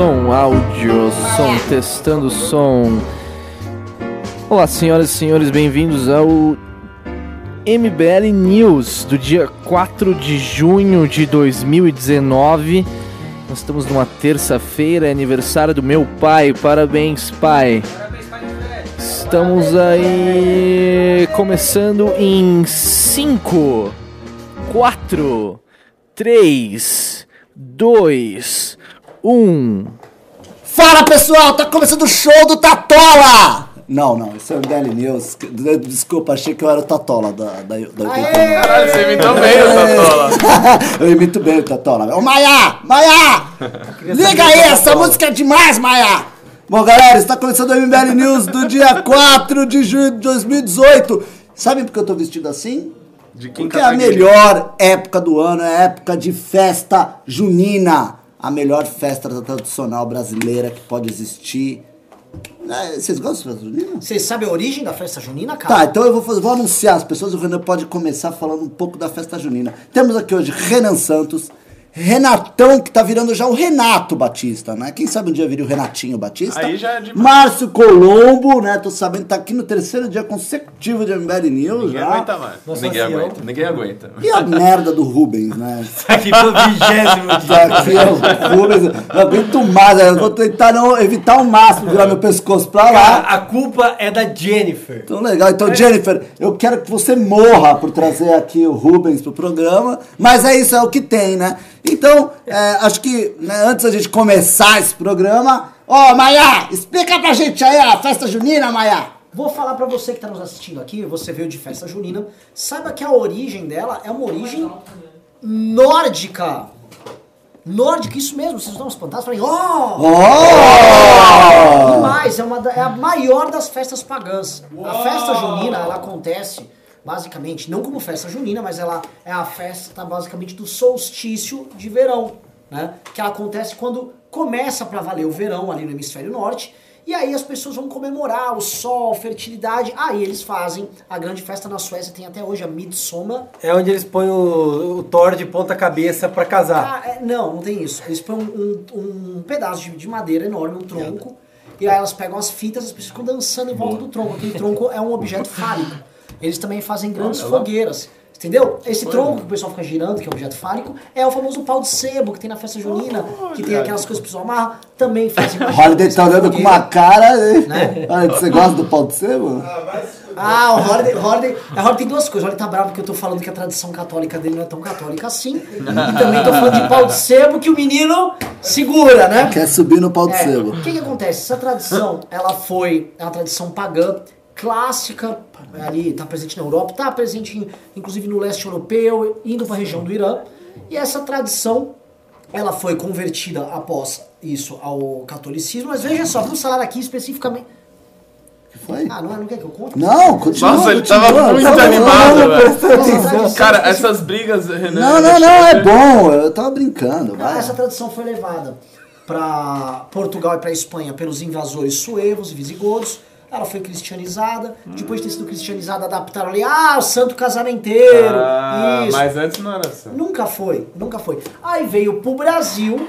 Som, áudio, som, testando som. Olá, senhoras e senhores, bem-vindos ao MBL News do dia 4 de junho de 2019. Nós estamos numa terça-feira, é aniversário do meu pai. Parabéns, pai. Estamos aí começando em 5, 4, 3, 2, 1. Fala pessoal, tá começando o show do Tatola! Não, não, isso é o MBL News. Desculpa, achei que eu era o Tatola da, da, da 89. Caralho, você imitou bem o Tatola. eu imito bem o Tatola. Ô Maia! Maia! Liga aí, essa música é demais, Maia! Bom, galera, está começando o MBL News do dia 4 de junho de 2018. Sabem por que eu tô vestido assim? De quem Porque é a melhor época do ano, é a época de festa junina. A melhor festa tradicional brasileira que pode existir. É, Vocês gostam de festa junina? Vocês sabem a origem da festa junina, cara? Tá, então eu vou, fazer, vou anunciar as pessoas. O Renan pode começar falando um pouco da festa junina. Temos aqui hoje Renan Santos, Renatão, que tá virando já o Renato Batista, né? Quem sabe um dia viria o Renatinho Batista. Aí já é demais. Márcio Colombo, né? Tô sabendo que tá aqui no terceiro dia consecutivo de MBL News. Ninguém já. aguenta mais. Nossa, ninguém assim, aguenta. Ninguém aguenta. E a merda do Rubens, né? Aqui pro vigésimo Tá aqui o Rubens. Eu aguento mais, eu vou tentar não, evitar ao máximo virar meu pescoço pra lá. A culpa é da Jennifer. Então, legal. Então, Jennifer, eu quero que você morra por trazer aqui o Rubens pro programa, mas é isso, é o que tem, né? Então, é, acho que né, antes da gente começar esse programa, ó, Maia, explica pra gente aí a festa junina, Maia. Vou falar pra você que tá nos assistindo aqui, você veio de festa junina, saiba que a origem dela é uma origem nórdica. Nórdica, isso mesmo, vocês estão espantados, falem, ó! Ó! Demais, é, uma é a maior das festas pagãs. A festa junina, ela acontece basicamente, não como festa junina, mas ela é a festa basicamente do solstício de verão, né? Que acontece quando começa pra valer o verão ali no hemisfério norte. E aí as pessoas vão comemorar o sol, fertilidade. Aí eles fazem a grande festa na Suécia, tem até hoje a Midsommar, É onde eles põem o, o Thor de ponta cabeça pra casar. Ah, é, não, não tem isso. Eles põem um, um- um pedaço de, de madeira enorme, um tronco, e aí elas pegam as fitas e as pessoas ficam dançando em volta do tronco. Aquele tronco é um objeto fálico. Eles também fazem grandes fogueiras. Entendeu? Esse tronco que o pessoal fica girando, que é objeto fálico, é o famoso pau de sebo que tem na festa junina, que tem aquelas coisas que o pessoal amarra, também fazem. Holiday tá olhando com uma cara. Né? Olha, você gosta do pau de sebo? Ah, o Holiday, Holiday, a Holiday tem duas coisas. O Holiday tá bravo porque eu tô falando que a tradição católica dele não é tão católica assim. E também tô falando de pau de sebo que o menino segura, né? Quer subir no pau de É, sebo. O que, que acontece? Essa tradição, ela foi é uma tradição pagã, clássica, ali, tá presente na Europa, tá presente em- inclusive no leste europeu, indo para a região do Irã. E essa tradição, ela foi convertida após isso ao catolicismo. Mas veja só, vamos falar aqui especificamente... que foi? Ah, não, é- não quer que eu conte? Não, continua. Nossa, ele continua, tava muito animado, não, velho. Cara, essas brigas, Renan. Não, não, não, é bom. Eu tava brincando. Ah, essa tradição foi levada para Portugal e para Espanha pelos invasores suevos e visigodos. Ela foi cristianizada. Depois de ter sido cristianizada, adaptaram ali, ah, o santo casamenteiro. Ah, isso. mas antes não era assim. Nunca foi, nunca foi. Aí veio pro Brasil,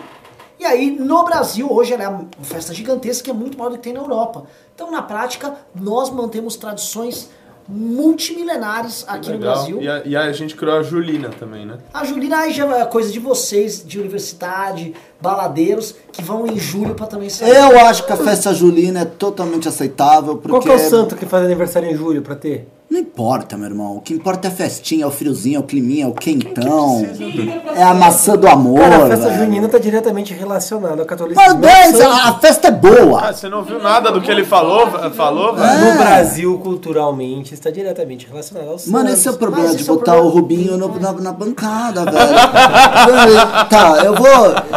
e aí no Brasil, hoje ela é uma festa gigantesca que é muito maior do que tem na Europa. Então, na prática, nós mantemos tradições multimilenares aqui no Legal. Brasil. E a, e a gente criou a Julina também, né? A Julina aí já é coisa de vocês, de universidade, baladeiros, que vão em julho pra também sair. Eu acho que a festa julina é totalmente aceitável, porque... Qual que é o santo que faz aniversário em julho pra ter? Não importa, meu irmão. O que importa é a festinha, é o friozinho, é o climinha, é o quentão. É a maçã do amor, Cara, a festa velho. junina tá diretamente relacionada ao catolicismo. É um santo. a, a festa é boa. Ah, você não ouviu nada do que ele falou, falou velho? No Brasil, culturalmente, está diretamente relacionado ao. Mano, esse é o problema Mas de esse é o botar problema. o Rubinho no- na, na bancada, velho. tá, eu vou...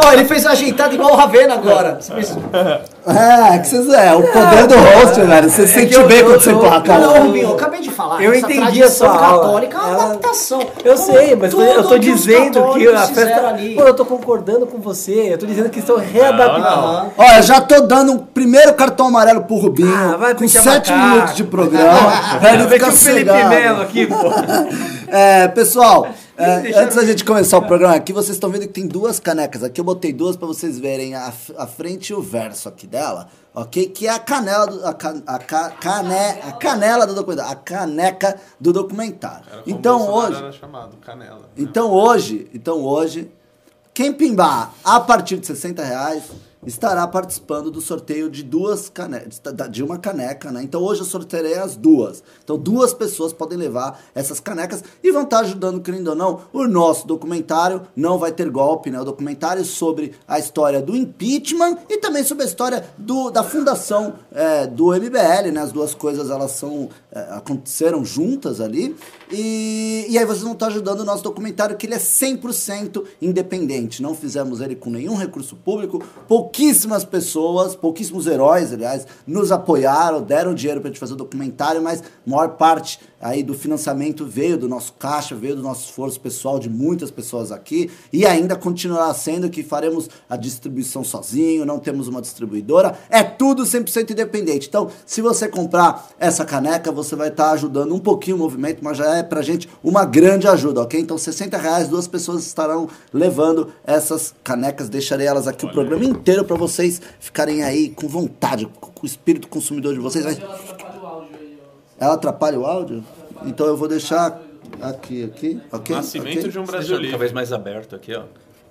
Ó, ele fez ajeitado igual o Ravena agora. É, que vocês... É, o poder do host, velho. Você sente eu- bem eu- quando você eu- placa. Não, Rubinho, eu acabei de falar. Eu essa entendi a sua aula. católica é uma Ela- adaptação. Eu sei, mas eu tô dizendo que a festa. ali. Pô, eu tô concordando com você. Eu tô dizendo que estão readaptando. Olha, já tô dando um primeiro cartão amarelo pro Rubinho, Ah, vai com sete macaco. minutos de programa, pra ele ficar o Felipe. Melo aqui, pô. É, pessoal, É, deixaram antes da gente começar o programa aqui, vocês estão vendo que tem duas canecas. Aqui eu botei duas pra vocês verem a, a frente e o verso aqui dela, ok? Que é a canela do, a, ca- a, ca- cane- a canela do documentário, a caneca do documentário. Era como Então hoje, Era chamado, canela. né? então hoje, então hoje, quem pimbar a partir de 60 reais estará participando do sorteio de duas canecas, de uma caneca, né? Então hoje eu sortearei as duas. Então duas pessoas podem levar essas canecas e vão estar ajudando, querendo ou não, o nosso documentário não vai ter golpe, né? O documentário sobre a história do impeachment e também sobre a história do, da fundação é, do MBL, né? As duas coisas elas são é, aconteceram juntas ali e, e aí vocês vão estar ajudando o nosso documentário que ele é 100% independente. Não fizemos ele com nenhum recurso público. Pouquíssimas pessoas, pouquíssimos heróis, aliás, nos apoiaram, deram dinheiro para a gente fazer o documentário, mas a maior parte aí do financiamento veio do nosso caixa, veio do nosso esforço pessoal de muitas pessoas aqui e ainda continuará sendo que faremos a distribuição sozinho, não temos uma distribuidora, é tudo 100% independente. Então, se você comprar essa caneca, você vai estar ajudando um pouquinho o movimento, mas já é pra gente uma grande ajuda, ok? Então, 60 reais, duas pessoas estarão levando essas canecas, deixarei elas aqui o programa inteiro para vocês ficarem aí com vontade, com o espírito consumidor de vocês. Vai- ela atrapalha o áudio? Então eu vou deixar aqui, aqui, ok? Nascimento Ok? de um Brasil livre. talvez mais aberto aqui, ó.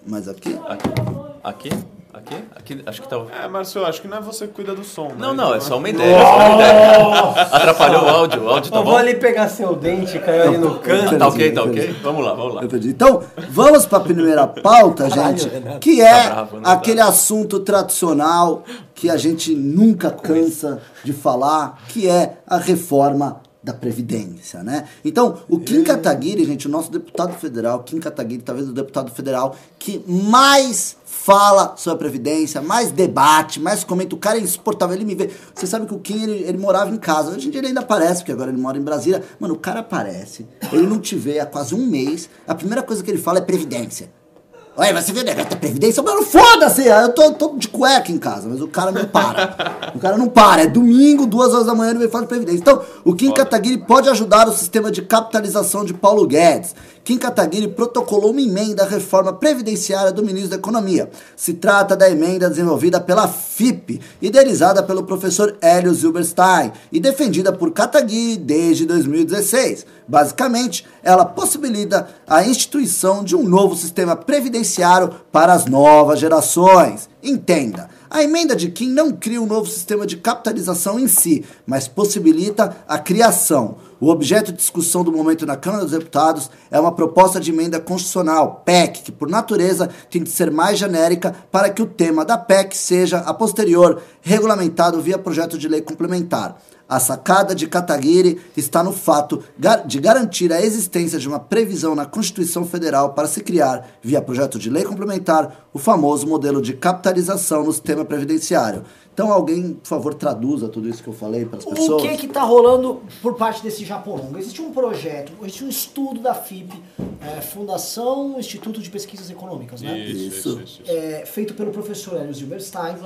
Mas aqui? Aqui, aqui, aqui, aqui acho que tá. É, Márcio, eu acho que não é você que cuida do som, né? Não, não, é só uma ideia. é só uma ideia. Atrapalhou o áudio, o áudio tá Eu vou bom? ali pegar seu dente, caiu ali no canto. Tá ok, tá ok? Vamos lá, vamos lá. Então, vamos para a primeira pauta, gente, que é Tá bravo, né? aquele assunto tradicional que a gente nunca cansa de falar, que é a reforma da Previdência, né? Então, o Kim Kataguiri, gente, o nosso deputado federal, Kim Kataguiri, talvez o deputado federal que mais fala sobre a Previdência, mais debate, mais comenta. O cara é insuportável, ele me vê. Você sabe que o Kim, ele, ele morava em casa. Hoje em dia ele ainda aparece, porque agora ele mora em Brasília. Mano, o cara aparece, ele não te vê há quase um mês. A primeira coisa que ele fala é Previdência. Olha, você o negócio da Previdência? Mano, foda-se! Eu tô, tô de cueca em casa, mas o cara não para. o cara não para. É domingo, duas horas da manhã, ele vem falar de Previdência. Então, o Kim Kataguiri pode ajudar o sistema de capitalização de Paulo Guedes. Kim Kataguiri protocolou uma emenda à reforma previdenciária do ministro da Economia. Se trata da emenda desenvolvida pela FIP, idealizada pelo professor Hélio Zilberstein e defendida por Kataguiri desde 2016. Basicamente, ela possibilita a instituição de um novo sistema previdenciário para as novas gerações. Entenda, a emenda de Kim não cria um novo sistema de capitalização em si, mas possibilita a criação. O objeto de discussão do momento na Câmara dos Deputados é uma proposta de emenda constitucional, PEC, que por natureza tem de ser mais genérica para que o tema da PEC seja, a posterior, regulamentado via projeto de lei complementar. A sacada de Kataguiri está no fato de garantir a existência de uma previsão na Constituição Federal para se criar, via projeto de lei complementar, o famoso modelo de capitalização no sistema previdenciário. Então, alguém, por favor, traduza tudo isso que eu falei para as O pessoas. que que tá rolando por parte desse Japoronga? Existe um projeto, existe um estudo da FIP, é, Fundação Instituto de Pesquisas Econômicas, né? Isso. É, feito pelo professor Hélio Zilberstein,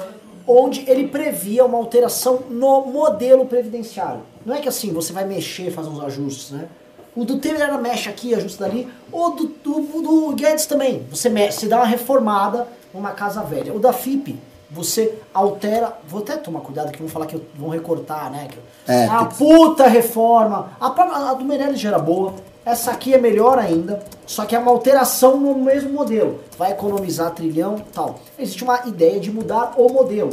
onde ele previa uma alteração no modelo previdenciário. Não é que assim, você vai mexer, fazer uns ajustes, né? O do Temer era mexe aqui, ajusta dali. O do, do, do Guedes também. Você mexe, você dá uma reformada numa casa velha. O da FIP, você altera. Vou até tomar cuidado que vão falar que eu- vão recortar, né? Que, É, a que- puta reforma. A, a do Meirelles já era boa. Essa aqui é melhor ainda, só que é uma alteração no mesmo modelo. Vai economizar trilhão tal. Existe uma ideia de mudar o modelo.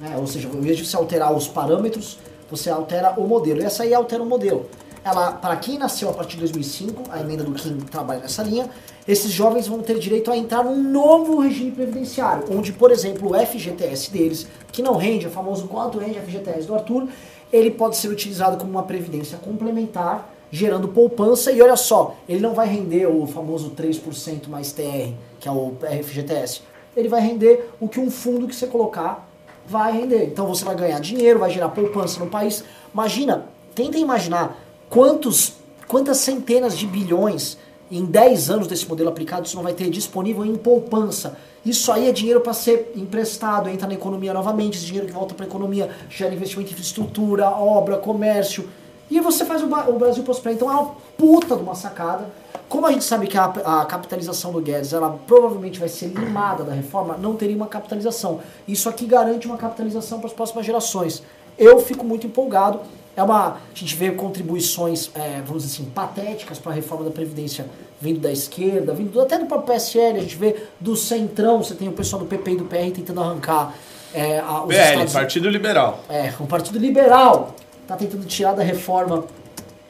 Né? Ou seja, ao invés de você alterar os parâmetros, você altera o modelo. E essa aí altera o modelo. Ela, para quem nasceu a partir de 2005, a emenda do Kim trabalha nessa linha, esses jovens vão ter direito a entrar num novo regime previdenciário, onde, por exemplo, o FGTS deles, que não rende, o famoso quanto rende FGTS do Arthur, ele pode ser utilizado como uma previdência complementar, gerando poupança, e olha só, ele não vai render o famoso 3% mais TR, que é o FGTS. Ele vai render o que um fundo que você colocar vai render. Então você vai ganhar dinheiro, vai gerar poupança no país. Imagina, tenta imaginar quantos, quantas centenas de bilhões em 10 anos desse modelo aplicado isso não vai ter disponível em poupança. Isso aí é dinheiro para ser emprestado, entra na economia novamente, esse dinheiro que volta para a economia gera investimento em infraestrutura, obra, comércio. E você faz o, o Brasil prosperar. Então é uma puta de uma sacada. Como a gente sabe que a, a capitalização do Guedes ela provavelmente vai ser limada da reforma, não teria uma capitalização. Isso aqui garante uma capitalização para as próximas gerações. Eu fico muito empolgado. É uma, a gente vê contribuições, é, vamos dizer assim, patéticas para a reforma da Previdência vindo da esquerda, vindo do- até do próprio PSL, a gente vê do Centrão, você tem o pessoal do PP e do PR tentando arrancar é, a, os PL, estados... Partido Liberal. É, o Partido Liberal está tentando tirar da reforma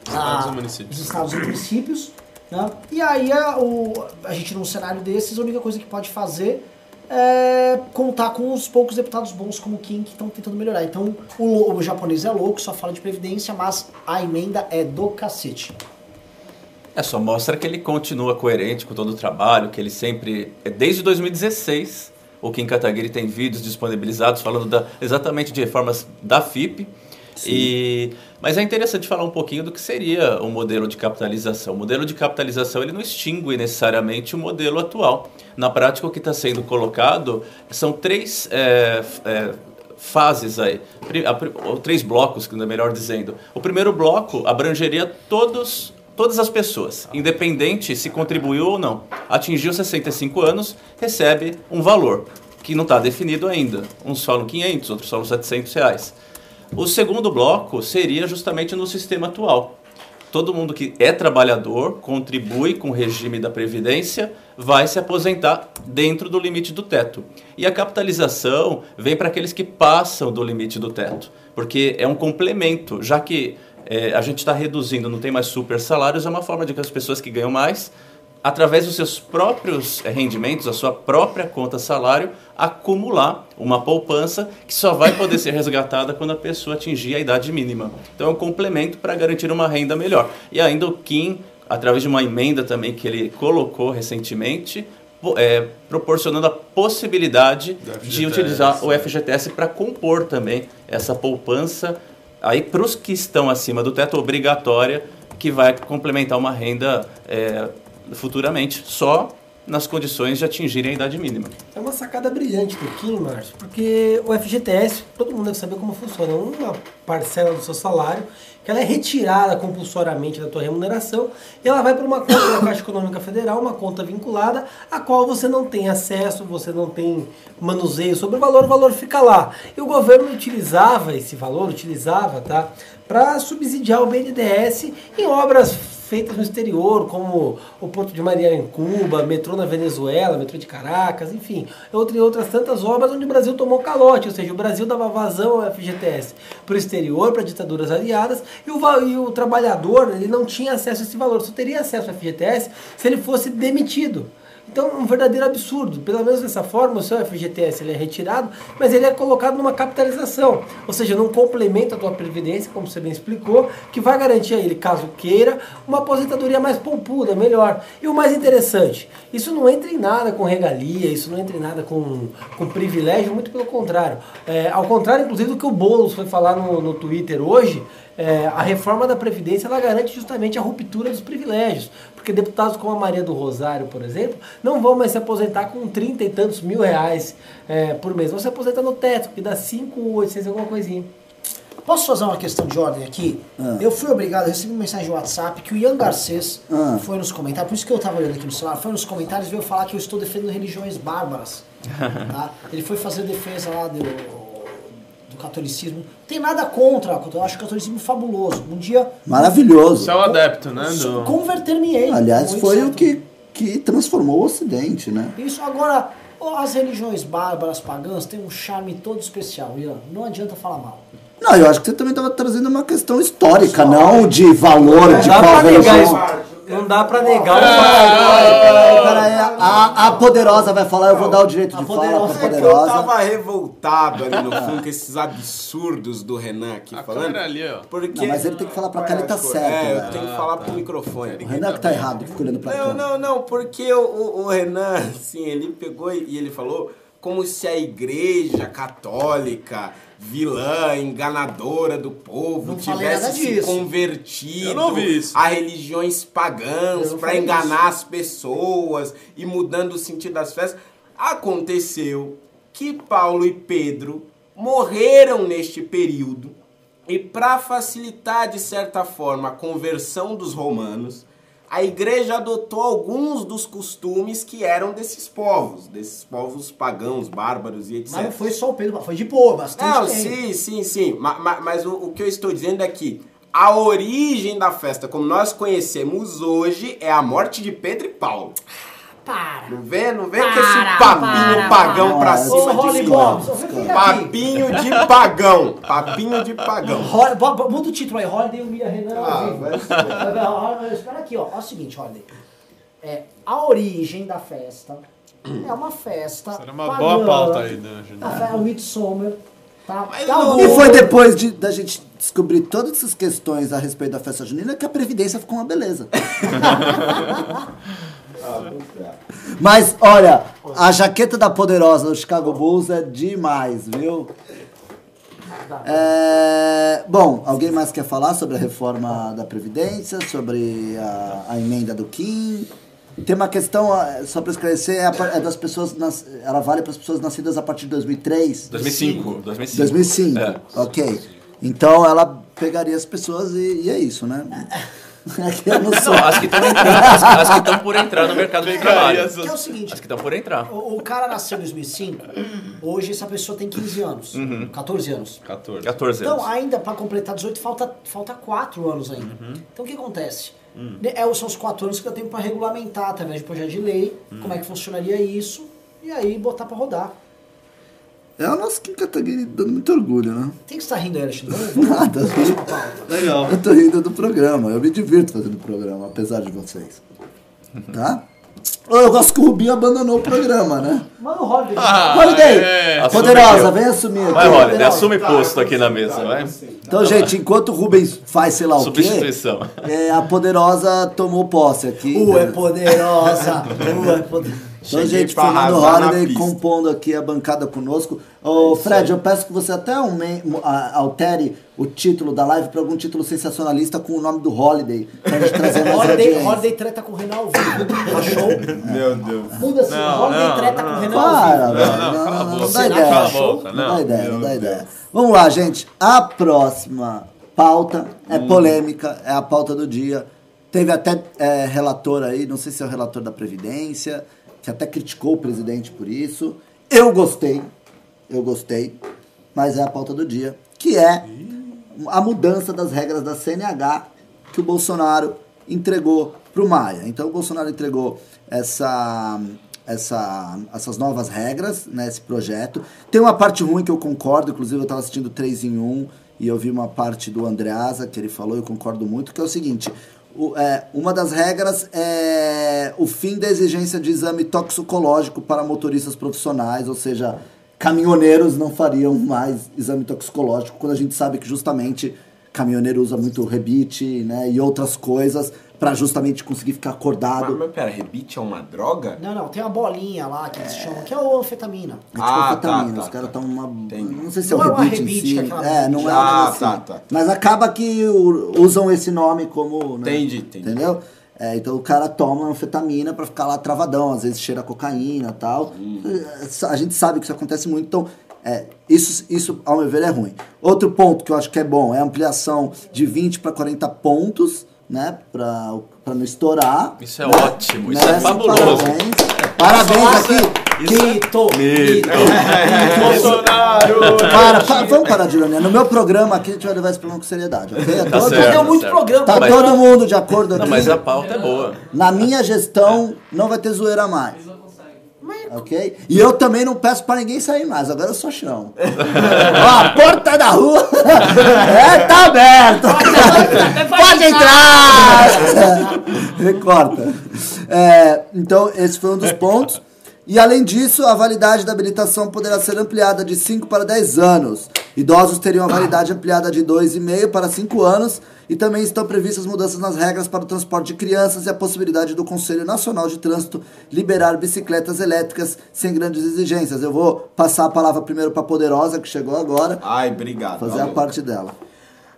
Estados a- e municípios. os estados e municípios. Né? E aí a, o, a gente num cenário desses, a única coisa que pode fazer é contar com os poucos deputados bons como o Kim que estão tentando melhorar. Então o, o japonês é louco, só fala de previdência, mas a emenda é do cacete. É só mostra que ele continua coerente com todo o trabalho, que ele sempre. é, Desde 2016, o Kim Kataguiri tem vídeos disponibilizados falando da- exatamente de reformas da FIP. E, mas é interessante falar um pouquinho do que seria o modelo de capitalização. O modelo de capitalização ele não extingue necessariamente o modelo atual. Na prática, o que está sendo colocado são três é, é, fases aí, ou três blocos, que é melhor dizendo. O primeiro bloco abrangeria todos, todas as pessoas, independente se contribuiu ou não. Atingiu 65 anos, recebe um valor que não está definido ainda. Uns falam 500, outros falam 700 reais. O segundo bloco seria justamente no sistema atual. Todo mundo que é trabalhador, contribui com o regime da Previdência, vai se aposentar dentro do limite do teto. E a capitalização vem para aqueles que passam do limite do teto, porque é um complemento, já que eh, a gente está reduzindo, não tem mais super salários, é uma forma de que as pessoas que ganham mais através dos seus próprios eh, rendimentos, a sua própria conta salário, acumular uma poupança que só vai poder ser resgatada quando a pessoa atingir a idade mínima. Então é um complemento para garantir uma renda melhor. E ainda o Kim, através de uma emenda também que ele colocou recentemente, eh, proporcionando a possibilidade de utilizar o FGTS para compor também essa poupança aí para os que estão acima do teto obrigatória que vai complementar uma renda eh, futuramente, só nas condições de atingirem a idade mínima. É uma sacada brilhante do Kim, Márcio, porque o FGTS, todo mundo deve saber como funciona. É uma parcela do seu salário que ela é retirada compulsoriamente da tua remuneração e ela vai para uma conta da Caixa Econômica Federal, uma conta vinculada, a qual você não tem acesso, você não tem manuseio sobre o valor, o valor fica lá. E o governo utilizava esse valor, utilizava, tá, para subsidiar o BNDES em obras feitas no exterior, como o Porto de Maria em Cuba, metrô na Venezuela, metrô de Caracas, enfim, entre outras tantas obras onde o Brasil tomou calote, ou seja, o Brasil dava vazão ao FGTS para o exterior, para ditaduras aliadas, e o, e o trabalhador ele não tinha acesso a esse valor, só teria acesso ao FGTS se ele fosse demitido. Então, um verdadeiro absurdo. Pelo menos dessa forma, o seu FGTS ele é retirado, mas ele é colocado numa capitalização. Ou seja, num complemento à tua previdência, como você bem explicou, que vai garantir a ele, caso queira, uma aposentadoria mais pompuda, melhor. E o mais interessante, isso não entra em nada com regalia, isso não entra em nada com, com privilégio, muito pelo contrário. É, ao contrário, inclusive, do que o Boulos foi falar no, no Twitter hoje, é, a reforma da Previdência ela garante justamente a ruptura dos privilégios. Porque deputados como a Maria do Rosário, por exemplo, não vão mais se aposentar com 30 e tantos mil reais é, por mês. Vão se aposentar no teto, que dá 5,800 alguma coisinha. Posso fazer uma questão de ordem aqui? Eu fui obrigado, eu recebi uma mensagem de WhatsApp que o Ian Garcês Ah. foi nos comentários, por isso que eu tava olhando aqui no celular, foi nos comentários e veio falar que eu estou defendendo religiões bárbaras. tá? Ele foi fazer defesa lá do catolicismo. Não tem nada contra, eu acho o catolicismo fabuloso. Um dia Maravilhoso. Você é o adepto, né? Do... converter-me-ei. Aliás, foi o certo. que, que transformou o Ocidente, né? Isso agora, as religiões bárbaras pagãs têm um charme todo especial, Ian. Não adianta falar mal. Não, eu acho que você também estava trazendo uma questão histórica, não de valor, de Não dá qual religião. Não dá pra negar Peraí, peraí. A, a poderosa vai falar, eu vou dar o direito de fala poderosa pra é que eu poderosa. tava revoltado ali no fundo com esses absurdos do Renan aqui A falando. ali, ó. Porque... Não, mas ele tem que falar pra cá, ele tá certo, É, eu tenho que falar pro microfone. O Renan que tá errado, que fica olhando pra Não, cá. não, não, porque o, o Renan, assim, ele pegou e ele falou como se a igreja católica, vilã, enganadora do povo, Não tivesse se disso. convertido isso. a religiões pagãs para enganar as pessoas e mudando o sentido das festas. Aconteceu que Paulo e Pedro morreram neste período E para facilitar, de certa forma, a conversão dos romanos, a igreja adotou alguns dos costumes que eram desses povos, desses povos pagãos, bárbaros e etc. Mas não foi só o Pedro, foi de boa, bastante Não, tempo. sim, sim, sim. Ma- ma- Mas, o, o que eu estou dizendo é que a origem da festa, como nós conhecemos hoje, é a morte de Pedro e Paulo. Para. Não vê? Não vê Para, com esse papinho para, pagão para. pra cima Ô, de. Bob. Papinho de pagão. Papinho de pagão. Hol- Muda o título aí, Holiday humilha Renan Ah, vai Espera aqui, ó. Olha o seguinte, Holiday. É, a origem da festa é uma festa. Era uma pagã. boa pauta aí, né? A É Midsommar. Tá? Tá. E foi depois de, da gente descobrir todas essas questões a respeito da festa junina que a Previdência ficou uma beleza. Mas, olha, a jaqueta da Poderosa do Chicago Bulls é demais, viu? É, bom, alguém mais quer falar sobre a reforma da Previdência, sobre a, a emenda do Kim? Tem uma questão, ah, só para esclarecer, é, é das pessoas, nas- ela vale para as pessoas nascidas a partir de 2003? 2005. 2005. 2005, É. ok. Então ela pegaria as pessoas e, e é isso, né? É que eu não sou. Não, as que estão por entrar no mercado de trabalho. Que é o seguinte, As que estão por entrar. o, o cara nasceu em 2005, hoje essa pessoa tem 15 anos, 14 anos. 14. 14 Então, anos. ainda para completar 18, falta, falta 4 anos ainda. Então, o que acontece? Ne- É, são os 4 anos que eu tenho para regulamentar, através de projeto de lei, como é que funcionaria isso, e aí botar para rodar. É o nosso Kim Kataguiri dando muito orgulho, né? Tem que estar rindo aí, vamos Nada. Legal. Eu tô rindo do programa, eu me divirto fazendo o programa, apesar de vocês. Tá? Eu gosto que o Rubinho abandonou o programa, né? Mano, Holiday. Ah, Holiday! é. Poderosa, vem assumir aqui. Vai, Holiday, assume posto aqui na mesa, vai. Então, gente, enquanto o Rubens faz sei lá o quê, Substituição. é, a Poderosa tomou posse aqui. Uh, é poderosa. Uh, é poderosa. Então, Cheguei gente, Fernando pista. compondo aqui a bancada conosco. Ô, Fred, eu peço que você até altere o título da live para algum título sensacionalista com o nome do Holiday, pra gente trazer mais Holiday. Holiday treta com o Renan ao vivo. Achou? Meu Deus. Muda assim. Não, Holiday não, treta não. com o Renan Para, velho. não, Não, não, não, boca. dá ideia. Cala a boca, Não não. dá ideia, não dá Deus. ideia. Vamos lá, gente. A próxima pauta é Hum. polêmica, é a pauta do dia. Teve até é, relator aí, não sei se é o relator da Previdência, que até criticou o presidente por isso. Eu gostei, eu gostei, mas é a pauta do dia, que é a mudança das regras da CNH que o Bolsonaro entregou para o Maia. Então o Bolsonaro entregou essa, essa, essas novas regras, né, esse projeto. Tem uma parte ruim que eu concordo, inclusive eu estava assistindo 3 em 1 e eu vi uma parte do Andreasa que ele falou, eu concordo muito, que é o seguinte. É, uma das regras é o fim da exigência de exame toxicológico para motoristas profissionais, ou seja, caminhoneiros não fariam mais exame toxicológico, quando a gente sabe que justamente caminhoneiro usa muito rebite né, e outras coisas para justamente conseguir ficar acordado. Mas, mas pera, rebite é uma droga? Não, não, tem uma bolinha lá que eles chamam, que é o anfetamina. É tipo Ah, anfetamina, tá, os tá, caras tá. estão uma. Entendi. Não sei se Não é é o uma rebite em rebite, si. é aquela É, não é Ah, assim. tá, tá. Mas acaba que usam esse nome como. né, Entendi, entendi. Entendeu? É, então o cara toma anfetamina pra ficar lá travadão, às vezes cheira cocaína e tal. É, A gente sabe que isso acontece muito, então é, isso, isso, ao meu ver, é ruim. Outro ponto que eu acho que é bom é a ampliação de 20 para 40 pontos, né? Pra, pra não estourar. Isso é né? ótimo, isso é Merece fabuloso. Parabéns. Parabéns aqui. Mito, mito. Bolsonaro! Para, pa- vamos parar de ironia. No meu programa aqui a gente vai levar esse programa com seriedade, ok? É Tá todo- certo. Deu muito certo. programa. Tá Mas- todo mundo de acordo aqui. Não, mas a pauta é boa. Na minha gestão não vai ter zoeira mais. Ok? E eu também não peço pra ninguém sair mais, agora eu só chamo. Ó, a porta da rua é, tá aberta. Pode entrar! Recorta. É, então, esse foi um dos pontos. E além disso, a validade da habilitação poderá ser ampliada de 5 para 10 anos. Idosos teriam a validade ampliada de 2,5 para 5 anos. E também estão previstas mudanças nas regras para o transporte de crianças e a possibilidade do Conselho Nacional de Trânsito liberar bicicletas elétricas sem grandes exigências. Eu vou passar a palavra primeiro para a Poderosa, que chegou agora, Ai, obrigado. fazer a Valeu. parte dela.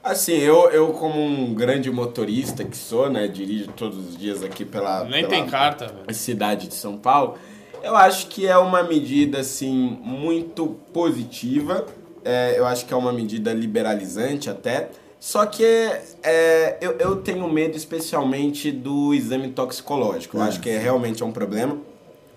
Assim, eu, eu como um grande motorista que sou, né, dirijo todos os dias aqui pela, Nem pela tem carta, velho. cidade de São Paulo, eu acho que é uma medida, assim, muito positiva, é, eu acho que é uma medida liberalizante até. Só que é, eu, eu tenho medo especialmente do exame toxicológico. Eu É, acho que é, realmente é um problema.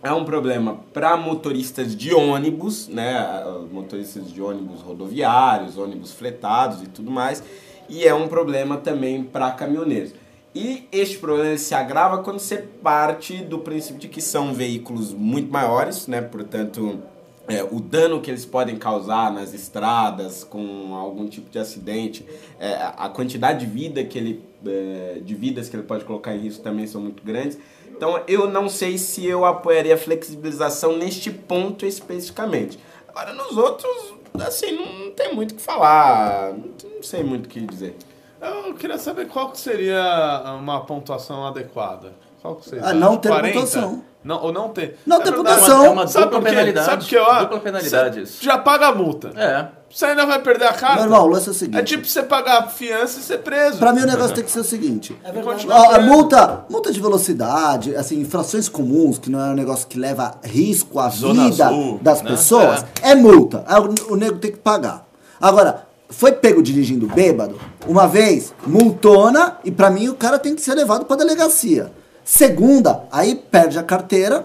É um problema para motoristas de ônibus, né? Motoristas de ônibus rodoviários, ônibus fretados e tudo mais. E é um problema também para caminhoneiros. E este problema se agrava quando você parte do princípio de que são veículos muito maiores, né? Portanto, é, o dano que eles podem causar nas estradas com algum tipo de acidente, é, a quantidade de vida que ele, é, de vidas que ele pode colocar em risco também são muito grandes. Então eu não sei se eu apoiaria a flexibilização neste ponto especificamente. Agora nos outros, assim, não tem muito o que falar, não sei muito o que dizer. Eu queria saber qual que seria uma pontuação adequada. Qual que seria? Ah, não ter pontuação. Não, ou não ter. Não É ter verdade. pontuação. É uma dupla penalidade. Sabe que eu, Dupla penalidade isso. já paga a multa. É. Você ainda vai perder a carta? Meu irmão, o lance é o seguinte. É tipo você pagar a fiança e ser preso. Pra mim o negócio tem que ser o seguinte. É verdade. A, a multa, multa de velocidade, assim, infrações comuns, que não é um negócio que leva risco à Zona vida azul, das né? pessoas, é, multa. Aí o, o nego tem que pagar. Agora, foi pego dirigindo bêbado, uma vez, multona, e pra mim o cara tem que ser levado pra delegacia. Segunda, aí perde a carteira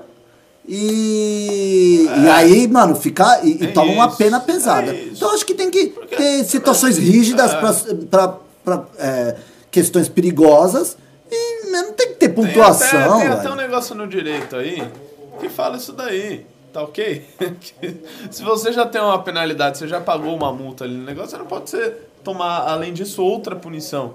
e, e aí, mano, fica e, e É toma uma pena pesada. é então acho que tem que ter situações rígidas pra, pra, é, questões perigosas e não tem que ter Tem pontuação. até, tem até um negócio no direito aí que fala isso daí. Tá ok? Se você já tem uma penalidade, você já pagou uma multa ali no negócio, você não pode ser, tomar, além disso, outra punição.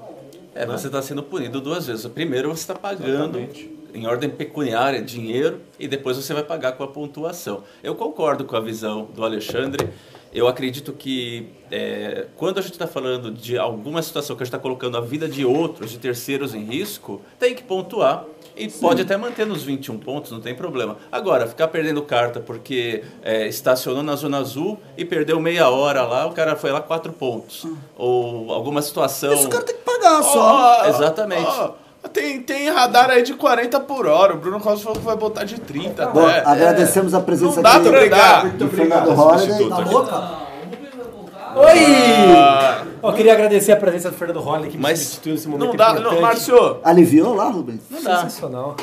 É, você está sendo punido duas vezes. Primeiro você está pagando Exatamente. em ordem pecuniária, dinheiro, e depois você vai pagar com a pontuação. Eu concordo com a visão do Alexandre. Eu acredito que é, quando a gente está falando de alguma situação que a gente está colocando a vida de outros, de terceiros em risco, tem que pontuar. E pode até manter nos 21 pontos, não tem problema. Agora, ficar perdendo carta porque é, estacionou na Zona Azul e perdeu meia hora lá, o cara foi lá quatro pontos. Ou alguma situação. Esse cara tem que pagar só. Ó, Exatamente. ó, tem, tem radar aí de 40 por hora. O Bruno Costa falou que vai botar de 30. Bom, até. agradecemos a presença Não dá aqui pra andar. do Fernando Holliday. Tá louca? Oi! Eu queria agradecer a presença do Fernando Holliday que me Mas substituiu nesse momento Não dá, importante. não, Márcio, Aliviou lá, Rubens? Não dá. Sensacional.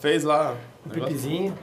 fez lá. Um pipizinho.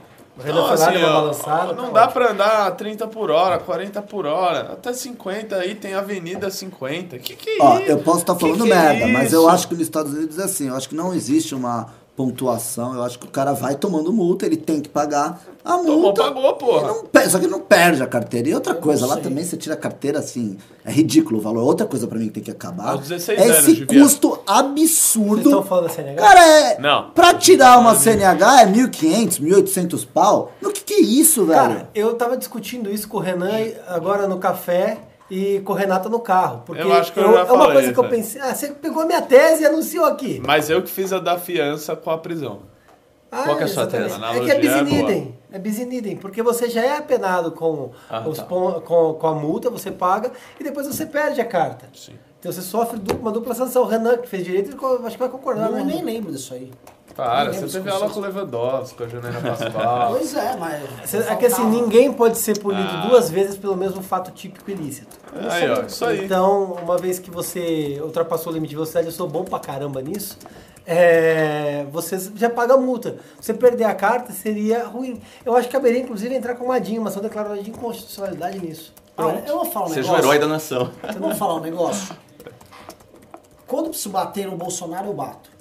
Não, lá, assim, ó, balançada. não tá dá pra andar 30 por hora, 40 por hora, até 50 aí tem avenida 50. Que que é Ó, isso? eu posso estar Que falando que é merda, mas eu acho que nos Estados Unidos é assim. Eu acho que não existe uma pontuação. Eu acho que o cara vai tomando multa, ele tem que pagar a Tomou, multa. pagou, porra. Não só que não perde a carteira. E outra coisa, lá também você tira a carteira assim. É ridículo o valor. Outra coisa pra mim que tem que acabar. Aos 16 é anos esse devia. custo Vocês absurdo. estão falando da CNH? Cara, é. Não. Pra tirar uma CNH é 1.500, 1.800 pau. No que que é isso, velho? Cara, eu tava discutindo isso com o Renan agora no café e com o Renata no carro. Porque Eu acho que eu já é uma falei coisa que eu aí. pensei. Ah, você pegou a minha tese e anunciou aqui. Mas eu que fiz a da fiança com a prisão. Ah, Qual que é a sua tese? É que é é bis in idem. É bis in idem, porque você já é apenado com, Ah, os tá. com, com a multa, você paga e depois você perde a carta. Sim. Então você sofre uma dupla sanção. O Renan, que fez direito, acho que vai concordar, Não, né? eu nem lembro disso aí. Para, você teve se aula com o Lewandowski, com a Juliana Pascoal. Pois é, mas. É que assim, ninguém pode ser punido Ah. duas vezes pelo mesmo fato típico ilícito. Aí, ó, isso aí. Então, uma vez que você ultrapassou o limite de velocidade, eu sou bom pra caramba nisso, é, você já paga a multa. Você perder a carta seria ruim. Eu acho que caberia, inclusive, entrar com uma DIN, uma ação declaratória de inconstitucionalidade nisso. Olha, eu vou falar um Seja o negócio. herói da nação. Eu vou falar um negócio. Quando preciso bater no Bolsonaro, eu bato.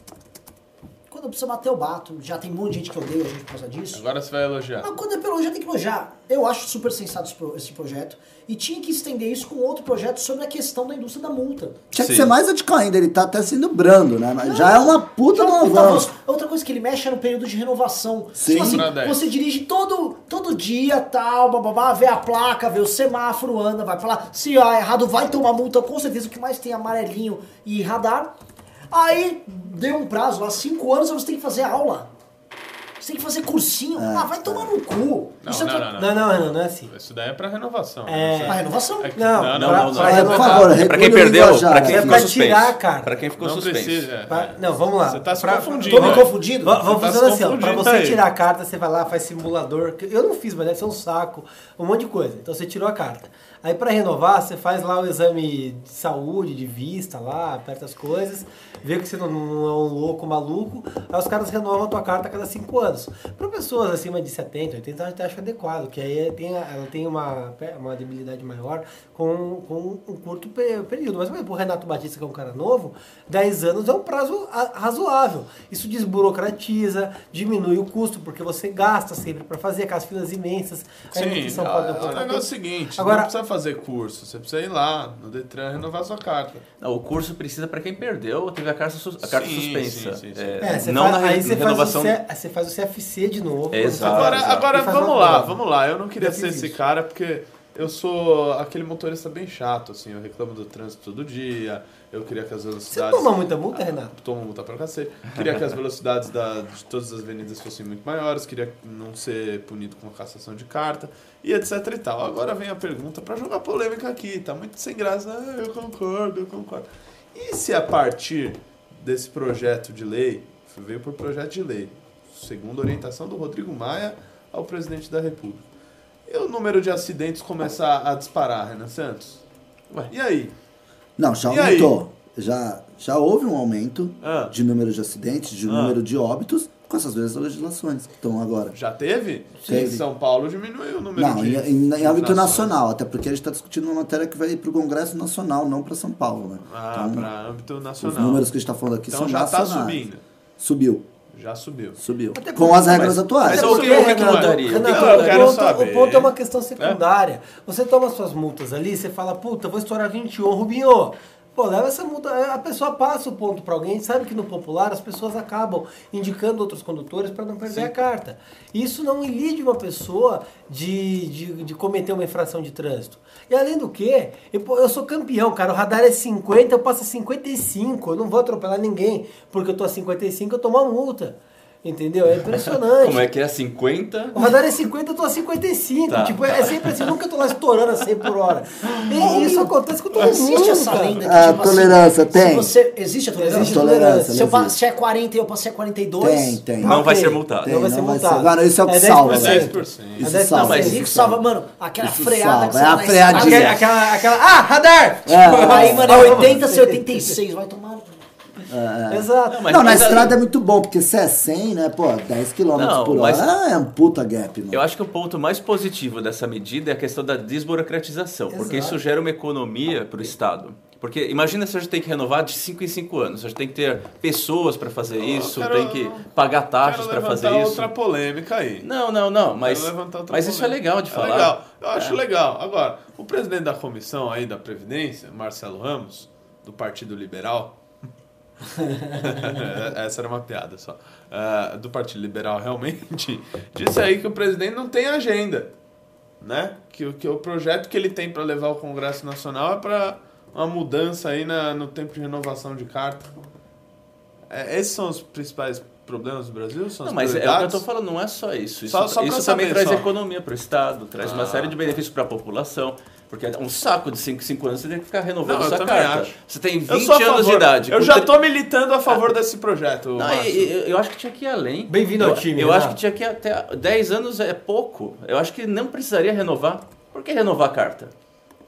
Quando eu preciso bater, eu bato. Já tem um monte de gente que odeia a gente por causa disso. Agora você vai elogiar. Mas quando é pelo elogiar, tem que elogiar. Eu acho super sensato esse pro- esse projeto. E tinha que estender isso com outro projeto sobre a questão da indústria da multa. Tinha que Sim. ser mais radical ainda. Ele tá até sendo brando, né? Mas já é uma puta puta avanço. Outra coisa que ele mexe é no período de renovação. Sim. Tipo assim, Pra dez. você dirige todo, todo dia, tal, bababá, vê a placa, vê o semáforo, anda, vai lá. Se é errado, vai tomar multa, com certeza o que mais tem é amarelinho e radar. Aí, deu um prazo lá, cinco anos, você tem que fazer aula. Você tem que fazer cursinho. Ah, vai tomar no cu. Não, Isso é não, não, não. Não, não, não é assim. Isso daí é pra renovação. É. né? Pra renovação? É que- Não, não, não, pra- não, pra É pra quem perdeu, pra quem É ficou pra suspenso. tirar a carta. Pra quem ficou Não suspenso. precisa. é. Pra- não, vamos lá. Você tá se Pra- confundindo. Tô me né? confundindo? Va- Vamos Tá fazer assim, ó. Pra você tirar a carta, você vai lá, faz simulador. Eu não fiz, mas deve ser um saco, um monte de coisa. Então você tirou a carta. Aí pra renovar, você faz lá o exame de saúde, de vista lá, aperta as coisas, vê que você não, não é um louco maluco. Aí os caras renovam a tua carta a cada 5 anos. Para pessoas acima de 70, 80, eu até acho adequado, que aí tem, a- ela tem uma, uma debilidade maior com, com um curto pe- período. Mas, por exemplo, o Renato Batista, que é um cara novo, 10 anos é um prazo a- razoável. Isso desburocratiza, diminui o custo, porque você gasta sempre para fazer aquelas filas imensas. Sim, São é, Paulo é tem o negócio é o seguinte, Agora- não precisa fazer curso, você precisa ir lá no Detran renovar sua carta. Não, o curso precisa pra quem perdeu ou teve a carta, a carta Sim, suspensa. sim, sim, sim. É, É, não faz, na re- aí você faz, o renovação. C, você faz o CFC de novo. É, exato. Agora, agora vamos lá, prova. vamos lá. Eu não queria ser esse cara porque eu sou aquele motorista bem chato, assim. Eu reclamo do trânsito todo dia. Eu queria que as Você velocidades. toma muita multa, Renato? Tomo multa pra cacete. Queria que as velocidades da- de todas as avenidas fossem muito maiores. Queria não ser punido com cassação de carta. E etc e tal. Agora vem a pergunta pra jogar polêmica aqui. Tá muito sem graça. Ah, eu concordo, eu concordo. E se a partir desse projeto de lei, veio por projeto de lei, segundo a orientação do Rodrigo Maia ao presidente da República, e o número de acidentes começar a disparar, Renan Santos? Ué. E aí? Não, já E aí? aumentou. Já, já houve um aumento Ah. de número de acidentes, de Ah. número de óbitos, com essas duas legislações que estão agora. Já teve? Teve. Em São Paulo diminuiu o número Não, de. em, em, em âmbito nacional, até porque a gente está discutindo uma matéria que vai para o Congresso Nacional, não para São Paulo. Né? Ah, Então, para âmbito os nacional. números que a gente está falando aqui então são já está nacionais. subindo. Subiu, Já subiu. subiu. Até Com as regras mas- atuais. mas Até o que- o que que Renato, mudaria? O que que Renato, mudaria? Eu quero o, ponto, saber. o ponto é uma questão secundária. Você toma suas multas ali, você fala, puta, vou estourar 21, Rubinho. Pô, leva essa multa. A pessoa passa o ponto pra alguém, sabe que no popular as pessoas acabam indicando outros condutores para não perder a carta. Isso não ilide uma pessoa de, de, de cometer uma infração de trânsito. E além do que, eu, eu sou campeão, cara. O radar é 50, eu passo a 55. Eu não vou atropelar ninguém. Porque eu tô a 55, eu tomo uma multa. Entendeu? É impressionante. Como é que é? 50? O radar é 50, eu tô a 55. Tá, tipo, é sempre assim, nunca tô lá estourando a 100 por hora. E isso acontece com todo mundo. Existe essa lenda que, A tipo tolerância, assim, tem. Se você, existe a tolerância? Existe a tolerância, Se, eu, pa- existe. se é 40 e eu passei a 42... Tem, tem. Não vai ser multado. Tem, Não vai ser não vai multado. ser. Mano, isso é o que 10%. salva, É velho. 10%. Isso salva. não, mas Você isso salva, mano, aquela Isso freada salva, que é você a dá na freadinha. Aquela, aquela, aquela. Ah, radar! É. Aí, mano, é 80, você é 86, vai tomar... Exato. Não, mas- não, na estrada ali- é muito bom, porque se é 100, né, pô, 10 km Não, por hora mas- ah, é um puta gap, mano. Eu acho que o ponto mais positivo dessa medida é a questão da desburocratização, porque Exato. isso gera uma economia para o Estado. Porque imagina se a gente tem que renovar de 5 em 5 anos, a gente tem que ter pessoas para fazer isso, quero- tem que pagar taxas para fazer levantar isso. outra polêmica aí. Não, não, não, mas, mas isso é legal de É falar. legal. Eu acho É. legal. Agora, o presidente da comissão aí da Previdência, Marcelo Ramos, do Partido Liberal. Essa era uma piada só. Ah, do Partido Liberal, realmente, disse aí que o presidente não tem agenda. Né? Que, o- que o projeto que ele tem para levar ao Congresso Nacional é para uma mudança aí na, no tempo de renovação de carta. É, esses são os principais problemas do Brasil? São Não, as mas é o que eu tô falando, não é só isso. Isso, Só- só isso também saber, traz só. economia para o Estado, traz uma Ah. série de benefícios para a população. Porque é um saco de 5 5 anos você tem que ficar renovando Não, eu sua também carta. acho. Você tem Eu 20 sou a anos de idade. Eu já tre- tô militando a favor desse projeto. Não, Márcio. e- e- eu acho que tinha que ir além. Bem-vindo ao Eu- time, Eu Renato. acho que tinha que ir até 10 anos é pouco. Eu acho que não precisaria renovar. Por que renovar a carta?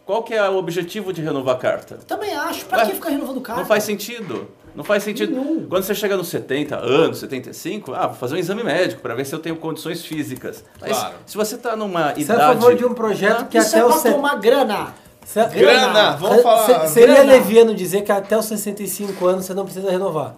Qual que é o objetivo de renovar a carta? Também acho. Pra Ué, que ficar renovando carta? Não faz sentido. Não faz sentido. Quando você chega nos 70 anos, 75, ah, vou fazer um exame médico para ver se eu tenho condições físicas. Mas Claro. se você tá numa Você é idade a favor de um projeto que Isso até é pra set- tomar grana. Cê- Grana, vamos falar. Seria Grana. leviano dizer que até os 65 anos você não precisa renovar.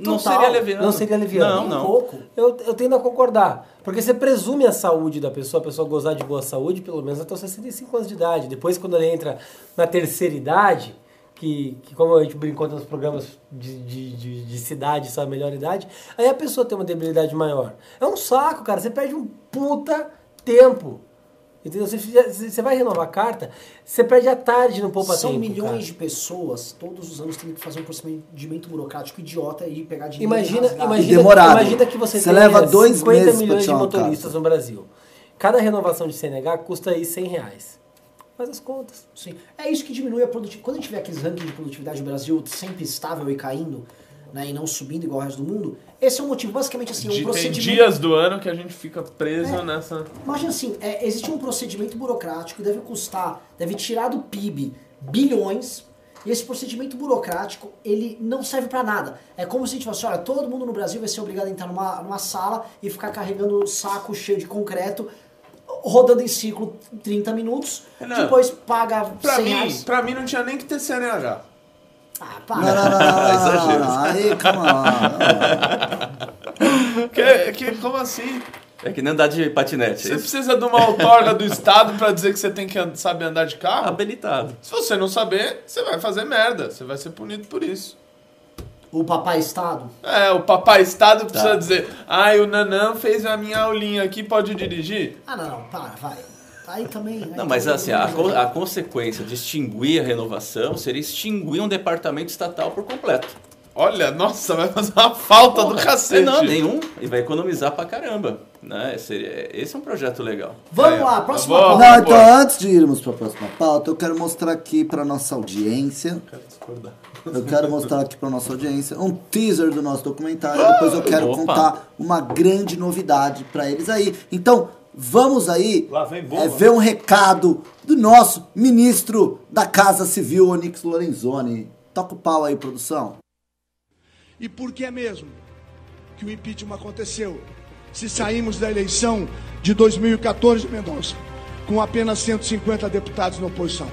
não Total. seria leviano. Não seria leviano. Não, Um não. pouco. Eu, eu tendo a concordar. Porque você presume a saúde da pessoa, a pessoa gozar de boa saúde, pelo menos até os 65 anos de idade. Depois, quando ele entra na terceira idade, que, que como a gente brincou nos programas de, de, de, de cidade, melhor idade, aí a pessoa tem uma debilidade maior. É um saco, cara. Você perde um puta tempo. Entendeu? Você, vai renovar a carta, você perde a tarde no poupa São tempo, milhões cara. de pessoas, todos os anos, tendo que fazer um procedimento burocrático idiota e pegar dinheiro. Imagina, e imagina, demorado. imagina que você, Você leva dois 50 meses pra milhões de motoristas no Brasil. Cada renovação de CNH custa aí 100 reais. Faz as contas. Sim. É isso que diminui a produtividade. Quando a gente vê aqueles rankings de produtividade do Brasil sempre estável e caindo, né, e não subindo igual o resto do mundo, esse é o motivo. Basicamente, assim, De- um tem procedimento... dias do ano que a gente fica preso É. nessa. Imagina assim, é, existe um procedimento burocrático que deve custar, deve tirar do PIB bilhões, e esse procedimento burocrático, ele não serve pra nada. É como se a gente fosse, olha, todo mundo no Brasil vai ser obrigado a entrar numa, numa sala e ficar carregando saco cheio de concreto, rodando em círculo 30 minutos, Não. depois paga Pra 100 mim, reais. pra mim não tinha nem que ter CNH. Ah, Não, para. não, não, não, não, não, não, Aí, calma. Que, que, como assim? É que nem andar de patinete. Você é precisa de uma outorga do Estado pra dizer que você tem que saber andar de carro? Habilitado. Se você não saber, você vai fazer merda. Você vai ser punido por isso. O papai Estado. É, o papai Estado precisa Tá. dizer: ai, o Nanã fez a minha aulinha aqui, pode dirigir? Ah, não, não, para, vai. Aí também. aí Não, mas também- assim, a, co- a consequência de extinguir a renovação seria extinguir um departamento estatal por completo. Olha, nossa, vai fazer uma falta do Porra, cacete. Não, nenhum. E vai economizar pra caramba. Né? Seria, esse é um projeto legal. Vamos lá, próxima Vamos. pauta. Não, então antes de irmos para a próxima pauta, eu quero mostrar aqui para nossa audiência. Quero discordar. Eu quero mostrar aqui para nossa audiência um teaser do nosso documentário. Depois eu quero Opa. contar uma grande novidade para eles aí. Então, vamos aí Lá vem bomba. é, ver um recado do nosso ministro da Casa Civil, Onyx Lorenzoni. Toca o pau aí, produção. E por que mesmo que o impeachment aconteceu? Se saímos da eleição de 2014, Mendonça, com apenas 150 deputados na oposição.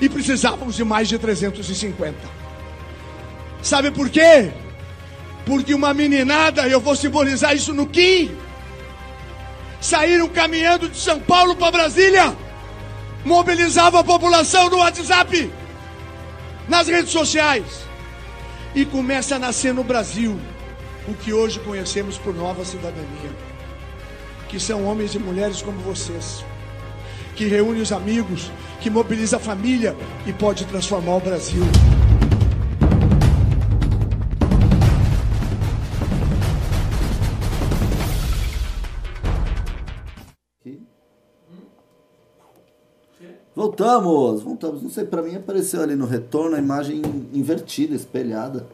E precisávamos de mais de 350. Sabe por quê? Porque uma meninada, eu vou simbolizar isso no Kim, saíram caminhando de São Paulo para Brasília, mobilizavam a população no WhatsApp, nas redes sociais e começa a nascer no Brasil o que hoje conhecemos por nova cidadania, que são homens e mulheres como vocês, que reúne os amigos, que mobiliza a família e pode transformar o Brasil. Voltamos, voltamos. Não sei, para mim apareceu ali no retorno a imagem invertida, espelhada.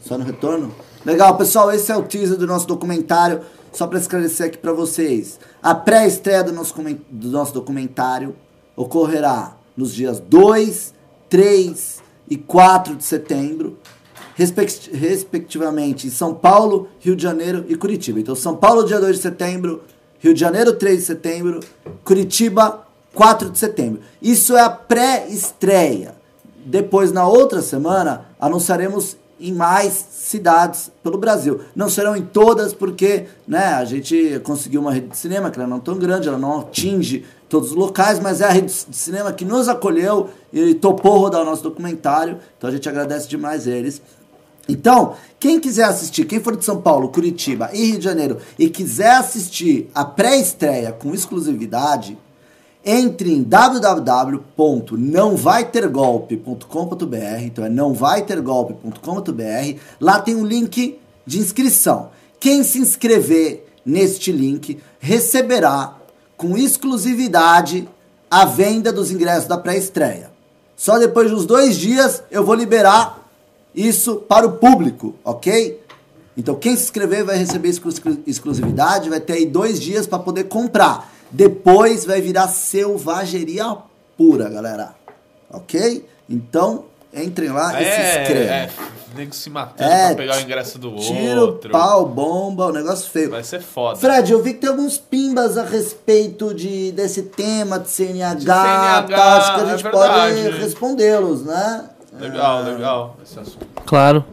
Só no retorno? Legal, pessoal, esse é o teaser do nosso documentário. Só para esclarecer aqui para vocês. A pré-estreia do nosso, do nosso documentário ocorrerá nos dias 2, 3 e 4 de setembro, respect- respectivamente em São Paulo, Rio de Janeiro e Curitiba. Então, São Paulo, dia 2 de setembro, Rio de Janeiro, 3 de setembro, Curitiba, 4 de setembro. Isso é a pré-estreia. Depois, na outra semana, anunciaremos em mais cidades pelo Brasil. Não serão em todas, porque né, a gente conseguiu uma rede de cinema que ela não é tão grande, ela não atinge todos os locais, mas é a rede de cinema que nos acolheu e topou rodar o nosso documentário. Então a gente agradece demais eles. Então, quem quiser assistir, quem for de São Paulo, Curitiba e Rio de Janeiro e quiser assistir a pré-estreia com exclusividade, entre em www.nãovaitergolpe.com.br, então é nãovaitergolpe.com.br, lá tem um link de inscrição. Quem se inscrever neste link receberá com exclusividade a venda dos ingressos da pré-estreia. Só depois dos dois dias eu vou liberar isso para o público, ok? Então quem se inscrever vai receber exclu- exclusividade, vai ter aí dois dias para poder comprar. Depois vai virar selvageria pura, galera. Ok? Então entrem lá e se É, inscrevam. é, nego se matando É, pra pegar o ingresso do Tiro, outro. pau, bomba, o negócio feio. Vai ser foda. Fred, eu vi que tem alguns pimbas a respeito de, desse tema de CNH, De CNH, tá? acho que a é gente verdade. pode respondê-los, né? Legal, legal esse assunto. Claro.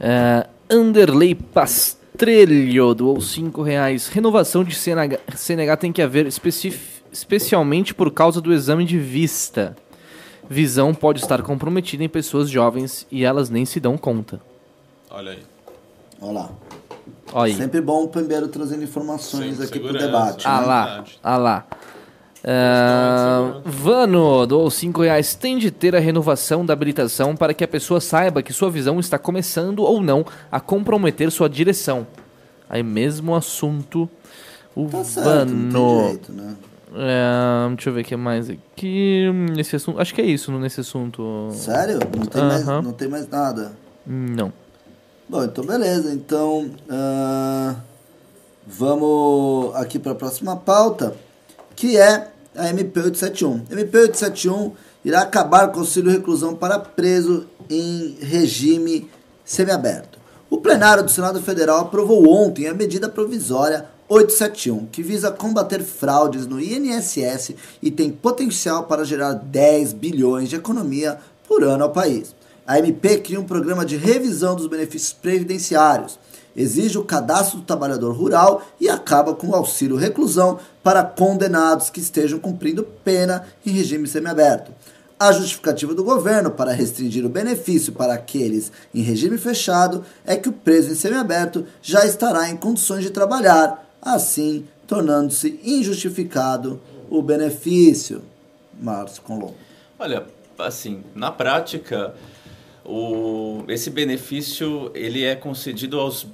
É, Anderley Pastrelho doou 5 reais. Renovação de CNH, CNH tem que haver especialmente por causa do exame de vista. Visão pode estar comprometida em pessoas jovens e elas nem se dão conta. Olha aí. Olha lá. Olha aí. Sempre bom o Pembeiro trazendo informações Sempre aqui pro segurança. debate. Ah né? lá, ah lá. Ah, Vano doou 5 reais. Tem de ter a renovação da habilitação para que a pessoa saiba que sua visão está começando ou não a comprometer sua direção. Aí mesmo assunto. O Tá certo, Vano. jeito, né? É, deixa eu ver o que mais aqui. Nesse assunto. Acho que é isso nesse assunto. Sério? Não tem, mais, Aham. não tem mais nada. Não. Bom, então beleza. Então, ah, vamos aqui para a próxima pauta, que é a MP871. MP871 irá acabar com o auxílio reclusão para preso em regime semiaberto. O plenário do Senado Federal aprovou ontem a medida provisória 871, que visa combater fraudes no INSS e tem potencial para gerar 10 bilhões de economia por ano ao país. A MP cria um programa de revisão dos benefícios previdenciários, exige o cadastro do trabalhador rural e acaba com o auxílio reclusão para condenados que estejam cumprindo pena em regime semiaberto. A justificativa do governo para restringir o benefício para aqueles em regime fechado é que o preso em semiaberto já estará em condições de trabalhar, assim tornando-se injustificado o benefício. Márcio Colombo. Olha, assim, na prática, o, esse benefício ele é concedido aos,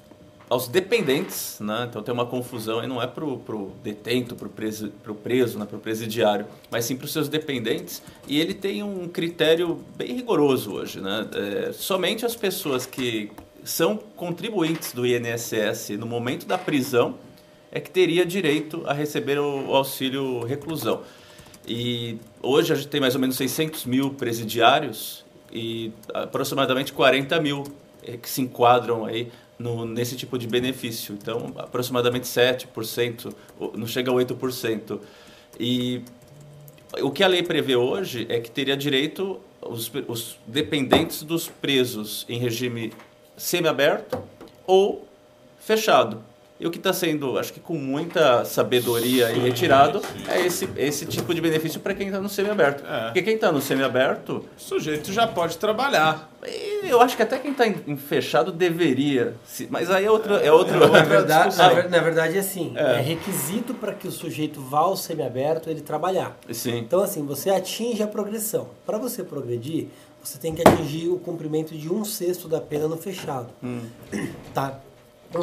aos dependentes, né? Então tem uma confusão e não é para o detento, para o preso, pro preso né? o presidiário, mas sim para os seus dependentes. E ele tem um critério bem rigoroso hoje, né? É, somente as pessoas que são contribuintes do INSS no momento da prisão é que teria direito a receber o, auxílio reclusão. E hoje a gente tem mais ou menos 600 mil presidiários e aproximadamente 40 mil eh, que se enquadram aí no, nesse tipo de benefício. Então, aproximadamente 7%, ou- não chega a 8%. E o que a lei prevê hoje é que teria direito os, os dependentes dos presos em regime semiaberto ou fechado. E o que está sendo, acho que com muita sabedoria e retirado, é esse, esse tipo de benefício para quem está no semiaberto. É. Porque quem está no semiaberto, O sujeito já pode trabalhar. e eu acho que até quem está em, em fechado deveria. se- mas aí é outro. É outro É outra Na verdade, na, ver- na verdade, assim, É. é. requisito para que o sujeito vá ao semiaberto ele trabalhar. Sim. Então, assim, você atinge a progressão. Para você progredir, você tem que atingir o cumprimento de um sexto da pena no fechado. Tá?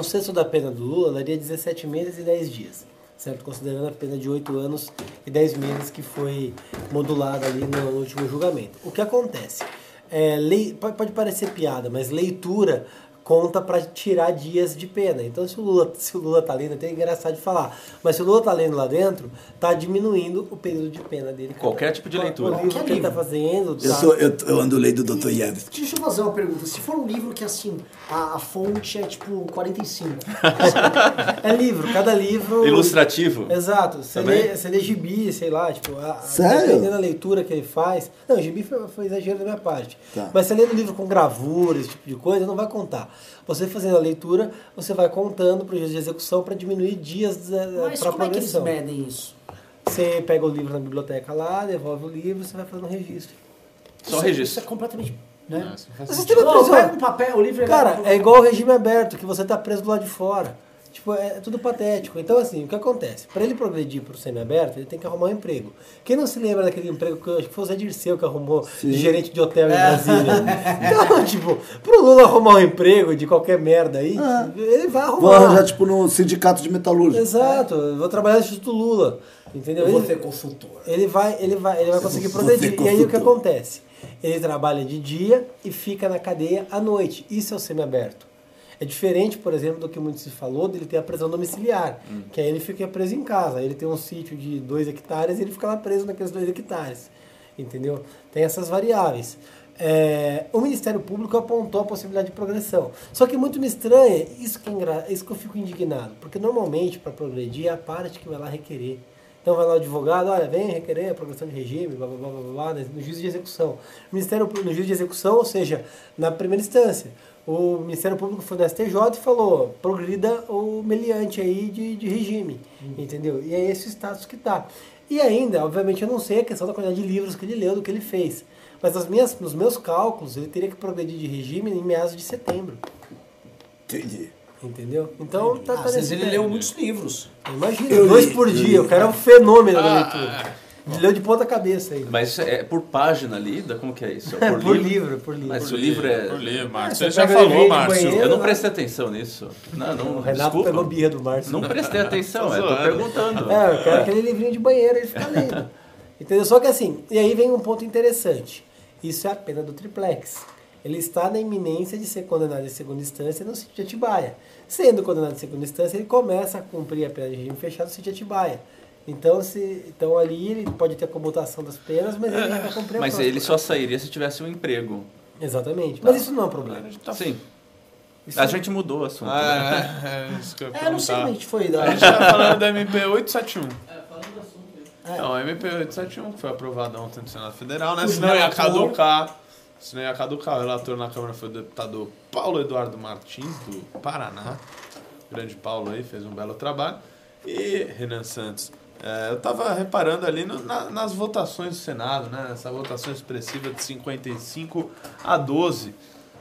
Sexto da pena do Lula daria 17 meses e 10 dias. Certo? Considerando a pena de 8 anos e 10 meses que foi modulada ali no, último julgamento. O que acontece? É, lei, pode parecer piada, mas leitura conta para tirar dias de pena. Então, se o Lula, se o Lula tá lendo, é até engraçado de falar, mas se o Lula tá lendo lá dentro, tá diminuindo o período de pena dele. Qualquer tipo de leitura. O livro que ele tá fazendo. Eu, tá- sou, eu, eu ando lendo do Dostoiévski. Deixa eu fazer uma pergunta. Se for um livro que, assim, a, a fonte é tipo 45. É livro, cada livro. Ilustrativo. Exato. Você lê, você lê gibi, sei lá, tipo, a, a- Sério? dependendo da leitura que ele faz. Não, gibi foi, foi exagero da minha parte. Tá. Mas você lendo livro com gravura, esse tipo de coisa, não vai contar. Você fazendo a leitura, você vai contando para dias de execução para diminuir dias Mas para como é que eles progressão. medem isso? Você pega o livro na biblioteca lá, devolve o livro, você vai fazendo um registro. Só Isso- registro. Isso é completamente... Né? Não faz O sistema prisional- pego um papel, o livro é... Cara, é igual o regime aberto, que você tá preso do lado de fora. Tipo, é tudo patético. Então, assim, o que acontece? Para ele progredir pro semi-aberto, ele tem que arrumar um emprego. Quem não se lembra daquele emprego que eu acho que foi o Zé Dirceu que arrumou de gerente de hotel em Brasília? Então, tipo, pro Lula arrumar um emprego de qualquer merda aí, ele vai Vou arrumar. arranjar, tipo, no sindicato de metalúrgica. Exato, vou trabalhar no Instituto Lula. Entendeu? Eu vou Ele- ser consultor. ele vai, ele vai, ele vai conseguir progredir. E aí o que acontece? Ele trabalha de dia e fica na cadeia à noite. Isso é o semiaberto. É diferente, por exemplo, do que muito se falou dele ter a prisão domiciliar, que aí ele fica preso em casa. Ele tem um sítio de dois hectares e ele fica lá preso naqueles dois hectares. Entendeu? Tem essas variáveis. É, o Ministério Público apontou a possibilidade de progressão. Só que muito me estranha, isso que, é engra- isso que eu fico indignado, porque normalmente para progredir é a parte que vai lá requerer. Então vai lá o advogado, olha, vem requerer a progressão de regime, blá blá blá blá, blá, no juízo de execução. Ministério Público, no juízo de execução, ou seja, na primeira instância, o Ministério Público foi no STJ e falou, progrida o meliante aí de, de regime, entendeu? E é esse o status que está. E ainda, obviamente, eu não sei a questão da quantidade de livros que ele leu, do que ele fez. Mas nas minhas, nos meus cálculos, ele teria que progredir de regime em meados de setembro. Entendi. Entendeu? Então tá, Ah, tá Às vezes nesse ele leu muitos livros. Imagina, Eu dois li, por dia. li. O cara é um fenômeno da Ah, leitura. Ele leu de ponta cabeça aí. Mas isso é por página lida? Como que é isso? É, É por livro, por livro. Mas o livro é... Por livro, Márcio. você Você já falou, Márcio. banheiro, Eu não né? prestei atenção nisso. Não, não, O Renato desculpa. pegou birra do Márcio. Não prestei atenção, Tô eu tô zoando. perguntando. É, eu quero aquele livrinho de banheiro, ele fica lendo. Entendeu? Só que assim, e aí vem um ponto interessante. Isso é a pena do triplex. Ele está na iminência de ser condenado em segunda instância no sítio de Atibaia. Sendo condenado em segunda instância, ele começa a cumprir a pena de regime fechado no sítio de Atibaia. Então, se, então ali ele pode ter a comutação das penas, mas ele vai cumprir Mas ele só sairia se tivesse um emprego. Exatamente. Mas isso não é um problema. Sim. Isso A gente mudou o assunto. né? Ah, é, é isso que eu É, não sei como a gente foi A gente tá falando da MP 871. É. Não, a MP 871 que foi aprovada ontem no Senado Federal, né? O Senão ia caducar. Senão ia caducar. O relator na Câmara foi o deputado Paulo Eduardo Martins, do Paraná. Grande Paulo aí, fez um belo trabalho. E Renan Santos. É, eu tava reparando ali no- na- nas votações do Senado, né? Essa votação expressiva de 55 a 12.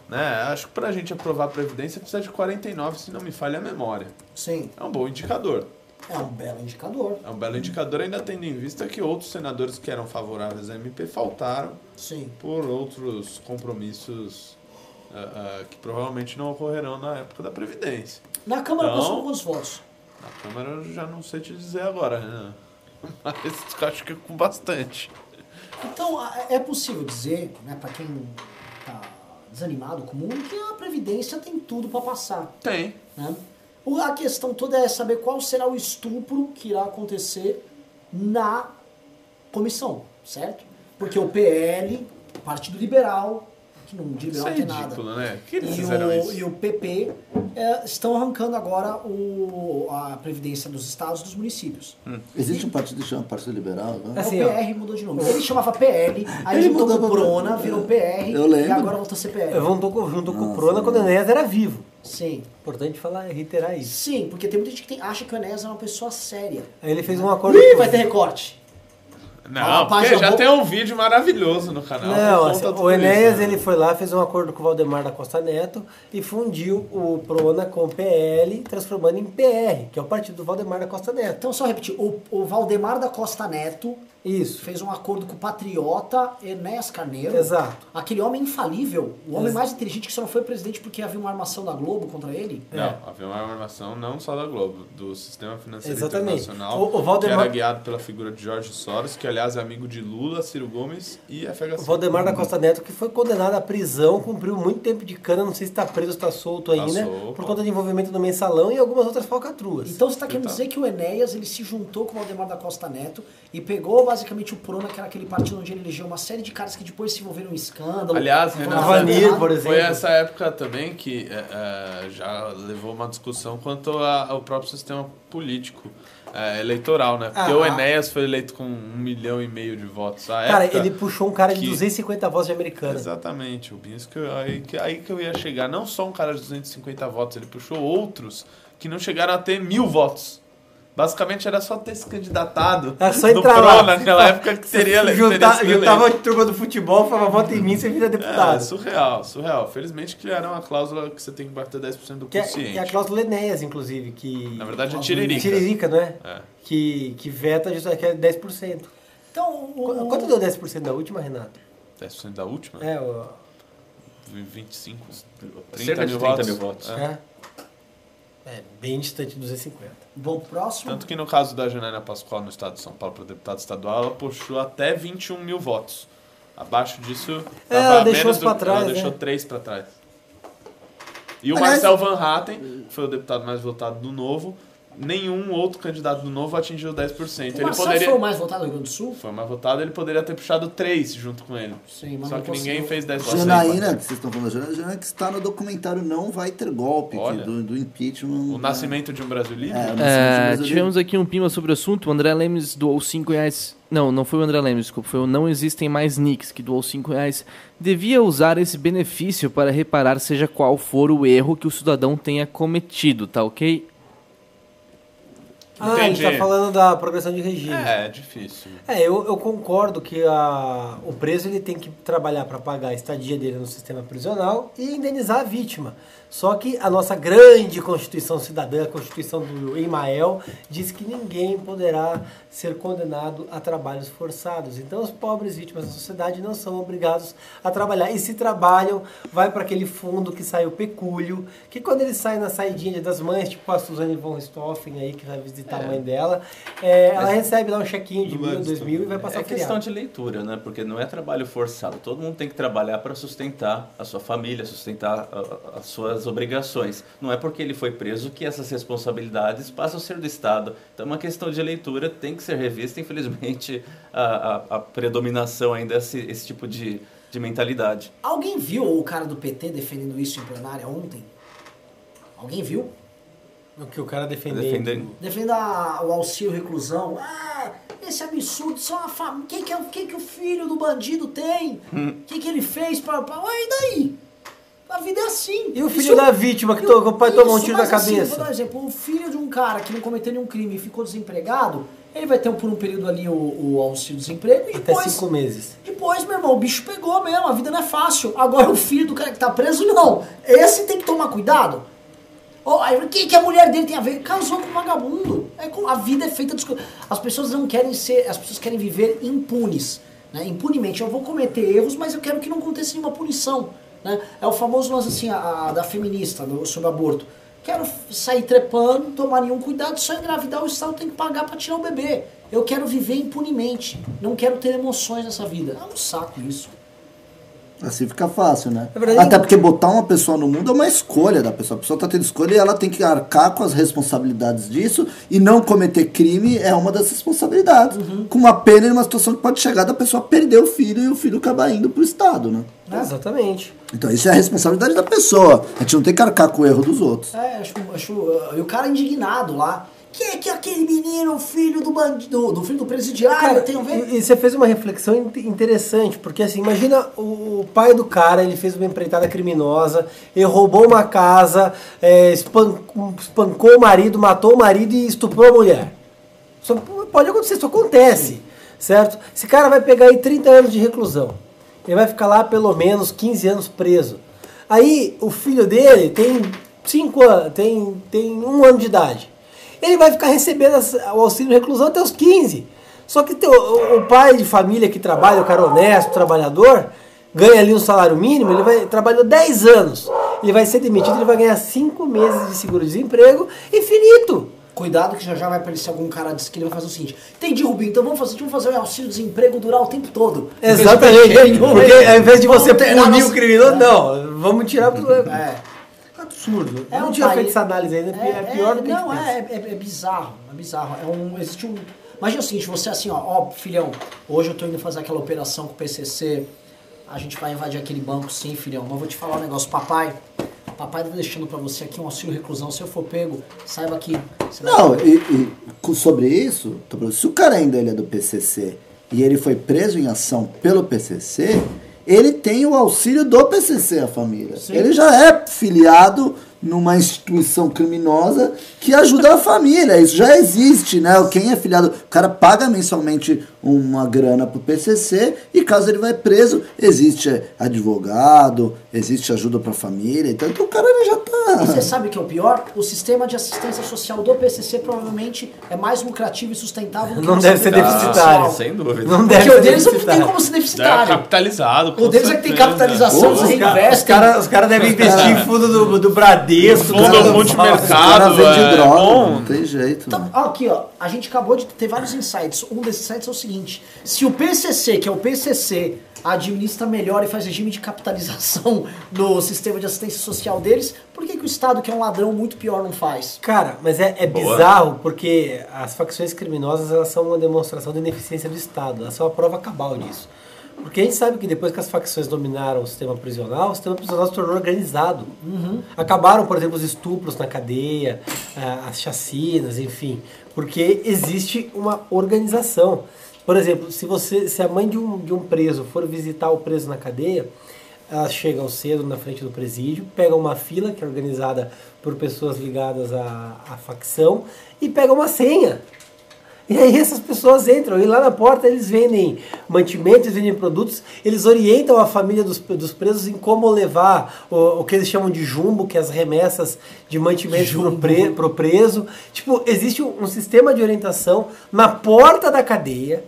Né? Acho que pra gente aprovar a Previdência precisa de 49, se não me falha a memória. Sim, É um bom indicador. é um belo indicador. É um belo indicador, ainda tendo em vista que outros senadores que eram favoráveis à MP faltaram Sim. por outros compromissos ah, ah, que provavelmente não ocorrerão na época da Previdência. Na Câmara Então- passou quantos votos? Na Câmara eu já não sei te dizer agora, Renan. Mas acho que com bastante. Então, a- é possível dizer, né, para quem tá desanimado com o mundo, que a Previdência tem tudo para passar. Tem. Né? A questão toda é saber qual será o estupro que irá acontecer na comissão, certo? Porque o PL, o Partido Liberal, que não de Isso liberal é tem nada, ridículo, né? Que eles e o, isso? e o PP é, estão arrancando agora o, a Previdência dos estados e dos municípios. Existe um partido que chama Partido Liberal, né? Assim, o ó. PR mudou de nome. Ele chamava PL, aí Ele juntou mudou com o pra- Prona, virou PR, Eu lembro. e agora voltou a ser PL. Juntou com, junto com o Prona quando o Enéas era vivo. Sim. Importante falar, reiterar isso. Sim, porque tem muita gente que tem- acha que o Enéas é uma pessoa séria. Aí ele fez um acordo. Ih, com- vai ter recorte. Não, porque já tem um vídeo maravilhoso no canal. Não, assim, o Enéas isso, né? ele foi lá, fez um acordo com o Valdemar da Costa Neto e fundiu o Prona com o PL, transformando em PR, que é o partido do Valdemar da Costa Neto. Então, só repetir, o, o Valdemar da Costa Neto Isso. fez um acordo com o patriota Enéas Carneiro. Exato. Aquele homem infalível, o homem Ex- mais inteligente que só não foi presidente porque havia uma armação da Globo contra ele. Não, É. havia uma armação não só da Globo, do sistema financeiro Exatamente. internacional, O- o Valdemar- que era guiado pela figura de Jorge Soros, que aliás é amigo de Lula, Ciro Gomes e FHC. O Valdemar da Costa Neto, que foi condenado à prisão, cumpriu muito tempo de cana, não sei se está preso ou está solto Tá ainda, solto. por conta de envolvimento no mensalão e algumas outras falcatruas. Então você está querendo Então. dizer que o Enéas ele se juntou com o Valdemar da Costa Neto e pegou basicamente o Prona, que era aquele partido onde ele elegeu uma série de caras que depois se envolveram em escândalo. Aliás, fazer Vanir, por exemplo. Foi essa época também que é, é, já levou uma discussão quanto a- ao próprio sistema político é, eleitoral, né? Porque Ah. o Enéas foi eleito com um milhão e meio de votos. A Cara, época ele puxou um cara de que- 250 votos de americana. Exatamente, o Binho, isso que eu- aí, que, aí que eu ia chegar. Não só um cara de 250 votos, ele puxou outros que não chegaram a ter mil votos. Basicamente era só ter se candidatado Era só entrar PRO lá. naquela época que Junta, sido juntava eleito. a turma do futebol, falava, vota em mim, você vira É, deputado. surreal, surreal. Felizmente criaram uma cláusula que você tem que bater 10% do que, é, consciente. que é a cláusula Enéas, inclusive, que... Na verdade é tiririca. Tiririca, não é? É. Que, que veta justamente que é 10%. Então, o, Qu- Quanto deu 10% da última, Renato? 10% da última? É, o... 25, 30 Cerca de mil 30 votos. mil votos. É. é. É, bem distante de 250. Vamos pro próximo? Tanto que no caso da Janaina Pascoal no estado de São Paulo para deputado estadual, ela puxou até 21 mil votos. Abaixo disso, É, ela deixou menos do- trás, Ela deixou né? três para trás. E o Aliás- Marcel Van Hatten, que foi o deputado mais votado do Novo, nenhum outro candidato do Novo atingiu 10%. o ele Marcelo poderia... foi o mais votado do Rio Grande do Sul? Foi o mais votado, ele poderia ter puxado três junto com ele. Sim, mas Só que ninguém fez 10%. Janaína, que vocês estão falando Janaína, Janaína que está no documentário Não Vai Ter Golpe, que Olha. do, do impeachment. O nascimento de um Brasil livre? É, o nascimento É, brasileiro. tivemos aqui um pima sobre o assunto. O André Lemes doou 5 reais. Não, não foi o André Lemes, desculpa. Foi o Não Existem Mais Nicks, que doou 5 reais. Devia usar esse benefício para reparar seja qual for o erro que o cidadão tenha cometido, tá ok? Ah, Entendi. tá falando da progressão de regime. É, é difícil. É, eu, eu concordo que a, o preso ele tem que trabalhar para pagar a estadia dele no sistema prisional e indenizar a vítima. Só que a nossa grande Constituição Cidadã, a Constituição do Emael, diz que ninguém poderá ser condenado a trabalhos forçados. Então, os pobres vítimas da sociedade não são obrigados a trabalhar. E se trabalham, vai para aquele fundo que sai o pecúlio, que quando eles saem na saidinha das mães, tipo a Suzane von Richthofen aí, que vai visitar a mãe dela, é, ela recebe lá um chequinho de mil, lado dois mil e vai passar É questão de leitura, né? Porque não é trabalho forçado. Todo mundo tem que trabalhar para sustentar a sua família, sustentar a- a- as suas obrigações. Não é porque ele foi preso que essas responsabilidades passam a ser do Estado. Então é uma questão de leitura, tem que ser revista. Infelizmente, a, a- a predominação ainda é esse, esse tipo de, de mentalidade. Alguém viu o cara do PT defendendo isso em plenária ontem? Alguém viu? O que o cara defendendo. Defendendo. Defenda a- o auxílio reclusão. Ah, esse absurdo, só uma família. O que, que, é- o que, que o filho do bandido tem? O que, que ele fez para. Pra... E daí? A vida é assim. E o filho Isso- da vítima que o pai tomou um tiro na assim, cabeça? vou dar um exemplo. O filho de um cara que não cometeu nenhum crime e ficou desempregado, ele vai ter por um período ali o, o auxílio-desemprego e Até depois. cinco meses. Depois, meu irmão, o bicho pegou mesmo, a vida não é fácil. Agora o filho do cara que tá preso, não. Esse tem que tomar cuidado. Oh, o que, que a mulher dele tem a ver? Casou com um vagabundo. É, a vida é feita de... As pessoas não querem ser... As pessoas querem viver impunes. Né? Impunemente. Eu vou cometer erros, mas eu quero que não aconteça nenhuma punição. Né? É o famoso lance assim, a, a da feminista, do, sobre aborto. Quero sair trepando, tomar nenhum cuidado, só engravidar o Estado tem que pagar pra tirar o bebê. Eu quero viver impunemente. Não quero ter emoções nessa vida. É um saco isso. Assim fica fácil, né? Verdade. Até porque botar uma pessoa no mundo é uma escolha da pessoa. A pessoa tá tendo escolha e ela tem que arcar com as responsabilidades disso e não cometer crime é uma das responsabilidades. Uhum. Com uma pena em uma situação que pode chegar da pessoa perder o filho e o filho acabar indo pro Estado, né? Exatamente. Então isso é a responsabilidade da pessoa. A gente não tem que arcar com o erro dos outros. É, acho, acho, e o cara indignado lá. Que é que aquele menino, filho do bandido, do filho do presidiário, Cara, tem a ver? e, e você fez uma reflexão in- interessante, porque assim, imagina o, o pai do cara, ele fez uma empreitada criminosa, ele roubou uma casa, é, espan- espancou o marido, matou o marido e estuprou a mulher. Isso pode acontecer, isso acontece, certo? Esse cara vai pegar aí 30 anos de reclusão. Ele vai ficar lá pelo menos 15 anos preso. Aí o filho dele tem 5 anos, tem, tem um ano de idade. Ele vai ficar recebendo as- o auxílio reclusão até os 15. Só que teu- o, o pai de família que trabalha, o cara honesto, trabalhador, ganha ali um salário mínimo, ele vai trabalhou 10 anos. Ele vai ser demitido, ele vai ganhar 5 meses de seguro-desemprego e finito. Cuidado que já já vai aparecer algum cara disse que ele vai fazer o seguinte. Entendi, Rubinho, então vamos fazer, vamos fazer o auxílio-desemprego durar o tempo todo. Exatamente. Porque ao invés de você punir o criminoso, não. Vamos tirar pro. É. Absurdo. É não um tinha país- feito essa análise ainda, é, pior do que Não, é, é, é bizarro, é bizarro. É um, existe um... Imagina o seguinte, você assim, ó, ó, filhão, hoje eu tô indo fazer aquela operação com o PCC, a gente vai invadir aquele banco sim, filhão, mas vou te falar um negócio, papai, papai tá deixando pra você aqui um auxílio reclusão, se eu for pego, saiba que... Vai- Não, e, e sobre isso, se o cara ainda ele é do PCC e ele foi preso em ação pelo PCC, ele tem o auxílio do PCC, a família. Ele já é filiado numa instituição criminosa que ajuda a família. Isso já existe, né? Quem é filiado, o cara paga mensalmente uma grana pro PCC e caso ele vai preso, existe advogado, existe ajuda pra família. Então, então o cara ele já E você tá. sabe o que é o pior? O sistema de assistência social do PCC provavelmente é mais lucrativo e sustentável que Não o deve ser deficitário. social. Sem dúvida. Não Porque deve o ser deles não tem como ser É deficitário. capitalizado. com O deles é que tem capitalização, Os eles Os caras cara, os cara devem investir em fundo do, do Bradesco. Fundo cara, O multimercado. é droga, bom. não tem jeito. Então, né? ó, aqui, ó, a gente acabou de ter vários insights. Um desses insights é o seguinte: se o PCC, que é o PCC, administra melhor e faz regime de capitalização no sistema de assistência social deles, por que, que o Estado, que é um ladrão muito pior, não faz? Cara, mas é, é bizarro porque as facções criminosas elas são uma demonstração da ineficiência do Estado. Elas são a prova cabal disso. Porque a gente sabe que depois que as facções dominaram o sistema prisional, o sistema prisional se tornou organizado. Acabaram, por exemplo, os estupros na cadeia, ah, as chacinas, enfim. Porque existe uma organização. Por exemplo, se você, se a mãe de um, de um preso for visitar o preso na cadeia, elas chegam cedo na frente do presídio, pegam uma fila que é organizada por pessoas ligadas à, à facção e pegam uma senha. E aí essas pessoas entram e lá na porta eles vendem mantimentos, vendem produtos, eles orientam a família dos, dos presos em como levar o, o que eles chamam de jumbo, que é as remessas de mantimentos pro, pre, pro preso. Tipo, existe um, um sistema de orientação na porta da cadeia,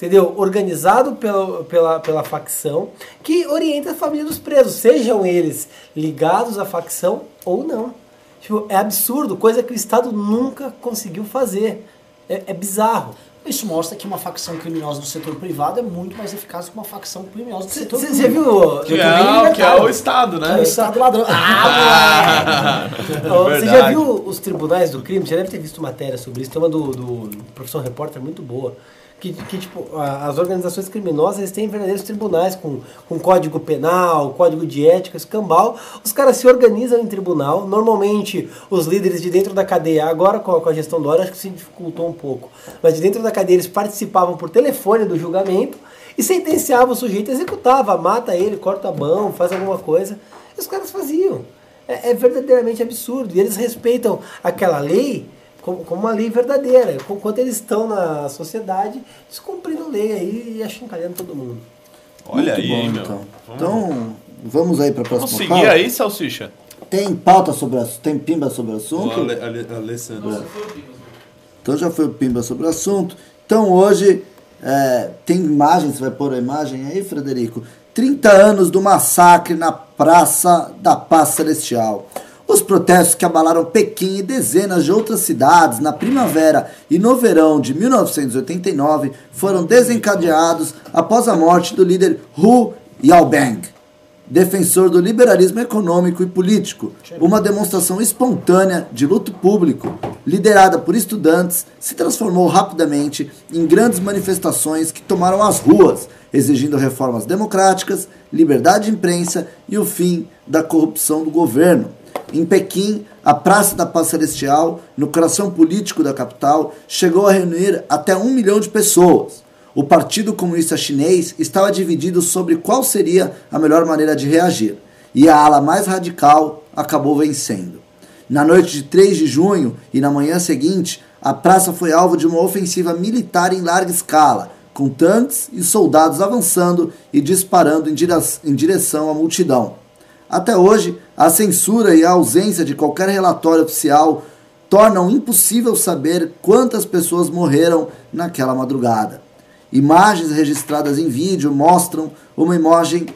entendeu? Organizado pela, pela, pela facção, que orienta a família dos presos, sejam eles ligados à facção ou não. Tipo, é absurdo, coisa que o Estado nunca conseguiu fazer. É, é bizarro. Isso mostra que uma facção criminosa do setor privado é muito mais eficaz que uma facção criminosa do setor Você público. viu? Que é, que é o Estado, É o né? Estado ladrão. Ah, Você já viu os tribunais do crime? Você deve ter visto matéria sobre isso. Tem uma do, do Profissão Repórter muito boa. Que, que, tipo, as organizações criminosas têm verdadeiros tribunais com, com código penal, código de ética, escambau. Os caras se organizam em tribunal. Normalmente, os líderes de dentro da cadeia, agora com a, com a gestão do óleo, acho que se dificultou um pouco. Mas de dentro da cadeia, eles participavam por telefone do julgamento e sentenciavam o sujeito, executava, mata ele, corta a mão, faz alguma coisa. E os caras faziam. É, é verdadeiramente absurdo. E eles respeitam aquela lei como, como uma lei verdadeira. Enquanto eles estão na sociedade, descumprindo lei aí e achincalhando todo mundo. Olha Muito aí, bom, hein, meu. então. Vamos, Então, vamos aí para a próxima vamos seguir pauta. aí, Salsicha? Tem pauta sobre o assunto? Tem pimba sobre o assunto? O Ale, Ale, Alessandro. Então já foi o pimba sobre o assunto. Então hoje é, tem imagem, você vai pôr a imagem aí, Frederico? 30 anos do massacre na Praça da Paz Celestial. Os protestos que abalaram Pequim e dezenas de outras cidades na primavera e no verão de 1989 foram desencadeados após a morte do líder Hu Yaobang defensor do liberalismo econômico e político. Uma demonstração espontânea de luto público, liderada por estudantes, se transformou rapidamente em grandes manifestações que tomaram as ruas, exigindo reformas democráticas, liberdade de imprensa e o fim da corrupção do governo. Em Pequim, a Praça da Paz Celestial, no coração político da capital, chegou a reunir até um milhão de pessoas. O Partido Comunista Chinês estava dividido sobre qual seria a melhor maneira de reagir, e a ala mais radical acabou vencendo. Na noite de 3 de junho e na manhã seguinte, a praça foi alvo de uma ofensiva militar em larga escala, com tanques e soldados avançando e disparando em dire- em direção à multidão. Até hoje, a censura e a ausência de qualquer relatório oficial tornam impossível saber quantas pessoas morreram naquela madrugada. Imagens registradas em vídeo mostram uma imagem.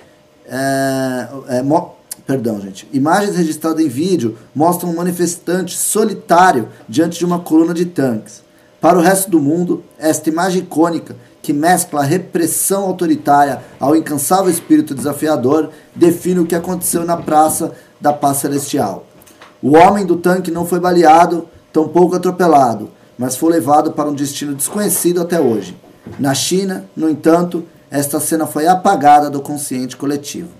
é, é, mo- perdão, gente. Imagens registradas em vídeo mostram um manifestante solitário diante de uma coluna de tanques. Para o resto do mundo, esta imagem icônica, que mescla a repressão autoritária ao incansável espírito desafiador, define o que aconteceu na Praça da Paz Celestial. O homem do tanque não foi baleado, tampouco atropelado, mas foi levado para um destino desconhecido até hoje. Na China, no entanto, esta cena foi apagada do consciente coletivo.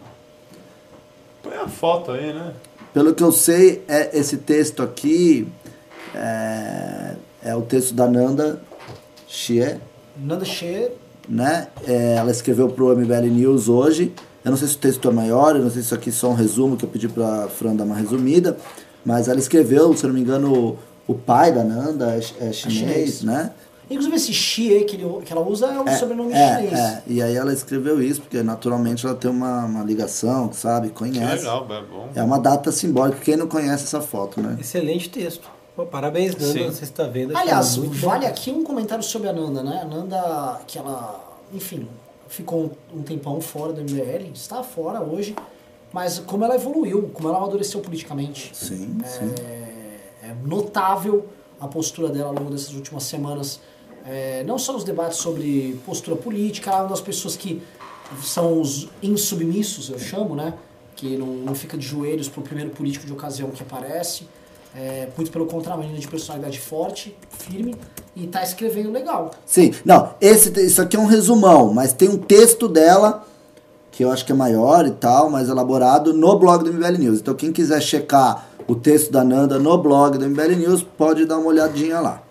Põe a foto aí, né? Pelo que eu sei, é esse texto aqui é, é o texto da Nanda Xie, Nanda Xie, né? É, ela escreveu para o MBL News hoje. Eu não sei se o texto é maior, eu não sei se isso aqui é só um resumo que eu pedi para a Fran dar uma resumida, mas ela escreveu, se eu não me engano, o, o pai da Nanda é, é chinês, chinês. né? Inclusive esse Xie que, ele- que ela usa é um É, sobrenome é, chinês. é. E aí ela escreveu isso, porque naturalmente ela tem uma, uma ligação, sabe? Que Conhece. legal, é bom. É uma data simbólica. Quem não conhece essa foto, né? Excelente texto. Pô, parabéns, Nanda. Sim. Você está vendo. Aliás, muito bom. vale aqui um comentário sobre a Nanda, né? A Nanda, que ela, enfim, ficou um, um tempão fora do MBL, está fora hoje, mas como ela evoluiu, como ela amadureceu politicamente. Sim, sim. É, é notável a postura dela ao longo dessas últimas semanas, é, não só nos debates sobre postura política, ela é uma das pessoas que são os insubmissos, eu chamo, né? Que não, não fica de joelhos pro primeiro político de ocasião que aparece. É, muito pelo contrário, uma de personalidade forte, firme, e tá escrevendo legal. Sim, não, esse, isso aqui é um resumão, mas tem um texto dela, que eu acho que é maior e tal, mais elaborado, no blog do MBL News. Então quem quiser checar o texto da Nanda no blog do MBL News, pode dar uma olhadinha lá.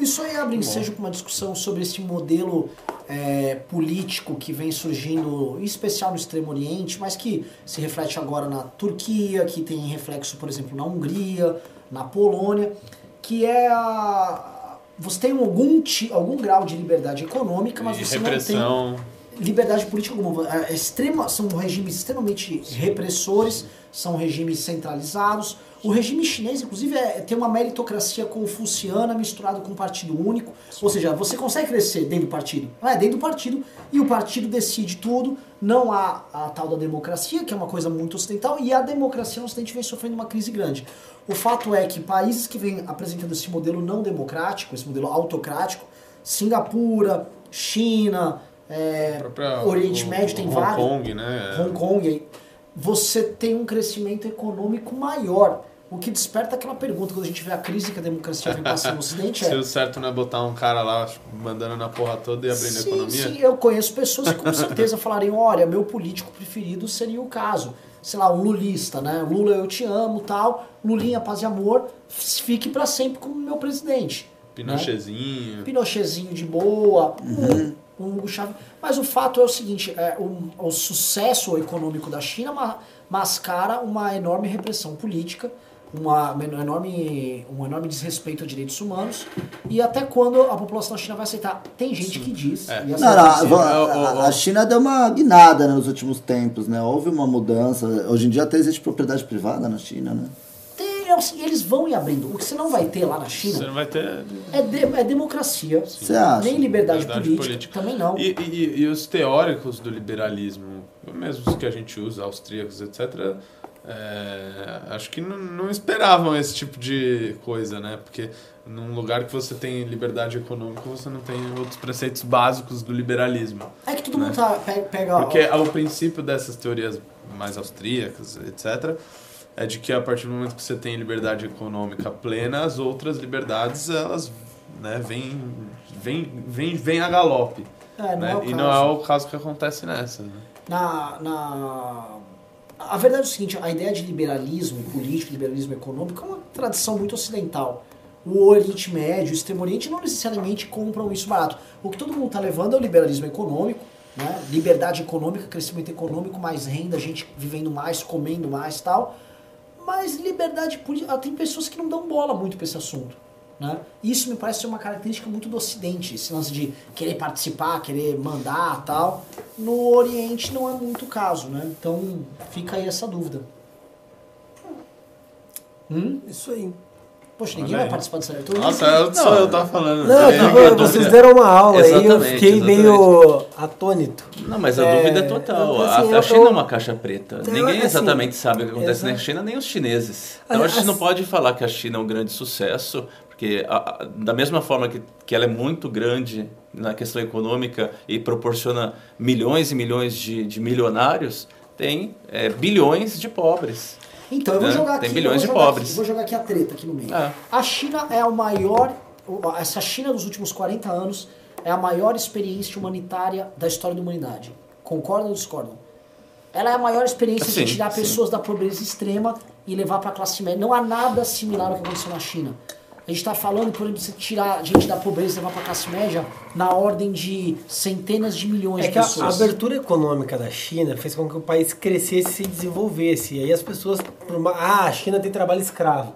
Isso aí abre ensejo para uma discussão sobre esse modelo é, político que vem surgindo, em especial no Extremo Oriente, mas que se reflete agora na Turquia, que tem reflexo, por exemplo, na Hungria, na Polônia, que é a. Você tem algum, algum grau de liberdade econômica, mas E você não tem repressão. liberdade política alguma. É extrema, são regimes extremamente repressores, são regimes centralizados. O regime chinês, inclusive, é, tem uma meritocracia confuciana misturado com um partido único. Ou seja, você consegue crescer dentro do partido. É, dentro do partido. E o partido decide tudo. Não há a tal da democracia, que é uma coisa muito ocidental, e a democracia no ocidente vem sofrendo uma crise grande. O fato é que países que vêm apresentando esse modelo não democrático, esse modelo autocrático, Singapura, China, é, própria- Oriente o- Médio tem Hong vários. Kong, né? Hong Kong, você tem um crescimento econômico maior. O que desperta aquela pergunta, quando a gente vê a crise que a democracia vem passando no Ocidente, Se é... o certo não é botar um cara lá mandando na porra toda e abrindo a Sim, economia. sim, eu conheço pessoas que com certeza falariam, olha, meu político preferido seria o caso. Sei lá, um lulista, né? Lula, eu te amo, tal. Lulinha, paz e amor, fique pra sempre como meu presidente. né? Pinochetzinho. Pinochetzinho de boa, um, um Hugo Chávez. Mas o fato é o seguinte, é, o, o sucesso econômico da China ma- mascara uma enorme repressão política, uma, uma enorme, um enorme desrespeito a direitos humanos, e até quando a população da China vai aceitar? Tem gente que diz, É. e Não, não, a, Sim, a- é, o- a China deu uma guinada né, nos últimos tempos, né? Houve uma mudança. Hoje em dia até existe propriedade privada na China, né? tem, é eles vão ir abrindo. O que você não vai ter lá na Você China não vai ter. é, de- é democracia, Você acha? nem liberdade, Liberdade política, política. também não. E, e- e os teóricos do liberalismo, mesmo os que a gente usa, austríacos, etc., é, acho que não, não esperavam esse tipo de coisa, né? Porque num lugar que você tem liberdade econômica, você não tem outros preceitos básicos do liberalismo. É que todo mundo tá, pe- pega... Porque o princípio dessas teorias mais austríacas, etc., é de que a partir do momento que você tem liberdade econômica plena, as outras liberdades, elas né, vêm vem, vem, vem a galope. É, não né? é o e não é o caso que acontece nessa. Né? na, na... A verdade é o seguinte, a ideia de liberalismo político, liberalismo econômico é uma tradição muito ocidental. O Oriente Médio, o Extremo Oriente não necessariamente compram isso barato. O que todo mundo está levando é o liberalismo econômico, né? liberdade econômica, crescimento econômico, mais renda, gente vivendo mais, comendo mais tal. Mas liberdade política, tem pessoas que não dão bola muito para esse assunto. Né? Isso me parece ser uma característica muito do Ocidente, esse lance de querer participar, querer mandar tal. No Oriente não é muito o caso, né? Então fica aí essa dúvida. Hum? Isso aí. Poxa, ninguém Olha vai aí. participar dessa eu tô Nossa, eu, só eu tava falando. Não, É, é, vocês é, deram uma aula aí, eu fiquei exatamente. meio atônito. Não, mas a É, dúvida é total. assim, a, China eu- é uma caixa preta. Não, Ninguém assim, exatamente sabe o que acontece na. China, nem os chineses. Então a gente Assim- não pode falar que a China é um grande sucesso, porque a- da mesma forma que, que ela é muito grande na questão econômica e proporciona milhões e milhões de, de milionários, tem é, bilhões de pobres. Então, eu vou né? jogar Tem aqui. bilhões eu vou de pobres. Aqui, vou jogar aqui a treta aqui no meio. É. A China é o maior. Essa China dos últimos 40 anos é a maior experiência humanitária da história da humanidade. Concordam ou discordam? Ela é a maior experiência Sim, de tirar sim. pessoas da pobreza extrema e levar para a classe média. Não há nada similar ao que aconteceu na China. A gente está falando, por exemplo, de tirar gente da pobreza e levar para a classe média na ordem de centenas de milhões É de que a, pessoas. abertura econômica da China fez com que o país crescesse e se desenvolvesse. E aí as pessoas. Ah, a China tem trabalho escravo.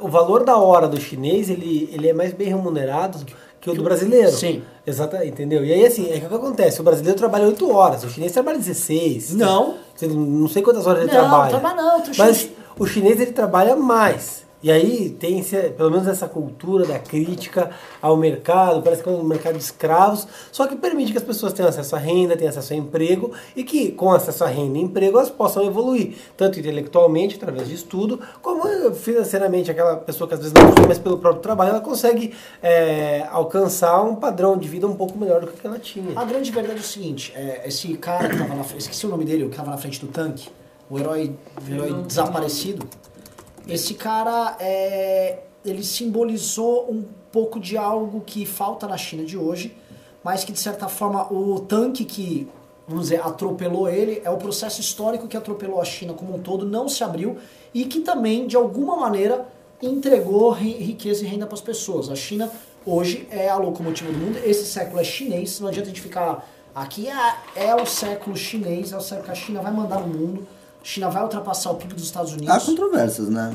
O valor da hora do chinês ele, ele é mais bem remunerado que o do brasileiro. Sim. Exato, entendeu? E aí assim, é que o que acontece? O brasileiro trabalha 8 horas, o chinês trabalha 16. Não. Não- Não sei quantas horas ele Não, trabalha. trabalha não, Mas o chinês ele trabalha mais. E aí tem pelo menos essa cultura da crítica ao mercado, parece que é um mercado de escravos, só que permite que as pessoas tenham acesso à renda, tenham acesso a emprego e que com acesso à renda e emprego elas possam evoluir, tanto intelectualmente, através de estudo, como financeiramente, aquela pessoa que às vezes não estuda, mas pelo próprio trabalho, ela consegue eh, alcançar um padrão de vida um pouco melhor do que ela tinha. A grande verdade é o seguinte, é, esse cara que tava na frente, esqueci o nome dele, o que tava na frente do tanque, o herói, o herói desaparecido, esse cara, é, ele simbolizou um pouco de algo que falta na China de hoje, mas que de certa forma o tanque que, vamos dizer, atropelou ele, é o processo histórico que atropelou a China como um todo, não se abriu e que também, de alguma maneira, entregou ri- riqueza e renda para as pessoas. A China hoje é a locomotiva do mundo. Esse século é chinês, não adianta a gente ficar aqui. É, é o século chinês, é o século que a China vai mandar no mundo. China vai ultrapassar o PIB dos Estados Unidos. Há controvérsias, né?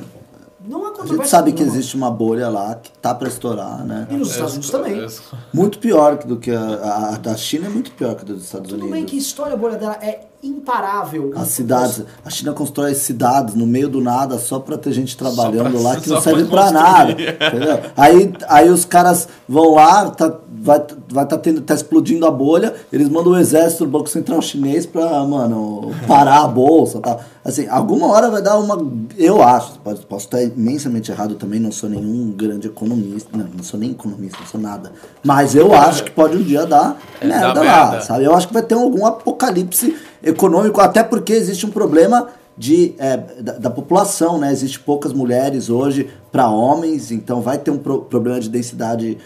Não há A gente sabe que existe uma bolha lá que tá pra estourar, né? E nos Estados Unidos também. Muito pior do que a, a da China é muito pior que a dos Estados Tudo Unidos. bem que a história a bolha dela é imparável. As cidades, a China constrói cidades no meio do nada só pra ter gente trabalhando pra- lá que não serve pra construir. nada. Entendeu? Aí, aí os caras vão lá, tá, vai vai tá, tendo, tá explodindo a bolha, eles mandam o exército do Banco Central Chinês pra, mano, parar a bolsa tal. Assim, alguma hora vai dar uma. Eu acho, posso, posso estar imensamente errado também, não sou nenhum grande economista, não, não sou nem economista, não sou nada. Mas eu acho que pode um dia dar É, merda lá, merda. sabe? Eu acho que vai ter algum apocalipse econômico, até porque existe um problema de, é, da, da população, né? Existe poucas mulheres hoje para homens, então vai ter um pro- problema de densidade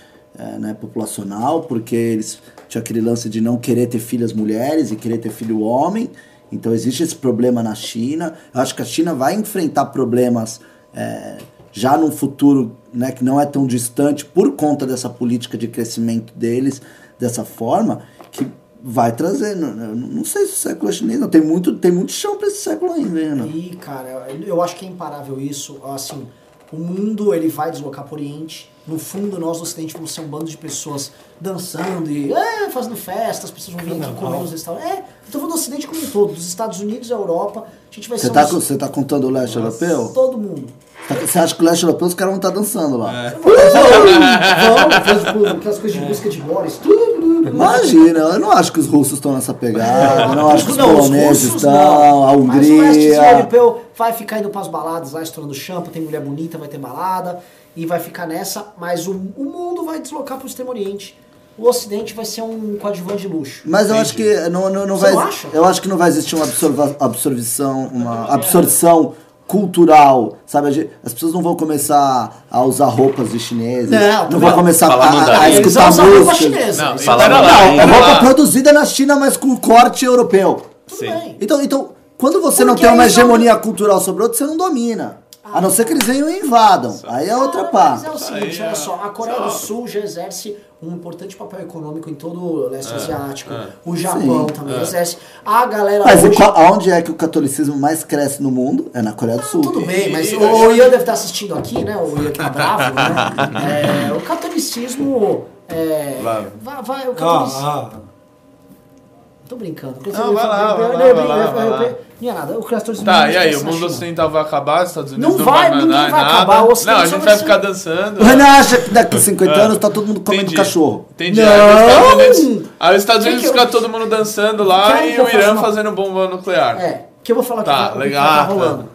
é, né, populacional, porque eles tinham aquele lance de não querer ter filhas mulheres e querer ter filho homem. Então existe esse problema na China. Eu acho que a China vai enfrentar problemas é, já num futuro né, que não é tão distante por conta dessa política de crescimento deles dessa forma que vai trazer. Não, não- não sei se o século chinês, não. Tem muito, tem muito chão para esse século ainda. né? E, cara, eu acho que é imparável isso. Assim, o mundo ele vai deslocar para o Oriente. No fundo, nós do Ocidente vamos ser um bando de pessoas dançando e é, fazendo festa, as pessoas vão vir aqui comer nos restaurantes. É, eu tô falando do Ocidente como um todo, dos Estados Unidos à Europa. A gente vai Você ser tá, uns- com- você tá contando o leste europeu? todo mundo. Tá- Você acha que o leste europeu os caras vão estar dançando lá? Tipo, aquelas coisas de música de Boris. Tudo. Imagina, eu não acho que os russos estão nessa pegada, eu não acho que os Não, poloneses estão, não. a Mas o leste Hungria. europeu vai ficar indo pras baladas lá, estourando shampoo, tem mulher bonita, vai ter balada, e vai ficar nessa, mas o, o mundo vai deslocar pro Extremo Oriente. O Ocidente vai ser um coadjuvante de luxo. Mas eu acho que não, não, não Você vai. não acha? Eu acho que não vai existir uma absorva, absorção, uma absorção cultural, sabe? As pessoas não vão começar a usar roupas de chineses, Não, não, vão não. começar Falar a, a, a escutar música. chinesa. Não, Isso fala é lá, legal. Não, é roupa produzida na China, mas com corte europeu. Tudo Sim. bem. Então, então quando você não Porque tem uma eles não- hegemonia cultural sobre outro, você não domina. A não ser que eles venham e invadam. Aí é outra Cara, mas pá. é o seguinte, Aí é- olha só, a Coreia do Sul já exerce um importante papel econômico em todo o leste asiático. O Japão Sim. também exerce. A galera Mas hoje... aonde é que o catolicismo mais cresce no mundo? É na Coreia do Sul. Tudo bem, mas E- o, o Ian deve estar assistindo aqui, né? O Ian que tá bravo, né? É, o catolicismo. É, vai, vai, o Ah, catolicismo. ah. Tô brincando. Não, vai lá, vai lá, vai lá, vai lá. Não é nada. O catolicismo Tá, não e aí, o mundo ocidental vai acabar, os Estados Unidos Não não, vai, vai ninguém vai acabar, o Não, a gente vai ficar dançando. Renan acha que daqui 50 Ah, anos tá todo mundo comendo cachorro. Entendi. Não! Aí os Estados Unidos, fica todo mundo dançando lá e o Irã fazendo bomba nuclear. É, que eu vou falar Tá, que, legal. tá rolando.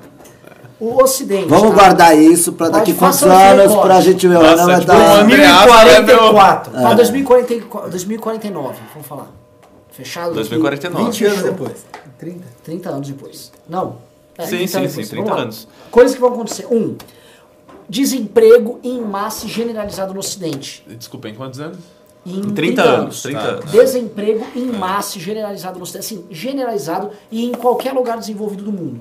O Ocidente. Vamos tá? guardar isso pra Pode daqui quantos anos recorte. pra gente ver. O Nossa, vai tipo, Andreasa level- 2044. Pra 2044 2049, vamos falar. Fechado? 2049. 20 anos depois. 30. 30 anos depois. Não. É, Sim, 30 sim, anos sim, depois. 30 Vamos lá. anos. Coisas que vão acontecer. Um, desemprego em massa generalizado no Ocidente. Desculpa, em quantos anos? Em 30 anos, 30 Tá. anos. Desemprego em massa generalizado no Ocidente. Assim, generalizado e em qualquer lugar desenvolvido do mundo.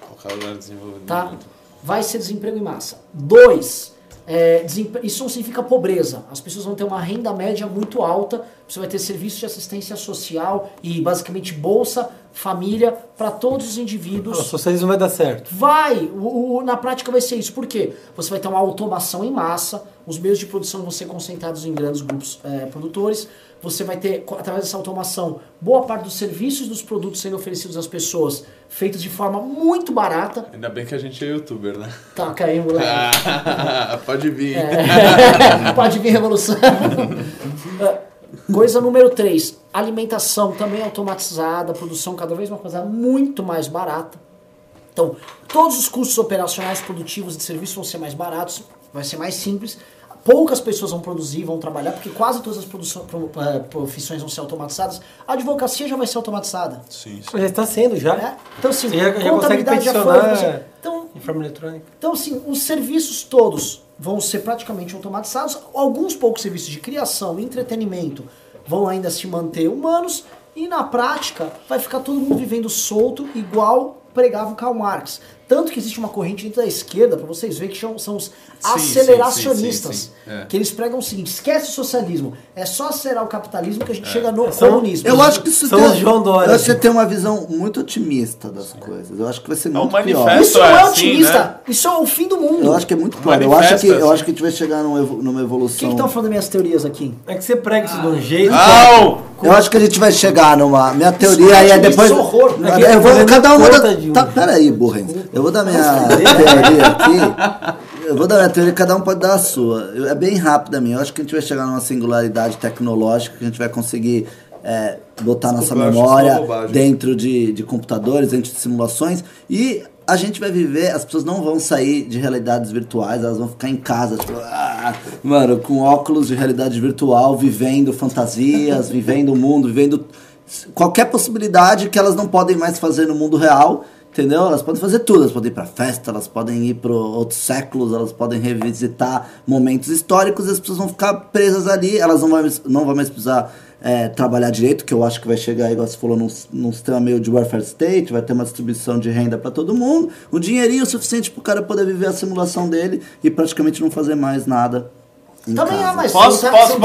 Qualquer lugar desenvolvido. do tá? mundo. Vai ser desemprego em massa. Dois, é, desempre- isso não significa pobreza. As pessoas vão ter uma renda média muito alta. Você vai ter serviços de assistência social e basicamente bolsa família para todos os O indivíduos. socialismo vai dar certo. Vai, o- o- na prática vai ser isso. Por quê? Você vai ter uma automação em massa, os meios de produção vão ser concentrados em grandes grupos é, produtores. Você vai ter, através dessa automação, boa parte dos serviços e dos produtos sendo oferecidos às pessoas, feitos de forma muito barata. Ainda bem que a gente é youtuber, né? Aí, moleque. Ah, Pode vir. É. Pode vir revolução. É, Coisa número 3. Alimentação também automatizada, produção cada vez uma coisa muito mais barata. Então, todos os custos operacionais, produtivos de serviço vão ser mais baratos, vai ser mais simples. Poucas pessoas vão produzir, vão trabalhar, porque quase todas as produção- pro- eh, profissões vão ser automatizadas. A advocacia já vai ser automatizada. Sim, sim. Já está sendo já. né? Então, assim, Você já, já consegue contabilidade já foi. você- Então, em forma eletrônica. então, assim, os serviços todos vão ser praticamente automatizados. Alguns poucos serviços de criação e entretenimento vão ainda se manter humanos. E na prática, vai ficar todo mundo vivendo solto, igual pregava o Karl Marx. Tanto que existe uma corrente dentro da esquerda, para vocês verem que são, são os sim, aceleracionistas. sim, sim, sim. É. Que eles pregam o seguinte: esquece o socialismo, é só acelerar o capitalismo que a É. gente chega no São- comunismo. Eu acho que isso São tem, João Dória. Eu acho que você tem uma visão muito otimista das coisas. Eu acho que vai ser um muito pior. Isso não é é assim, otimista, né? isso é o fim do mundo. Eu acho que é muito pior. Eu acho que, é eu assim. acho que a gente vai chegar numa evo- numa O que evolução. estão falando das minhas teorias aqui? É que você prega isso de um jeito. Au! Eu acho que a gente vai chegar numa. Minha teoria aí é Isso depois. é horror. Eu É vou, cada uma da. um- Tá, peraí, Burrens. Eu vou dar minha teoria aqui. Eu vou dar minha teoria, cada um pode dar a sua. Eu- É bem rápida a minha. Eu acho que a gente vai chegar numa singularidade tecnológica que a gente vai conseguir é, botar nossa Desculpa, isso memória dentro de, de computadores, dentro de simulações. E a gente vai viver, as pessoas não vão sair de realidades virtuais, elas vão ficar em casa, tipo, ah, mano, com óculos de realidade virtual, vivendo fantasias, vivendo o mundo, vivendo qualquer possibilidade que elas não podem mais fazer no mundo real. Entendeu? Elas podem fazer tudo, elas podem ir pra festa, elas podem ir para outros séculos, elas podem revisitar momentos históricos, as pessoas vão ficar presas ali, elas não vão, não vão mais precisar é, trabalhar direito, que eu acho que vai chegar, igual você falou, num, num sistema meio de welfare state, vai ter uma distribuição de renda para todo mundo, um dinheirinho suficiente pro cara poder viver a simulação dele e praticamente não fazer mais nada. Também casa. é, mas Posso- você tá- posso- eu-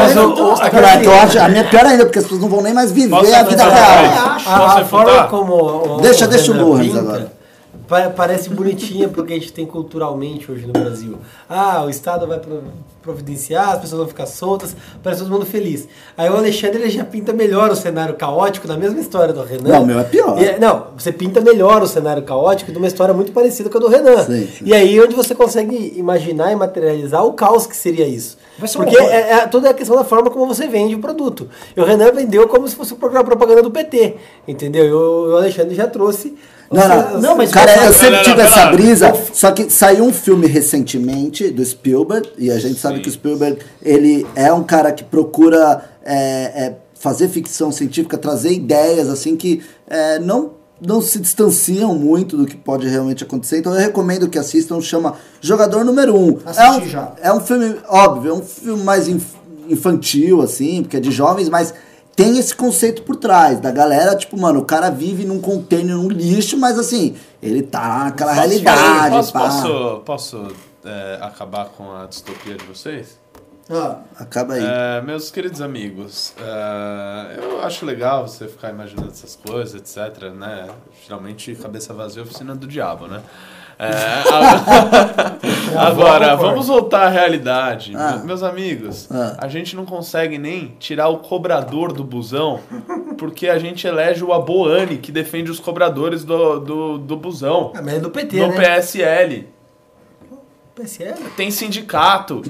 então, eu acho, a minha é pior ainda, porque as pessoas não vão nem mais viver Posso a vida real. A, a Posso forma como. o- Deixa- o deixa o pinta agora. Pa- Parece bonitinha porque a gente tem culturalmente hoje no Brasil. Ah, o Estado vai pro- providenciar, as pessoas vão ficar soltas, parece todo mundo feliz. Aí o Alexandre já pinta melhor o cenário caótico da mesma história do Renan. Não, o meu é pior. E não, você pinta melhor o cenário caótico de uma história muito parecida com a do Renan. Sim, sim. E aí onde você consegue imaginar e materializar o caos que seria isso. Vai ser um Porque é, é toda a questão da forma como você vende o produto. E o Renan vendeu como se fosse uma propaganda do PT, entendeu? E o, Alexandre já trouxe. Não, não, Não, mas cara, eu sempre Não, tive não, essa brisa, só que saiu um filme recentemente do Spielberg, e a gente sabe Sim. que o Spielberg, ele é um cara que procura é, é, fazer ficção científica, trazer ideias, assim, que é, não, não se distanciam muito do que pode realmente acontecer, então eu recomendo que assistam, chama Jogador Número 1. Um. É um, já. é um filme, óbvio, é um filme mais inf- infantil, assim, porque é de jovens, mas tem esse conceito por trás, da galera, tipo, mano, o cara vive num container, num lixo, mas assim, ele tá naquela Posso- realidade, Posso, pá. posso, posso, é, acabar com a distopia de vocês? Ah, Acaba aí. É, meus queridos amigos, é, eu acho legal você ficar imaginando essas coisas, etc, né? Geralmente, cabeça vazia é oficina do diabo, né? É, a- agora, vamos voltar à realidade. Ah. Me- Meus amigos, Ah. a gente não consegue nem tirar o cobrador do busão porque a gente elege o Aboane, que defende os cobradores do, do, do busão, Ah, mas é do PT, no né? PSL. PSL? Tem sindicato.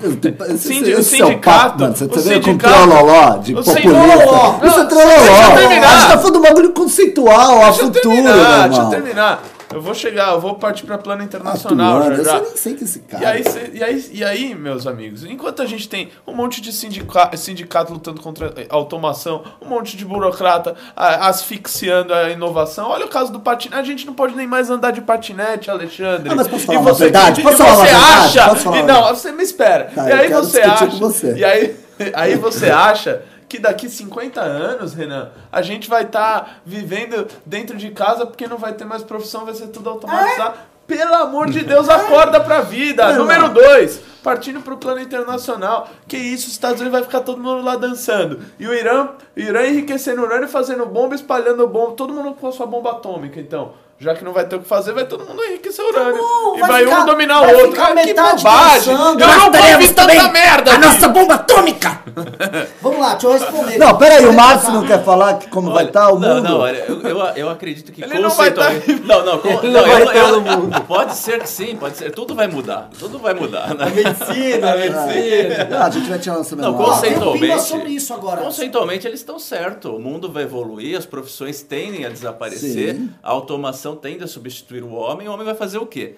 Esse- Sindi- esse o sindicato. mano, você o tá vendo com sindicato- trololó de o populista. sindicato- Isso é trololó. deixa eu terminar. A gente tá falando do bagulho conceitual, a Deixa eu futuro, terminar, meu deixa eu terminar. Eu vou chegar, eu vou partir para plano internacional Atuando, já eu já. só nem sei que esse cara. E aí, cê- e, aí, e aí, meus amigos, enquanto a gente tem um monte de sindica, sindicato lutando contra a automação, um monte de burocrata ah, asfixiando a inovação, olha o caso do patinete. A gente não pode nem mais andar de patinete, Alexandre. Ah, mas posso E falar uma você- verdade? e Posso falar você verdade? acha. Posso falar e não, verdade? você me espera. Tá, e eu aí você acha. você. E aí, aí você acha que daqui 50 anos, Renan, a gente vai estar vivendo dentro de casa porque não vai ter mais profissão, vai ser tudo automatizado. Pelo amor de Deus, acorda pra vida. Número 2, partindo pro plano internacional. Que isso, os Estados Unidos vai ficar todo mundo lá dançando. E o Irã, Irã enriquecendo urânio, fazendo bomba, espalhando bomba, todo mundo com a sua bomba atômica, então. Já que não vai ter o que fazer, vai todo mundo enriquecer urânio. bom, e vai vai, ficar- um dominar vai o outro. ficar Ah, que metade bobagem! Eu não ouvi tanta também merda! a aqui. nossa bomba atômica! vamos lá, deixa eu responder. Não, peraí, o Márcio não quer falar que como vai Olha, estar o mundo? Não, não, olha, eu, eu, eu acredito que Ele não vai tá- conceitualmente- Não, não, com- não, não vai eu- tá eu- no mundo. Pode ser que sim, pode ser. Tudo vai mudar. Tudo vai mudar. Né? Medicina, medicina. Não, a gente vai tirar nossa Não, memória. Tem conceitualmente. sobre isso agora. Conceitualmente eles estão certos. O mundo vai evoluir, as profissões tendem a desaparecer, Sim. a automação tende a substituir o homem. O homem vai fazer o quê?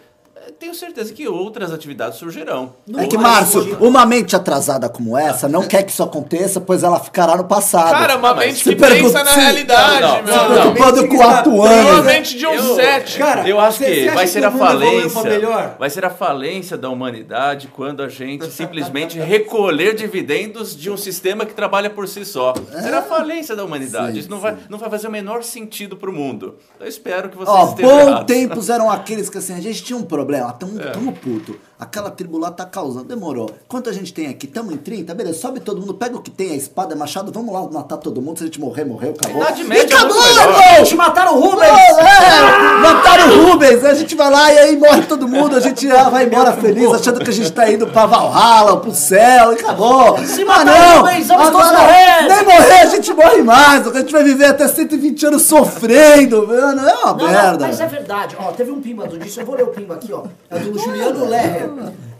Tenho certeza que outras atividades surgirão. É que, Márcio, uma mente atrasada como essa não quer que isso aconteça, pois ela ficará no passado. Cara, uma mente Se que pensa na se- realidade, Não, meu. não, Se não. preocupando com o Uma atuando. mente de um Eu- sete. Cara, eu acho que vai que ser o a evoluiu falência. Vai ser a falência da humanidade quando a gente simplesmente recolher dividendos de um sistema que trabalha por si só. Será a falência da humanidade. Sim, Isso não sim. vai, não vai fazer o menor sentido pro mundo. Eu espero que vocês Ó, estejam bons errados. tempos eram aqueles que assim, a gente tinha um problema, tamo, É. tamo puto. Aquela tribo lá tá causando, demorou. Quanto a gente tem aqui? Tamo em 30, beleza, sobe todo mundo, pega o que tem, a espada, machado, vamos lá matar todo mundo, se a gente morrer, morreu, acabou. Idade E Média é acabou, melhor. irmão! Mataram o Rubens! é, mataram o Rubens, a gente vai lá e aí morre todo mundo, a gente ah, vai embora feliz, achando que a gente tá indo pra Valhalla, pro céu, e acabou. Se Ah, matar não, o Rubens, vamos todos agora, morrer. Nem morrer, a gente morre mais, a gente vai viver até 120 anos sofrendo, mano, é uma Não, não, merda. mas é verdade. Ó, teve um pimba do disso, eu vou ler o pimba aqui, ó. É do Juliano Lerrer.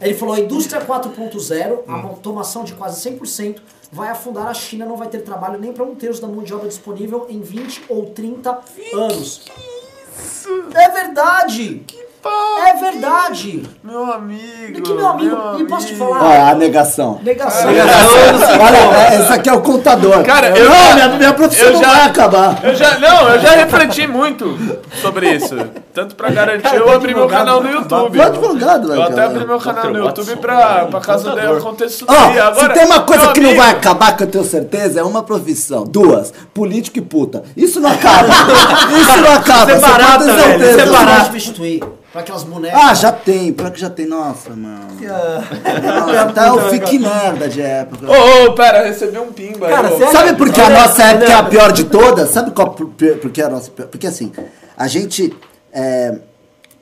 Ele falou: a indústria 4.0, a automação de quase 100%, vai afundar a China, não vai ter trabalho nem para um terço da mão de obra disponível em 20 ou 30 anos. É verdade! É verdade! Meu amigo. Que meu amigo, e posso te falar? Olha a negação. Negação. Olha, é, esse aqui é o contador. Cara, eu não, já- minha, minha profissão eu não já- vai acabar. Eu já, não, eu já refleti muito sobre isso. Tanto pra garantir, eu abri meu canal no YouTube. O advogado, Eu vai até abri meu canal no YouTube pra, pra caso dê Ó, daí. se tem uma coisa meu que não amigo, vai acabar, que eu tenho certeza, é uma profissão. Duas, político e puta. Isso não acaba. Isso não acaba. Separado, velho, separado. substituir pra aquelas bonecas. Ah, já tem. Pior que já tem. Nossa, mano. Nossa, tá o fique merda de época. Ô, ô, pera, recebi um pimba. Cara, aí, acha- Sabe por que a nossa época é a pior de todas? Sabe qual por, que a nossa pior? Porque assim, a gente é,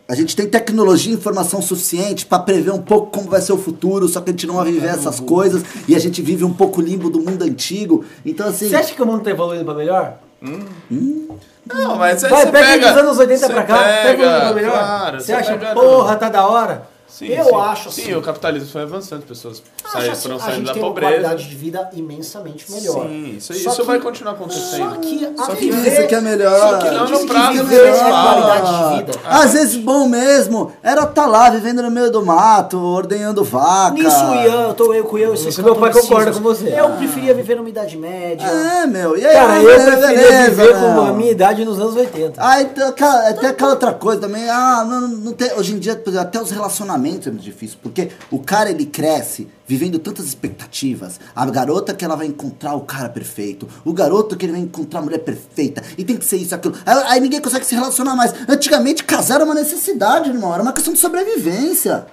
a gente tem tecnologia e informação suficiente pra prever um pouco como vai ser o futuro, só que a gente não vai viver essas coisas e a gente vive um pouco limbo do mundo antigo. Então assim, Você acha que o mundo tá evoluindo pra melhor? Não, mas aí Vai, você pega, pega... dos anos 80 você pra cá, pega, pega, pra melhor. Claro, você acha, pega- porra, tá da hora? Sim, Eu sim. acho Sim, assim. o capitalismo foi avançando, pessoas saíram, assim, foram a saindo gente da tem uma pobreza. qualidade de vida imensamente melhor. Sim, isso, Só isso que- vai continuar acontecendo. Só que a que viver- isso que é melhor. Só que Não, no que prazo viver é qualidade de vida. Às vezes bom mesmo era estar lá vivendo no meio do mato, ordenhando vaca. Nisso, Ian, eu tô eu com eu, esses Isso meu pai catolicismos. concorda com você. Eu preferia viver numa idade média. É, meu. E aí, Cara, eu beleza, preferia viver meu. com a minha idade nos anos 80. Aí tem aquela, outra coisa também. Ah, não, não tem, hoje em dia, até os relacionamentos é muito difícil. Porque o cara ele cresce vivendo tantas expectativas. A garota que ela vai encontrar o cara perfeito. O garoto que ele vai encontrar a mulher perfeita. E tem que ser isso, aquilo. Aí, aí ninguém consegue se relacionar mais. Antigamente, casar era uma necessidade, irmão. Era uma questão de sobrevivência.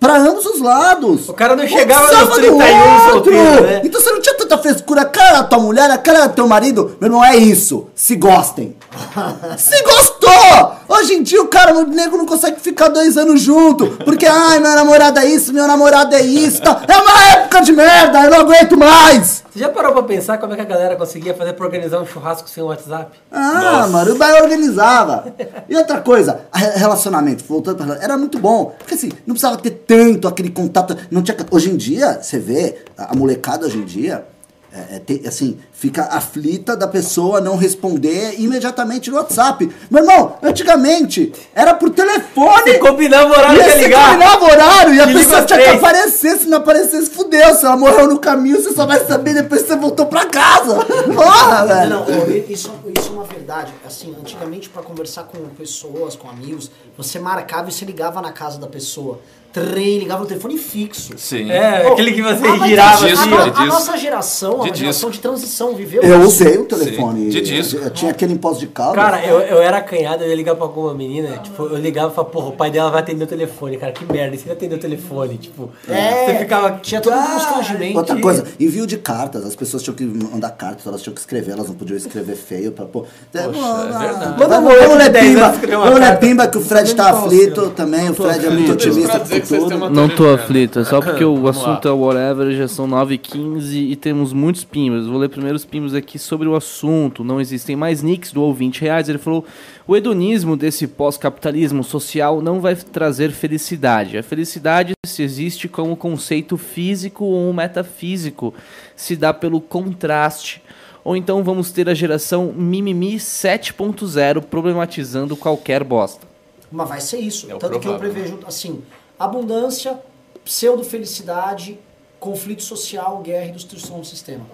Pra ambos os lados. O cara não chegava nos precisava do 31 outro. solteiro, né? Então você não tinha tanta frescura. A cara tua mulher, a cara do teu marido. Meu irmão, é isso. Se gostem. Se gostou! Hoje em dia o cara, o nego não consegue ficar dois anos junto. Porque, ai, minha namorada é isso, meu namorado é isso. Tá? É uma época de merda, eu não aguento mais. Você já parou pra pensar como é que a galera conseguia fazer pra organizar um churrasco sem WhatsApp? Ah, mano, o Bahia organizava. E outra coisa, relacionamento, voltando pra era muito bom. Porque assim, não precisava ter tanto aquele contato. Não tinha, hoje em dia, você vê, a a molecada hoje em dia, é, é, tem- assim, fica aflita da pessoa não responder imediatamente no WhatsApp. Meu irmão, antigamente era por telefone. Você combinava o horário E você ligar. combinava o horário e a Te pessoa tinha que aparecer. Se não aparecesse, fudeu. Se ela morreu no caminho, você só vai saber depois que você voltou pra casa. Porra, velho. Não, não, isso, isso é uma verdade. Assim, antigamente, pra conversar com pessoas, com amigos, você marcava e você ligava na casa da pessoa. Trem, ligava no telefone fixo. Sim. É, Pô, aquele que você ah, girava disso, a, assim, de a disco. nossa geração, é uma De geração de transição, viveu Eu isso. usei o telefone. de disco. Eu, eu tinha aquele imposto de cauda. Cara, eu, eu era acanhado, eu ia ligar pra alguma menina, tipo, eu ligava e falava, porra, o pai dela vai atender o telefone, cara, que merda, e se ele atender o telefone, tipo, É, você ficava... tinha todo um "Ah, constrangimento. Outra coisa, envio de cartas. As pessoas tinham que mandar cartas, elas tinham que escrever, elas não podiam escrever feio pra pô. é verdade. Vamos, um de 10 Pimba. Vamos ler carta. Pimba que o Fred tá aflito também. O Fred é muito otimista tudo. Não tô aflito, é só porque o assunto é whatever, já são 9h15 e temos muitos pimbas. Vou ler primeiro os pimbas aqui sobre o assunto. Não existem mais nicks do ouvinte reais. Ele falou: o hedonismo desse pós-capitalismo social não vai trazer felicidade. A felicidade se existe como conceito físico ou metafísico, se dá pelo contraste. Ou então vamos ter a geração mimimi 7.0 problematizando qualquer bosta. Mas vai ser isso. É o Tanto que eu provável, prevejo, assim, abundância, pseudo-felicidade, conflito social, guerra e destruição do sistema.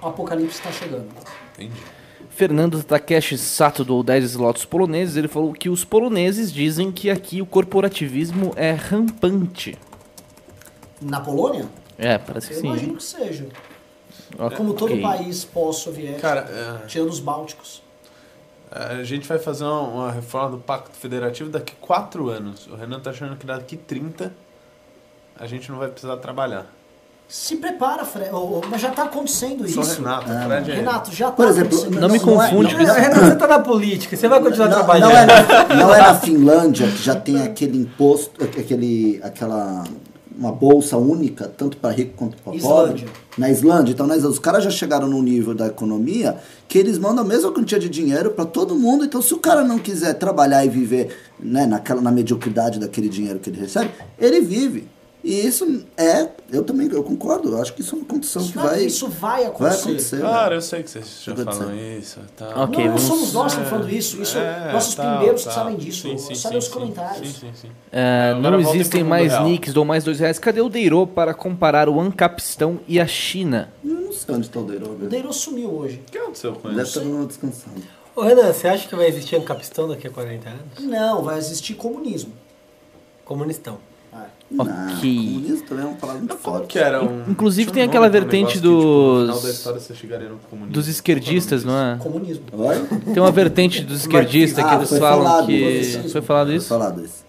O apocalipse está chegando. Entendi. Fernando Takeshi Sato doou 10 slots poloneses. Ele falou que os poloneses dizem que aqui o corporativismo é rampante. Na Polônia? É, parece que Eu sim. imagino que seja. Como todo país pós-soviético, Cara, é, tirando os bálticos. A gente vai fazer uma, reforma do Pacto Federativo daqui 4 anos. O Renan tá achando que daqui 30 a gente não vai precisar trabalhar. Se prepara, Fred. Ô, ô, Mas já está acontecendo Sou isso. Renato, o Fred é... Renato, já Por está exemplo, acontecendo Não me isso. confunde. não é- Renato, você tá na política, você vai continuar Não, trabalhando. não é na, não é na Finlândia que já tem aquele imposto, aquele, aquela uma bolsa única, tanto para rico quanto para pobre. Na Islândia, então na Islândia, os caras já chegaram num nível da economia que eles mandam a mesma quantia de dinheiro para todo mundo. Então, se o cara não quiser trabalhar e viver né, naquela, na mediocridade daquele dinheiro que ele recebe, ele vive. E isso é, eu também eu concordo, eu acho que isso é uma condição que Isso vai, isso vai vai acontecer. acontecer. Claro, eu sei que vocês já falam acontecer. isso. Tá. Ok, não, não somos nós que estamos falando isso. Isso É, nossos tal, primeiros que tal. sabem disso. Sim, sim, sabem sim, os sim, comentários. Sim, sim, sim. É, não existem mais real. nicks, dou mais dois reais. Cadê o Deiro para comparar o Ancapistão e a China? Eu não sei onde está o Deiro. O Deiro sumiu hoje. O que aconteceu com Deve ele? estar dando uma descansada. Ô Renan, você acha que vai existir Ancapistão daqui a 40 anos? Não, vai existir comunismo. Comunistão. Não, Ok. comunismo também é uma palavra muito Como forte. que era um... Inclusive, tem aquela vertente tipo, no dos- final da história você chegaria no comunismo. Dos esquerdistas, não é? Comunismo. Tem uma vertente dos esquerdistas que Ah, eles foi falam falado, que. foi- Foi falado Foi isso? falado isso.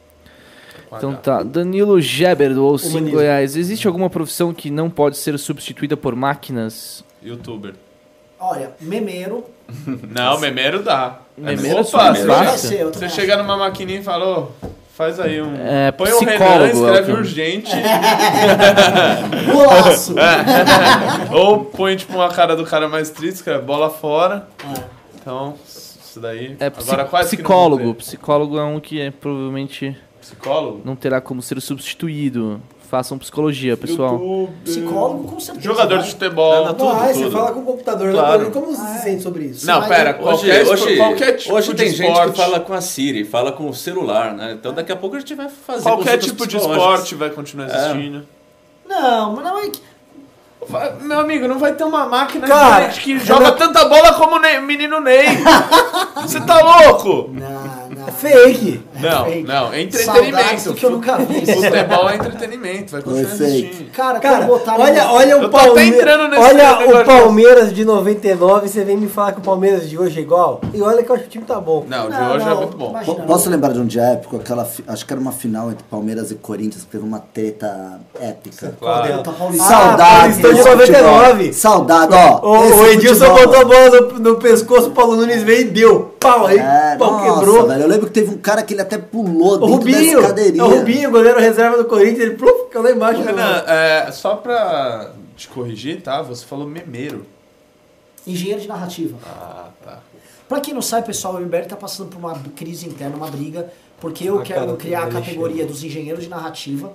Então tá. Danilo Geber 5 Humanismo. reais. Existe alguma profissão que não pode ser substituída por máquinas? Youtuber. Olha, memeiro. Não, memeiro dá. Memeiro é é fácil. eu Você chega numa maquininha e fala, ô, faz aí um... É, Põe o Renan, psicólogo, é o escreve urgente. Golaço. ou põe, tipo, uma cara do cara mais triste, escreve bola fora. É. Então, isso daí... É Agora quase que não psicólogo. Psicólogo é um que é, provavelmente. Psicólogo? não terá como ser substituído. Façam psicologia, pessoal. YouTube. Psicólogo, com certeza. Jogador vai. de futebol. Nada, tudo, Vai, você tudo. fala com o computador. Claro. Né? Como você se sente sobre isso? Não, vai pera, Hoje, qualquer, hoje, qualquer tipo hoje de tem gente esporte, que fala com a Siri, fala com o celular, né? Então daqui a pouco a gente vai fazer Qualquer tipo de esporte vai continuar existindo. Não, mas não é que. Vai- Meu amigo, não vai ter uma máquina Cara, que joga tanta bola como o menino Ney. Você tá louco? Não, não. É fake. Não, fake. não, é entretenimento. que eu nunca vi. Futebol é entretenimento, vai continuar fake. existindo. Cara, Cara, botaram olha, no- olha Eu o Palmeiras. Olha o Palmeiras de 99, você vem me falar que o Palmeiras de hoje é igual. E olha que eu acho que o time tá bom. Não, o de Não, hoje é não, muito bom. imagina. Po- Posso lembrar de um dia épico? Aquela, acho que era uma final entre Palmeiras e Corinthians, que teve uma treta épica. Claro. Saudade. Paulistão de desse 99. futebol. Saudade, ó. O, o Edilson futebol- botou a bola no, no pescoço, o Paulo Nunes veio e deu. Pau aí, É, pau nossa, quebrou. velho. Lembro que teve um cara que ele até pulou O dentro Rubinho, da escadeirinha. é o Rubinho, goleiro reserva do Corinthians, ele pluf, ficou lá embaixo. Renan, é, só pra te corrigir, tá? Você falou memeiro. Engenheiro de narrativa. Ah, tá. Pra quem não sabe, pessoal, o MBL tá passando por uma crise interna, uma briga, porque eu Ah, quero cara, criar a Alexandre. categoria dos engenheiros de narrativa.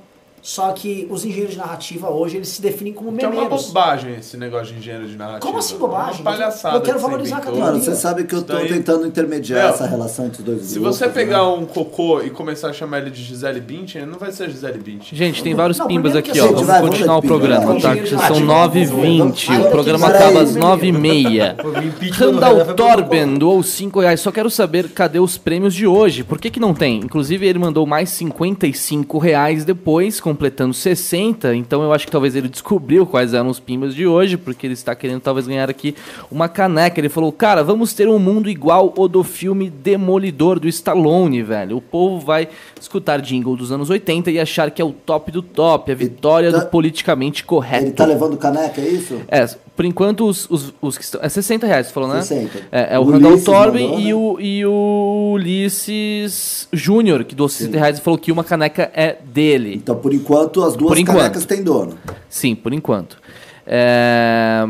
Só que os engenheiros de narrativa hoje eles se definem como Que é uma memeiros. bobagem esse negócio de engenheiro de narrativa. Como assim bobagem? É uma palhaçada. Eu quero valorizar a categoria. Mano, você sabe que eu daí- tentando intermediar Meu, essa relação entre os dois Se grupos. você pegar né? um cocô e começar a chamar ele de Gisele Bündchen, ele não vai ser Gisele Bündchen. Gente, tem vários Não, pimbas aqui, ó. assim, Vamos vai, vamos continuar o programa, vai. tá? Que já são tipo, 9h20. vamos- O programa acaba às 9h30. O impeachment do Renan Randall Torben doou 5 reais. Só quero saber cadê os prêmios de hoje. Por que, que não tem? Inclusive, ele mandou mais 55 reais depois, completando 60. Então eu acho que talvez ele descobriu quais eram os pimbas de hoje, porque ele está querendo talvez ganhar aqui uma caneca. Ele falou: Cara, vamos ter um mundo igual o do filme Demolidor do Stallone, velho. O povo vai escutar jingle dos anos 80 e achar que é o top do top, a vitória tá- do politicamente correto. Ele tá levando caneca, é isso? É, por enquanto os, os, os que estão. É 60 reais, você falou, né? 60. É, é o, Randall Torben mandou, e, né? o, e o Ulisses Júnior, que doou 60 reais e falou que uma caneca é dele. Então, por enquanto, as duas Por enquanto. canecas têm dono. Sim, por enquanto. É,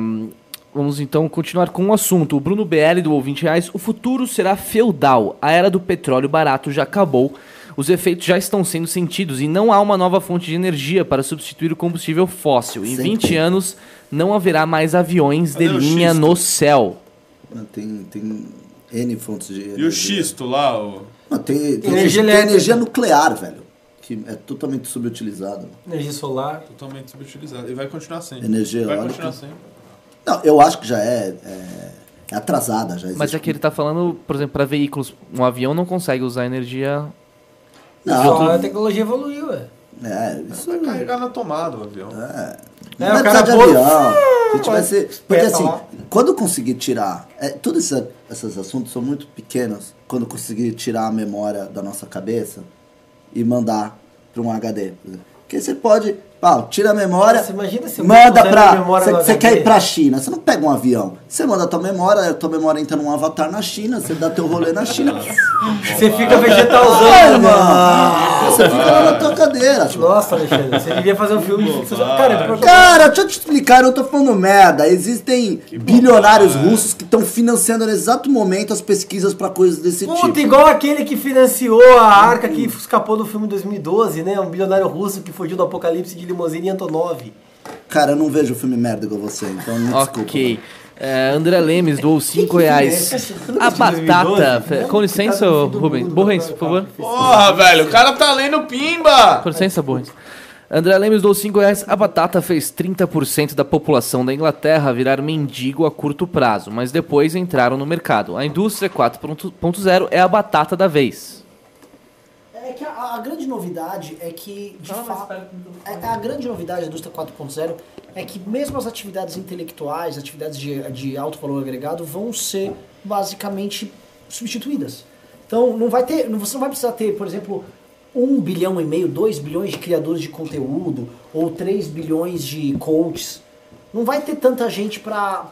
Vamos então continuar com o assunto. O Bruno BL doou 20 reais. O futuro será feudal. A era do petróleo barato já acabou. Os efeitos já estão sendo sentidos e não há uma nova fonte de energia para substituir o combustível fóssil. Em Sempre. 20 anos não haverá mais aviões de Cadê linha xisto? no céu. Tem, tem, N fontes de energia. E o xisto lá, o... Não, tem, tem, Energia tem energia nuclear, velho. Que é totalmente subutilizado. Energia solar. totalmente subutilizado. E vai continuar sendo. Energia Vai eólica. continuar sendo. Não, eu acho que já é, é, é atrasada. Já Mas é que ele tá falando, por exemplo, para veículos. Um avião não consegue usar energia. Não, Só a tecnologia evoluiu, ué. é, isso Vai carregar na tomada o avião. É, É, não o é cara precisar de avião. Se tivesse, porque assim, lá. quando conseguir tirar. É, todos esses assuntos são muito pequenos. Quando conseguir tirar a memória da nossa cabeça e mandar para um HD. Porque você pode. Pau, tira a memória. Nossa, imagina se manda pra. Você quer ir pra China, você não pega um avião. Você manda a tua memória, a tua memória entra num avatar na China, você dá teu rolê na China. Você fica vegetalzão, mano. mano! Você fica lá na tua cadeira. tipo. Nossa, Alexandre, você devia fazer um filme de ficção. Cara, deixa eu te explicar, eu não tô falando merda. Existem bilionários russos que estão financiando no exato momento as pesquisas pra coisas desse Puta, tipo. igual aquele que financiou a arca que escapou do filme 2012, né? Um bilionário russo que fugiu do apocalipse de limusine em Antonov. Cara, eu não vejo filme merda igual você, então me desculpa. Ok. É, André Lemes doou 5 que reais. é? A De 2012? batata. fe- Não, Com licença, Rubens. Burrens, cara, por favor. Porra, velho, o cara tá lendo pimba! Com licença, Burrens. André Lemes doou 5 reais. A batata fez 30% da população da Inglaterra virar mendigo a curto prazo, mas depois entraram no mercado. A indústria 4.0 é a batata da vez. É que a, a grande novidade é que, de fato, é, a grande novidade da indústria 4.0 é que mesmo as atividades intelectuais, atividades de, de alto valor agregado, vão ser basicamente substituídas. Então, não vai ter, você não vai precisar ter, por exemplo, 1 bilhão e meio, 2 bilhões de criadores de conteúdo ou 3 bilhões de coaches. Não vai ter tanta gente para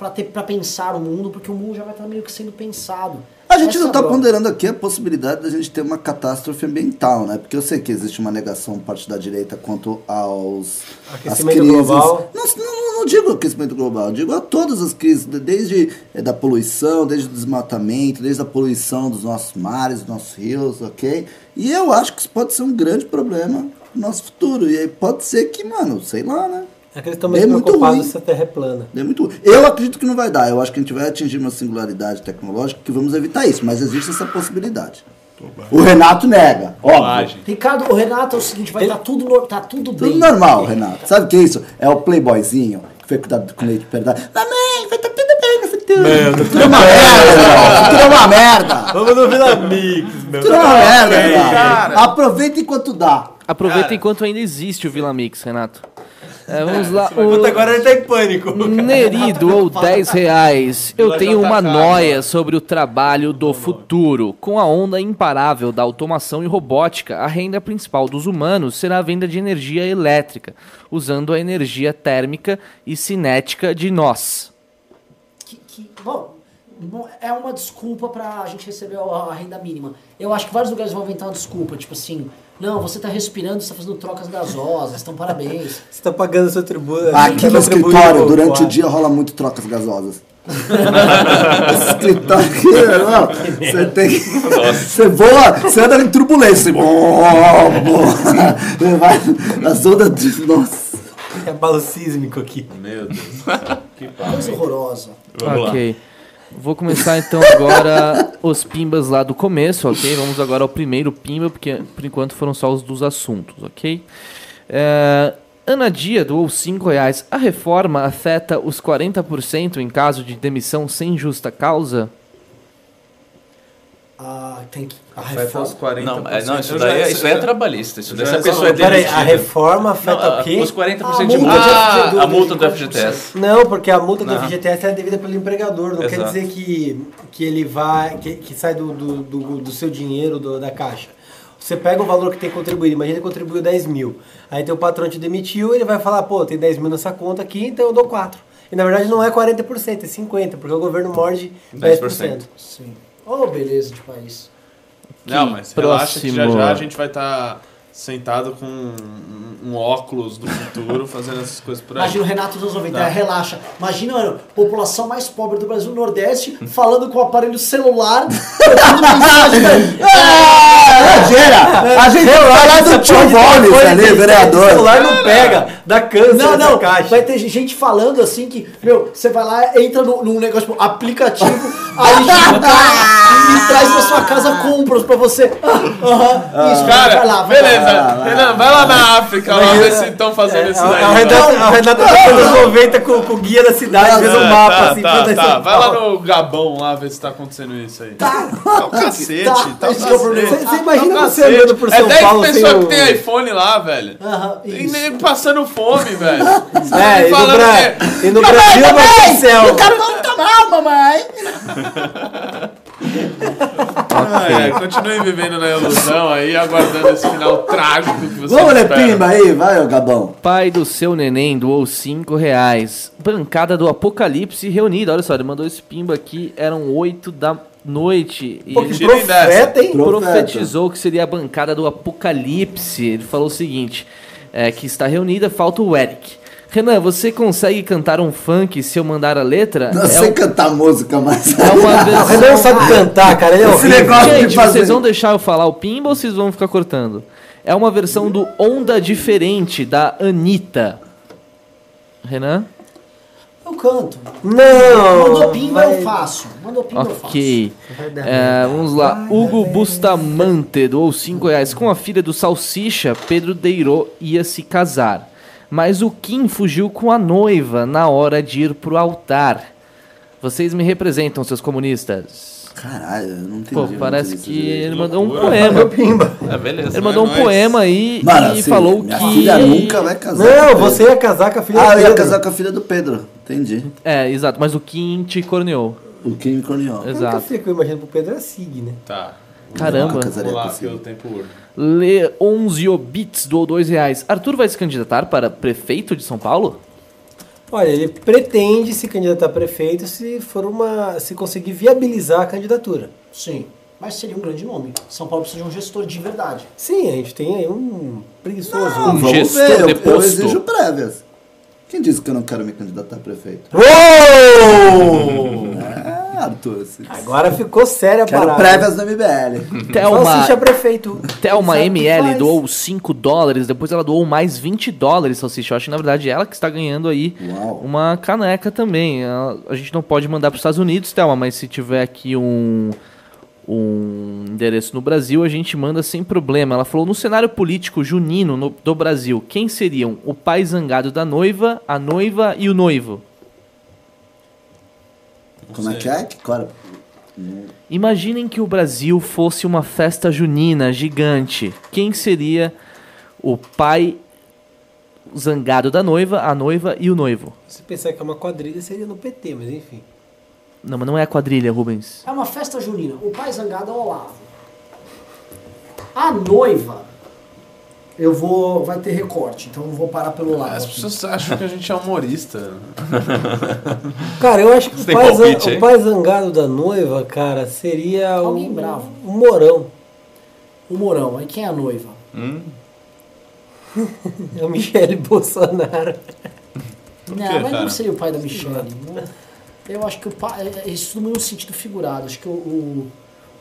pensar o mundo, porque o mundo já vai estar meio que sendo pensado. A gente não é tá bronca. ponderando aqui a possibilidade da gente ter uma catástrofe ambiental, né? Porque eu sei que existe uma negação por parte da direita quanto aos Aquecimento crises. global. Não, não, não digo aquecimento global, digo a todas as crises, de- desde eh, da poluição, desde o desmatamento, desde a poluição dos nossos mares, dos nossos rios, ok? E eu acho que isso pode ser um grande problema no nosso futuro. E aí pode ser que, mano, sei lá, né? É que eles estão mais É muito preocupados ruim. se a Terra é plana. É muito... Eu acredito que não vai dar. Eu acho que a gente vai atingir uma singularidade tecnológica que vamos evitar isso, mas existe essa possibilidade. O Renato nega, óbvio. Ricardo, o Renato é o seguinte, vai estar tudo, no- tá tudo bem. Tudo normal, Renato. Sabe o que é isso? É o playboyzinho que foi cuidado com leite de verdade. Mamãe, vai estar tudo bem no futuro. Tudo é uma merda, meu. Tudo é uma merda. Vamos no Vila Mix, meu. Tudo é uma merda, cara. cara. Aproveita enquanto dá. Aproveita enquanto ainda existe o Vila Mix, Renato. É, vamos lá. O Puta, agora ele tá em pânico. Neri doou 10 reais. Eu tenho uma noia sobre o trabalho do futuro. Com a onda imparável da automação e robótica, a renda principal dos humanos será a venda de energia elétrica, usando a energia térmica e cinética de nós. Que, que- bom, é uma desculpa pra gente receber a, a renda mínima. Eu acho que vários lugares vão inventar uma desculpa, tipo assim, não, você tá respirando, você tá fazendo trocas gasosas, então parabéns. Você tá pagando seu tributo. Aqui no escritório, durante o dia, rola muito trocas gasosas. Esse escritório aqui, irmão, você tem que. Você voa, você anda em turbulência. Você vai nas ondas de. Nossa. É abalo sísmico aqui. Meu Deus. que pau. Coisa horrorosa. Vamos ok. Vou começar então agora os pimbas lá do começo, ok? Vamos agora ao primeiro pimba, porque por enquanto foram só os dos assuntos, ok? É, Ana Dia doou 5 reais. A reforma afeta os 40% em caso de demissão sem justa causa? Ah, tem que. A Afeta reforma. os 40%. Não, é, não isso, daí já- é, isso aí é trabalhista. Isso daí a resolvi. pessoa é Peraí, a reforma afeta Não, o quê? Os 40% A de multa multa. de- Ah, de- a de- multa do FGTS. Não, porque a multa do Não. FGTS é devida pelo empregador. Não quer Exato. dizer que, que ele vai. que, que sai do, do, do, do seu dinheiro, do- da caixa. Você pega o valor que tem contribuído, imagina que contribuiu 10 mil. Aí teu patrão te demitiu, ele vai falar, pô, tem 10 mil nessa conta aqui, então eu dou 4. E na verdade não é 40%, é 50%, porque o governo morde 10%. 10%. Sim. Oh, beleza de país. Não, mas relaxa que já já a gente vai estar sentado com um, um óculos do futuro fazendo essas coisas por aí. Imagina o Renato dos 90, Tá. relaxa. Imagina, mano, população mais pobre do Brasil Nordeste falando com o aparelho celular, mensagem. velho. Imagina! A gente vai falar do tio Bones ali, O vereador. celular não pega, dá câncer Não, não, caixa. vai ter gente falando assim que, meu, você vai lá, entra num, num negócio, tipo, aplicativo, aí o cara, e traz na sua casa compras pra você. Ah, aham, isso, Cara, vai lá, vai beleza. Lá. Renan, vai lá na África lá ver se estão fazendo isso A, daí. a vai. Renata, tá nos anos 90 com, o guia da cidade, fez um É, mapa tá, assim. tá, tá. Vai lá no Gabão lá ver se tá acontecendo isso aí. Tá. Tá o cacete, Tá, tá, o que é o cacete. Você- imagina Tá o você andando por São é 10 Paulo pessoas sem que o- tem iPhone lá, velho. Isso. nem passando fome, velho. É, e no, que- e Brasil pro céu. Vamos tomar, mamãe! Ah, é, continuem vivendo na ilusão aí, aguardando esse final trágico que vocês Vamos ler pimba aí, vai, ô Gabão. Pai do seu neném doou 5 reais. Bancada do Apocalipse reunida. Olha só, ele mandou esse pimba aqui. Eram 8 da noite. E Pô, ele profeta, hein? Profeta. profetizou que seria a bancada do Apocalipse. Ele falou o seguinte: é, que está reunida, falta o Eric. Renan, você consegue cantar um funk se eu mandar a letra? Não é, sei um- cantar música, mas. é uma O versão. Renan não sabe cantar, cara, ele é Esse negócio de Gente, fazer. vocês vão deixar eu falar o pimba ou vocês vão ficar cortando? É uma versão do Onda Diferente da Anitta. Renan? Eu canto. Não! Mandou pimba, vai- eu faço. Mandou pimba, eu faço. Ok. É, vamos lá. Hugo Bustamante doou 5 reais. Com a filha do Salsicha, Pedro Deirô ia se casar. Mas o Kim fugiu com a noiva na hora de ir pro altar. Vocês me representam, seus comunistas. Caralho, eu não entendi. Pô, parece que ele mandou um poema. Pimba. É, beleza. Ele mandou um poema aí Mano, e assim, falou minha que. filha nunca vai casar. Não, você ia casar com a filha Ah, eu do ia Pedro. casar com a filha do Pedro. Entendi. É, exato, mas o Kim te corneou. O Kim me corneou. A única Exato. filha que eu imagino pro Pedro é a Sig, né? Tá. Caramba. Nunca casaria Vamos lá, com que esse. o tempo urge. Le 11 Obits doou 2 reais. Arthur vai se candidatar para prefeito de São Paulo? Olha, ele pretende se candidatar a prefeito se for uma. se conseguir viabilizar a candidatura. Sim. Mas seria um grande nome. São Paulo precisa de um gestor de verdade. Sim, a gente tem aí um preguiçoso. Um Vamos gestor ver, eu, eu exijo prévias. Quem disse que eu não quero me candidatar a prefeito? Uou! Arthur. Agora ficou séria a Quero parada. prévias no MBL. Thelma, Salsicha prefeito. Thelma Sabe o que ML faz? doou 5 dólares, depois ela doou mais 20 dólares, Salsicha. Eu acho que na verdade ela que está ganhando aí Uau. uma caneca também. A, a gente não pode mandar para os Estados Unidos, Thelma, mas se tiver aqui um, um endereço no Brasil, a gente manda sem problema. Ela falou: no cenário político junino no- do Brasil, quem seriam o pai zangado da noiva, a noiva e o noivo? Como é que é? Que cora? Imaginem que o Brasil fosse uma festa junina gigante. Quem seria o pai zangado da noiva, a noiva e o noivo? Se pensar que é uma quadrilha, seria no PT, mas enfim. Não, mas não é a quadrilha, Rubens. É uma festa junina. O pai zangado é o Olavo. A noiva, eu vou. Vai ter recorte, então eu vou parar pelo lado. As pessoas acham que a gente é humorista. Cara, eu acho que Você o pai, palpite o pai zangado da noiva, cara, seria o, Alguém bravo. o Morão. O Mourão, aí quem é a noiva? É o Michele Bolsonaro. Não, quê, mas cara? não seria o pai da Michelle. não. Eu acho que o pai. é- é Isso no sentido figurado. Acho que o, o,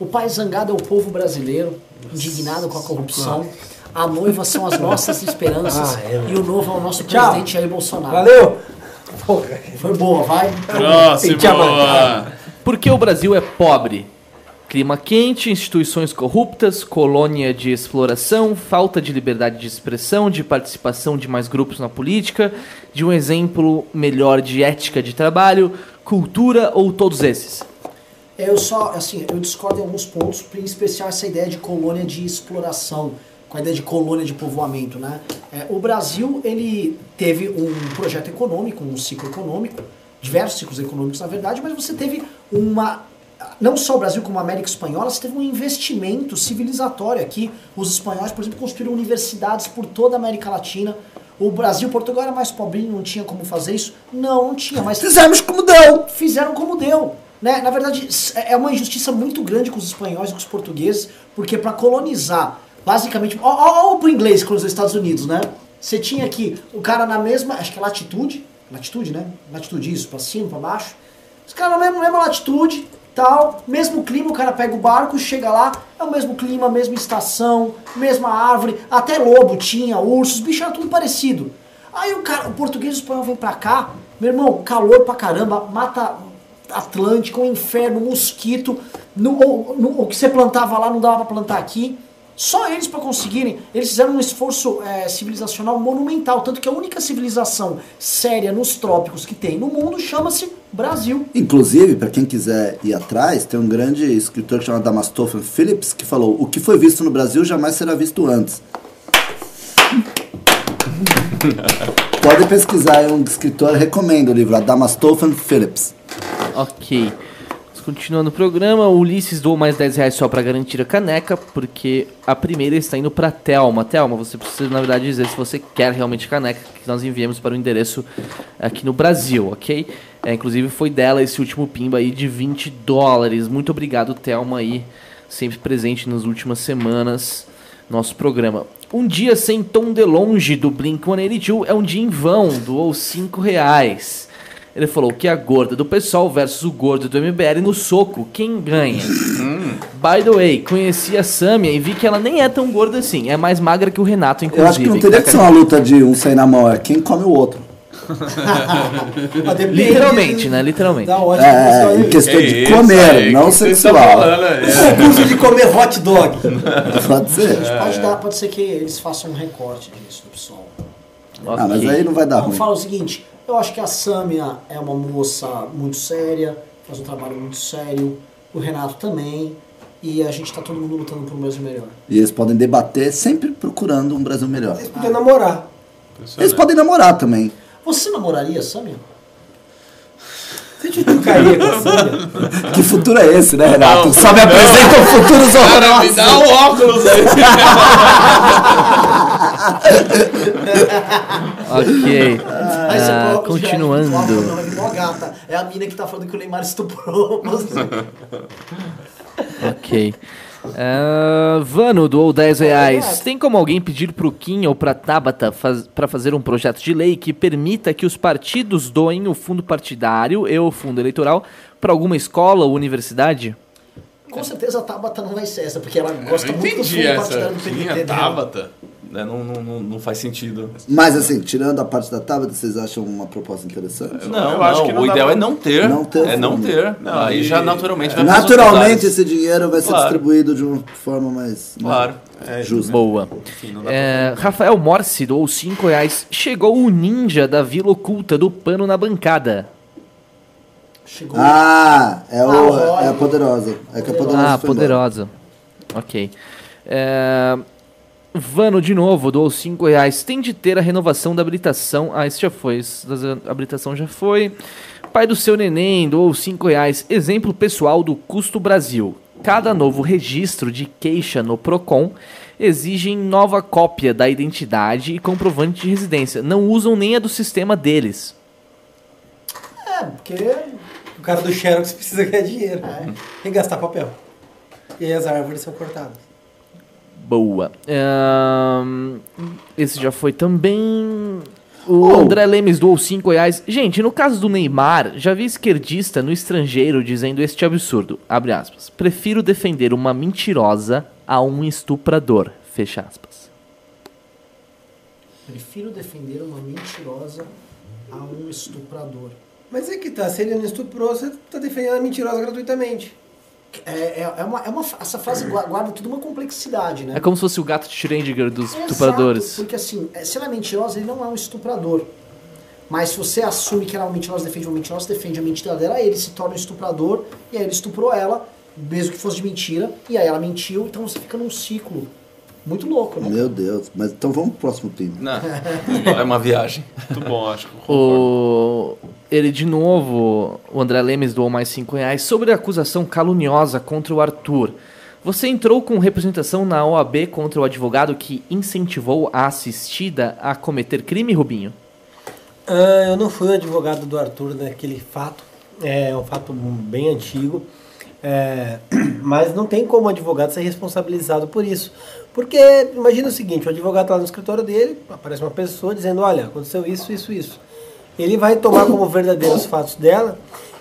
o pai zangado é o povo brasileiro, indignado com a corrupção. A noiva são as nossas esperanças. Ah, é. E o novo é o nosso Tchau. presidente Jair Bolsonaro. Valeu! Porra. Foi boa, vai. Amarrar. Por que o Brasil é pobre? Clima quente, instituições corruptas, colônia de exploração, falta de liberdade de expressão, de participação de mais grupos na política, de um exemplo melhor de ética de trabalho, cultura ou todos esses? Eu só, assim, eu discordo em alguns pontos, em especial essa ideia de colônia de exploração, com a ideia de colônia de povoamento, né? É, o Brasil, ele teve um projeto econômico, um ciclo econômico, diversos ciclos econômicos, na verdade, mas você teve uma, não só o Brasil como a América Espanhola, você teve um investimento civilizatório aqui. Os espanhóis, por exemplo, construíram universidades por toda a América Latina. O Brasil, Portugal era mais pobrinho, não tinha como fazer isso? Não, não tinha, mas Fizemos como deu. fizeram como deu. Né? Na verdade, s- é uma injustiça muito grande com os espanhóis e com os portugueses, porque para colonizar, basicamente, ó, ó, pro inglês colonizou os Estados Unidos, né? Você tinha aqui o cara na mesma, acho que é latitude, latitude, né? Latitude isso, para cima, para baixo. Os caras na mesma, mesma latitude, tal, mesmo clima, o cara pega o barco, chega lá, é o mesmo clima, mesma estação, mesma árvore, até lobo tinha, ursos, bicho era tudo parecido. Aí o cara, o português e o espanhol vem pra cá, meu irmão, calor pra caramba, mata Atlântica, um inferno, mosquito. No, o- no- o que você plantava lá não dava pra plantar aqui. Só eles para conseguirem, eles fizeram um esforço é, civilizacional monumental, tanto que a única civilização séria nos trópicos que tem no mundo chama-se Brasil. Inclusive, para quem quiser ir atrás, tem um grande escritor que chama Damastophan Phillips que falou: o que foi visto no Brasil jamais será visto antes. Pode pesquisar, é um escritor, recomendo o livro, a Damastophan Phillips. Ok. Continuando o programa, o Ulisses doou mais 10 reais só pra garantir a caneca, porque a primeira está indo pra Thelma. Thelma, você precisa, na verdade, dizer se você quer realmente a caneca, que nós enviamos para o endereço aqui no Brasil, ok? É, inclusive foi dela esse último pimba aí de 20 dólares. Muito obrigado, Thelma, aí, sempre presente nas últimas semanas, nosso programa. Um dia sem Tom DeLonge do Blink-182 é um dia em vão, doou 5 reais. Ele falou que a gorda do pessoal versus o gordo do MBL no soco, quem ganha? By the way, conheci a Samia e vi que ela nem é tão gorda assim, é mais magra que o Renato, inclusive. Eu acho que não teria que ser uma luta de um sem na mão, é quem come o outro. Ah, depende Literalmente, né? Literalmente. Da ótica que você É, em questão É de isso comer, aí não que tá sexual. falando aí. O curso de comer hot dog. Pode ser. Pode, dar, pode ser que eles façam um recorte disso do Ah, mas aí não vai dar Então, ruim. fala o seguinte, eu acho que a Samia é uma moça muito séria, faz um trabalho muito sério, o Renato também, e a gente tá todo mundo lutando por um Brasil melhor. E eles podem debater sempre procurando um Brasil melhor. Eles podiam namorar. Eles podem namorar também. Você namoraria a Samia? Você te trocaria com a Sâmia? Que futuro é esse, né, Renato? Só me apresentam futuros Cara, me horrorosos. dá o óculos aí. Ok. Aí você Ah, do continuando. não. É a mina que tá falando que o Neymar estuprou. Ok. Ah, Vano doou 10 reais. Tem como alguém pedir pro Kim ou pra Tabata faz, para fazer um projeto de lei que permita que os partidos doem o fundo partidário e o fundo eleitoral para alguma escola ou universidade? Com certeza a Tabata não vai ser essa, porque ela gosta Eu muito do fundo essa. partidário do PDT Tinha dela. Né, Não, não, não, não faz sentido. Mas assim, tirando a parte da tábua, vocês acham uma proposta interessante? Não, eu acho que não o ideal pra- é não ter. Não ter é não ter. Não, Aí e- já naturalmente vai Naturalmente esse dinheiro vai ser Claro. distribuído de uma forma mais né, Claro. justa. Boa. É, Rafael Morse doou 5 reais. Chegou o ninja da Vila Oculta do pano na bancada. Chegou Ah, é, o, Ah, é a poderosa. É que a poderosa Ah, poderosa. Ok. É, Vano de novo, doou 5 reais. Tem de ter a renovação da habilitação. Ah, esse já foi. Da habilitação já foi. Pai do seu neném doou 5 reais. Exemplo pessoal do Custo Brasil. Cada novo registro de queixa no PROCON exigem nova cópia da identidade e comprovante de residência. Não usam nem a do sistema deles. É, porque O cara do Xerox precisa ganhar dinheiro. É. E gastar papel. E aí as árvores são cortadas. Boa. Ahn, esse já foi também. O Oh. André Lemes doou 5 reais. Gente, no caso do Neymar, já vi esquerdista no estrangeiro dizendo este absurdo. Abre aspas. Prefiro defender uma mentirosa a um estuprador. Fecha aspas. prefiro defender uma mentirosa a um estuprador. Mas é que tá, se ele não estuprou, você tá defendendo a mentirosa gratuitamente. É, é, é uma, é uma, essa frase gua- guarda tudo uma complexidade, né? É como se fosse o gato de Schrödinger dos Exato, estupradores. Porque assim, é, se ela é mentirosa, ele não é um estuprador. Mas se você assume que ela é uma mentirosa, defende uma mentirosa, defende a mentira dela, ele se torna um estuprador, e aí ele estuprou ela, mesmo que fosse de mentira, e aí ela mentiu, então você fica num ciclo muito louco, né? Meu Deus. Mas então vamos pro próximo time. Não, é uma viagem. Muito bom, acho que. O... Ele de novo, o André Lemes doou mais 5 reais. Sobre a acusação caluniosa contra o Arthur. Você entrou com representação na OAB contra o advogado que incentivou a assistida a cometer crime, Rubinho? Ah, eu não fui o advogado do Arthur naquele fato. É um fato bem antigo. É, mas não tem como o advogado ser responsabilizado por isso. Porque imagina o seguinte, o advogado está lá no escritório dele, aparece uma pessoa dizendo, olha, aconteceu isso, isso, isso. Ele vai tomar como verdadeiros fatos dela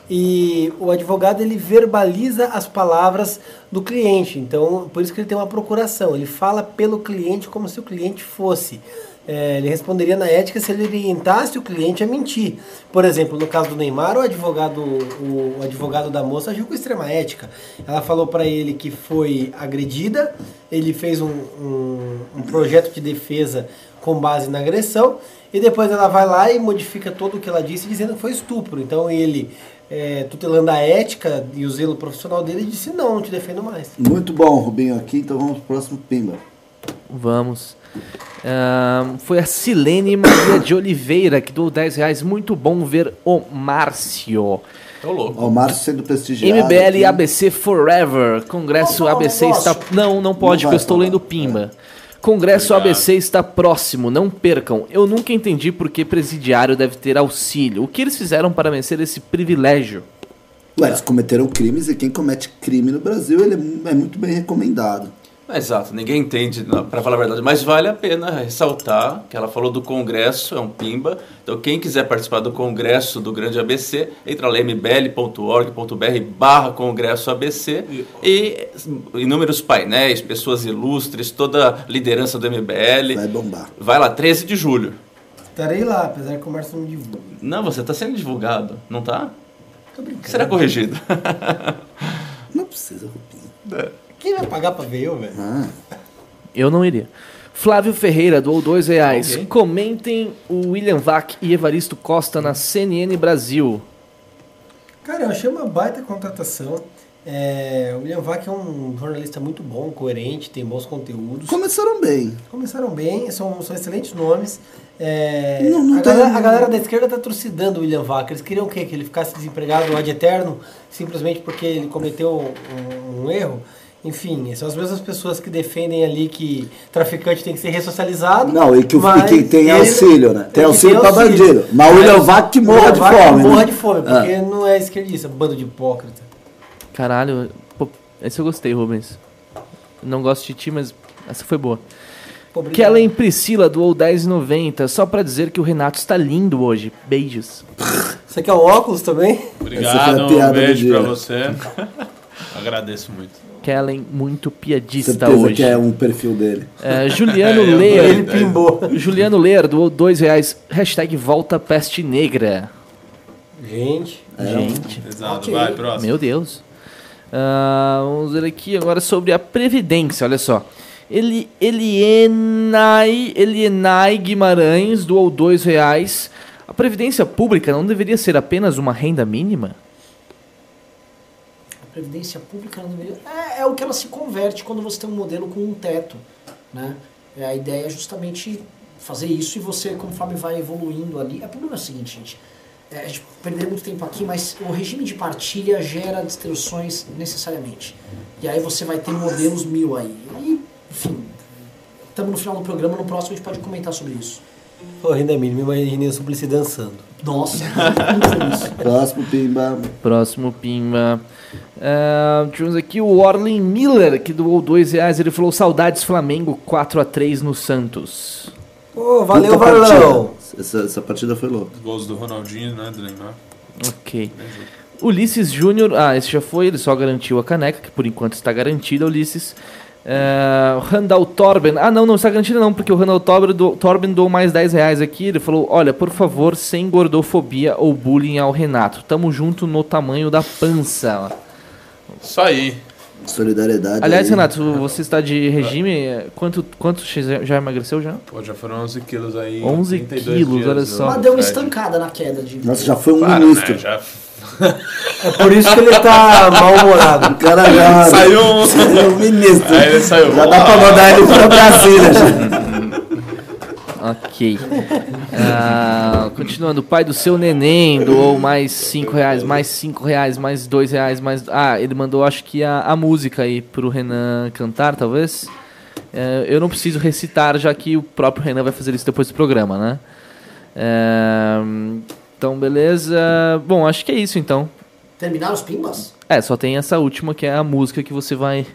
e o advogado ele verbaliza as palavras do cliente. Então, por isso que ele tem uma procuração. Ele fala pelo cliente como se o cliente fosse. é, ele responderia na ética se ele orientasse o cliente a mentir. Por exemplo, no caso do Neymar, o advogado, o, o advogado da moça agiu com extrema ética. Ela falou para ele que foi agredida, ele fez um, um, um projeto de defesa com base na agressão, e depois ela vai lá e modifica todo o que ela disse, dizendo que foi estupro. Então ele, é, tutelando a ética e o zelo profissional dele, disse: Não, não te defendo mais. Muito bom, Rubinho, aqui. Então vamos pro próximo Pimba. Vamos. Ahn, foi a Silene Maria de Oliveira que doou 10 reais. Muito bom ver o Márcio. Tô louco. Ó, o Márcio sendo prestigiado. MBL aqui. ABC Forever. Congresso falar um ABC negócio? está. Não, não pode, Não porque eu estou lendo Pimba. Congresso ABC está próximo, não percam. Eu nunca entendi por que presidiário deve ter auxílio. O que eles fizeram para vencer esse privilégio? Ué, eles cometeram crimes e quem comete crime no Brasil ele é é muito bem recomendado. Exato, ninguém entende, para falar a verdade, mas vale a pena ressaltar que ela falou do Congresso, é um pimba. Então, quem quiser participar do Congresso do Grande ABC, entra lá mbl.org.br barra Congresso ABC e inúmeros painéis, pessoas ilustres, toda a liderança do MBL. Vai bombar. Vai lá, 13 de julho. Estarei lá, apesar que o Márcio não me divulga. Não, você está sendo divulgado, não tá? Tô brincando. Será corrigido? Não precisa, Rubinho. Quem vai pagar pra ver eu, velho? Ah, Eu não iria. Flávio Ferreira doou dois reais. Alguém? Comentem o William Vac e Evaristo Costa na CNN Brasil. Cara, eu achei uma baita contratação. É, o William Vac é um jornalista muito bom, coerente, tem bons conteúdos. começaram bem. Começaram bem, são, são excelentes nomes. É, Não, não a, galera, a galera da esquerda tá trucidando o William Vac. Eles queriam o quê? Que ele ficasse desempregado ad eterno, simplesmente porque ele cometeu um, um erro. Enfim, são as mesmas pessoas que defendem ali que traficante tem que ser ressocializado. Não, e que, o, e que tem ele- auxílio, né? Tem auxílio pra auxílio. bandido. Mas o William Vac que morra de fome. Morra né? de fome, Ah. porque não é esquerdista, bando de hipócrita. Caralho, pô, esse eu gostei, Rubens. Não gosto de ti, mas essa foi boa. Pô. Kellen Priscila doou 10,90. Só pra dizer que o Renato está lindo hoje. Beijos. Você quer um óculos também? Obrigado, a um beijo dia. pra você. Agradeço muito. Kellen, muito piadista Certeza hoje. que é um perfil dele. É, Juliano É, Leer. Ele pimbou. Juliano Leer doou 2 reais. Hashtag volta peste negra. Gente, Gente, Exato, Ok. vai, próximo. meu Deus. Ah, vamos ver aqui agora sobre a Previdência, olha só. Ele, Elienai, Elienai Guimarães doou 2 reais. A Previdência Pública não deveria ser apenas uma renda mínima? Previdência Pública deveria- é, é o que ela se converte quando você tem um modelo com um teto. Né? É, a ideia é justamente fazer isso e você, conforme vai evoluindo ali. O problema é o seguinte, gente. É, a gente perdeu muito tempo aqui, mas o regime de partilha gera distorções necessariamente. E aí você vai ter modelos mil aí. E, enfim, estamos no final do programa, no próximo a gente pode comentar sobre isso. Pô, renda mínima, imaginei o Suplicy dançando. Nossa. Próximo Pimba. Próximo Pimba. Ah, tivemos aqui o Orlin Miller, que doou 2 reais. Ele falou: Saudades Flamengo 4x3 no Santos. Pô, valeu, Puta partida. Essa, essa partida foi louca. Gols do Ronaldinho, né, do Neymar. Ok. Ulisses Júnior, ah, esse já foi, ele só garantiu a caneca, que por enquanto está garantida, Ulisses. É, Randall Torben, ah não, não está garantida não, porque o Randall Torben, do, Torben doou mais 10 reais aqui, ele falou, olha, por favor, sem gordofobia ou bullying ao Renato, tamo junto no tamanho da pança. Isso aí. Solidariedade. Aliás, aí. Renato, você está de regime, quanto, quanto já emagreceu já? Pô, já foram 11 quilos aí. em 11 32 quilos, dias, olha só. Mas deu uma estancada na queda de. Nossa, já foi um Para, ministro. né, já É por isso que ele tá mal-humorado. O cara já. Saiu um- Saiu um ministro. Aí ele saiu. Já dá pra mandar ele pra Brasília. já. Ok. Ah, continuando, o pai do seu neném doou mais 5 reais, mais 5 reais, mais 2 reais, mais. Ah, ele mandou acho que a, a música aí pro Renan cantar, talvez. É, eu não preciso recitar, já que o próprio Renan vai fazer isso depois do programa, né? É, então, beleza. Bom, acho que é isso então. Terminaram os pimbas? É, só tem essa última que é a música que você vai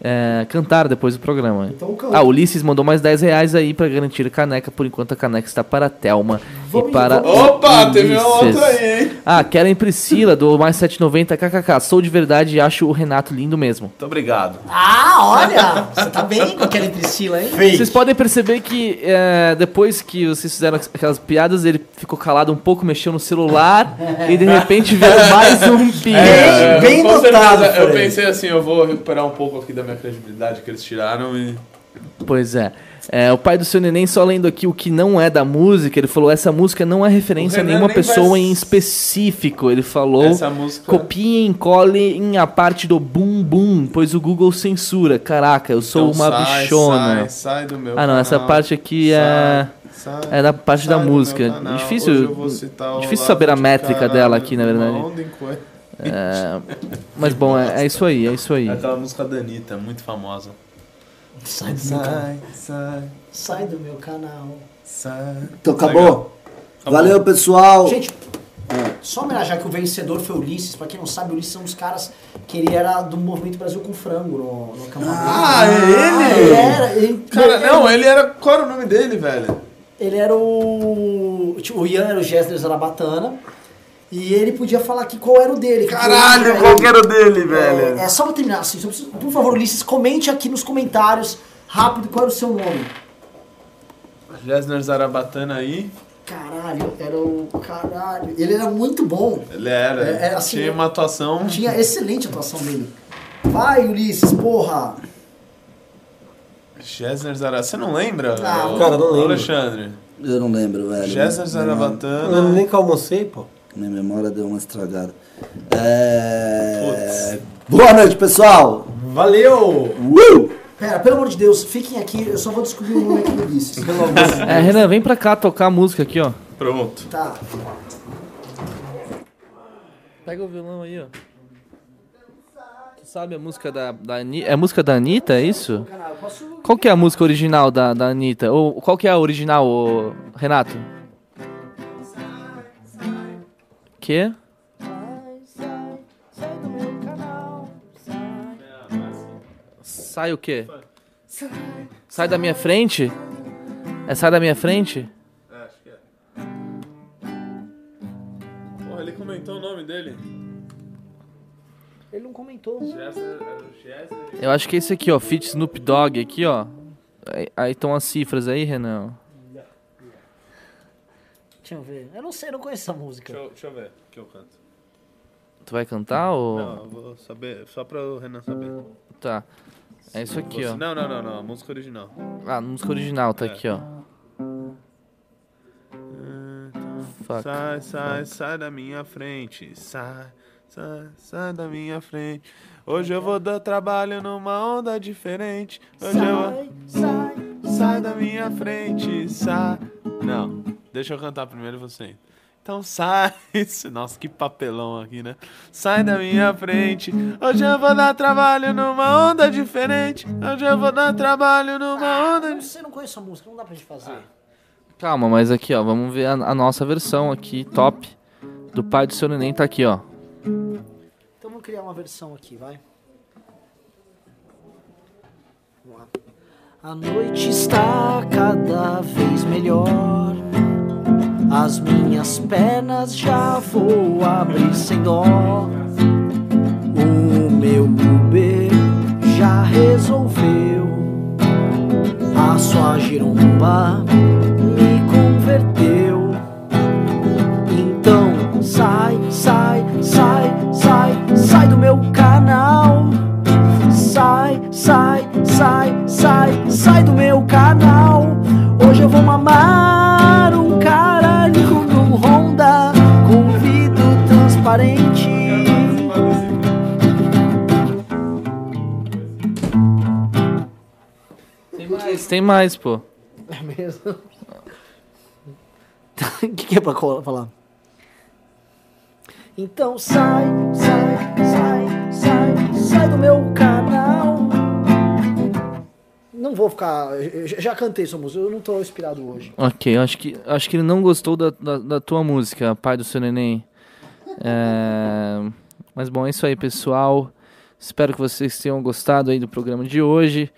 é, cantar depois do programa. Então canta. Ah, Ulisses mandou mais 10 reais aí pra garantir a caneca. Por enquanto a caneca está para a Thelma Vamos- e para Opa, teve uma outra aí, hein? Ah, Karen Priscila, do mais 790 kkk. Sou de verdade e acho o Renato lindo mesmo. Muito obrigado. Ah, olha! Você tá bem com aquela Priscila, hein? Vocês podem perceber que é, depois que vocês fizeram aquelas piadas, ele ficou calado um pouco, mexeu no celular e de repente veio mais um pi. É, bem com notado. Eu pensei assim, eu vou recuperar um pouco aqui da minha credibilidade que eles tiraram e... Pois é. É, o pai do seu neném, só lendo aqui o que não é da música, ele falou: essa música não é referência a nenhuma pessoa vai- em específico. Ele falou: Essa música- copiem, colhem a parte do bum bum, pois o Google censura. Caraca, eu sou Então uma sai, bichona. Sai, sai do meu ah, não, essa canal. parte aqui é. Sai, É da parte da música. Difícil- difícil saber a de métrica Carvalho, dela aqui, na verdade. é, mas bom, é, é isso aí, é isso aí. É aquela música da Anitta, muito famosa. Sai do meu canal. Sai, sai, Sai do meu canal. sai. Então acabou? Valeu, pessoal. Gente, só homenagear que o vencedor foi o Ulisses. Pra quem não sabe, o Ulisses é um dos caras que ele era do Movimento Brasil com Frango no, no Camarote. Ah, é Ah, ele? ele era. Ele, Cara, ele- não, ele era... Qual era o nome dele, velho? Ele era o. tipo, O Ian era o Gessler Zarabatana. E ele podia falar aqui qual era o dele. que Caralho, qual que era o dele, velho? É, é só pra terminar assim, preciso- por favor, Ulisses, comente aqui nos comentários rápido qual era o seu nome. Jesner Zarabatana aí. Caralho, era o. Caralho. Ele era muito bom. Ele era. É, é, assim, tinha uma atuação... Tinha excelente atuação dele. Vai, Ulisses, porra! Jesner Zarabatana. Você não lembra? Ah, cara, não lembro. Alexandre. Eu não lembro, velho. Eu lembro Zarabatana. nem que eu almocei, pô. Minha memória deu uma estragada. É... Boa noite, pessoal. Valeu! Uh! Pera, pelo amor de Deus, fiquem aqui, eu só vou descobrir o nome aqui do Ulisses. É, Renan, vem pra cá tocar a música aqui, ó. Pronto. Tá. Pega o violão aí, ó. Tu sabe a música da, da Anitta? É a música da Anitta, é isso? Canal, eu posso. Qual que é a música original da, da Anitta? Ou qual que é a original, ô, Renato? Que? Sai o quê? Sai da minha frente? É sai da minha frente? Acho que é. Porra, ele comentou o nome dele. Ele não comentou. Jesner. Eu acho que é esse aqui, ó. Fit Snoop Dogg aqui, ó. Aí- Aí estão as cifras aí, Renan. Deixa eu ver. Eu não sei, eu não conheço essa música. Deixa eu, deixa eu ver que eu canto. Tu vai cantar ou. Não, eu vou saber, só pra o Renan saber. Tá. É isso aqui, ó. Não, não, não, não, a música original. Ah, a música original tá aqui, ó. Fuck. Sai, sai, sai da minha frente. Sai, sai, sai da minha frente. Hoje eu vou dar trabalho numa onda diferente. Hoje eu vou. sai. Sai da minha frente, sai. Não, deixa eu cantar primeiro você. Então sai. Nossa, que papelão aqui, né? Sai da minha frente. Hoje eu vou dar trabalho numa onda diferente. Hoje eu vou dar trabalho numa Eu onda. não sei, eu não conheço essa música, não dá pra gente fazer. Calma, mas aqui, ó. Vamos ver a, a nossa versão aqui, top. Do pai do seu neném tá aqui, ó. Então vamos criar uma versão aqui, vai. Vamos lá. A noite está cada vez melhor. As minhas pernas já vou abrir sem dó. O meu Uber já resolveu. A sua giromba me converteu. Então sai, sai, sai, sai, sai do meu canal. Sai, sai, sai, sai, sai do meu canal. Tem mais, pô. É mesmo? O que, que é pra falar? Então sai, sai, sai, sai, sai do meu canal. Não vou ficar. Já cantei essa música, eu não tô inspirado hoje. Ok, acho que, acho que ele não gostou da, da, da tua música, pai do seu neném. É, Mas bom, é isso aí, pessoal. Espero que vocês tenham gostado aí do programa de hoje.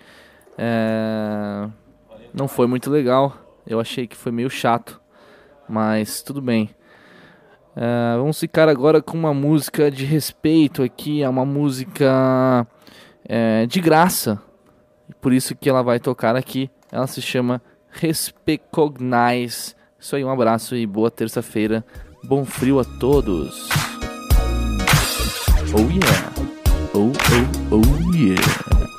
É, Não foi muito legal. Eu achei que foi meio chato. Mas tudo bem. É, vamos ficar agora com uma música de respeito aqui. É uma música é, de graça. Por isso que ela vai tocar aqui. Ela se chama Respecognize. Isso aí, um abraço e boa terça-feira. Bom frio a todos. Oh yeah. Oh, oh, oh yeah.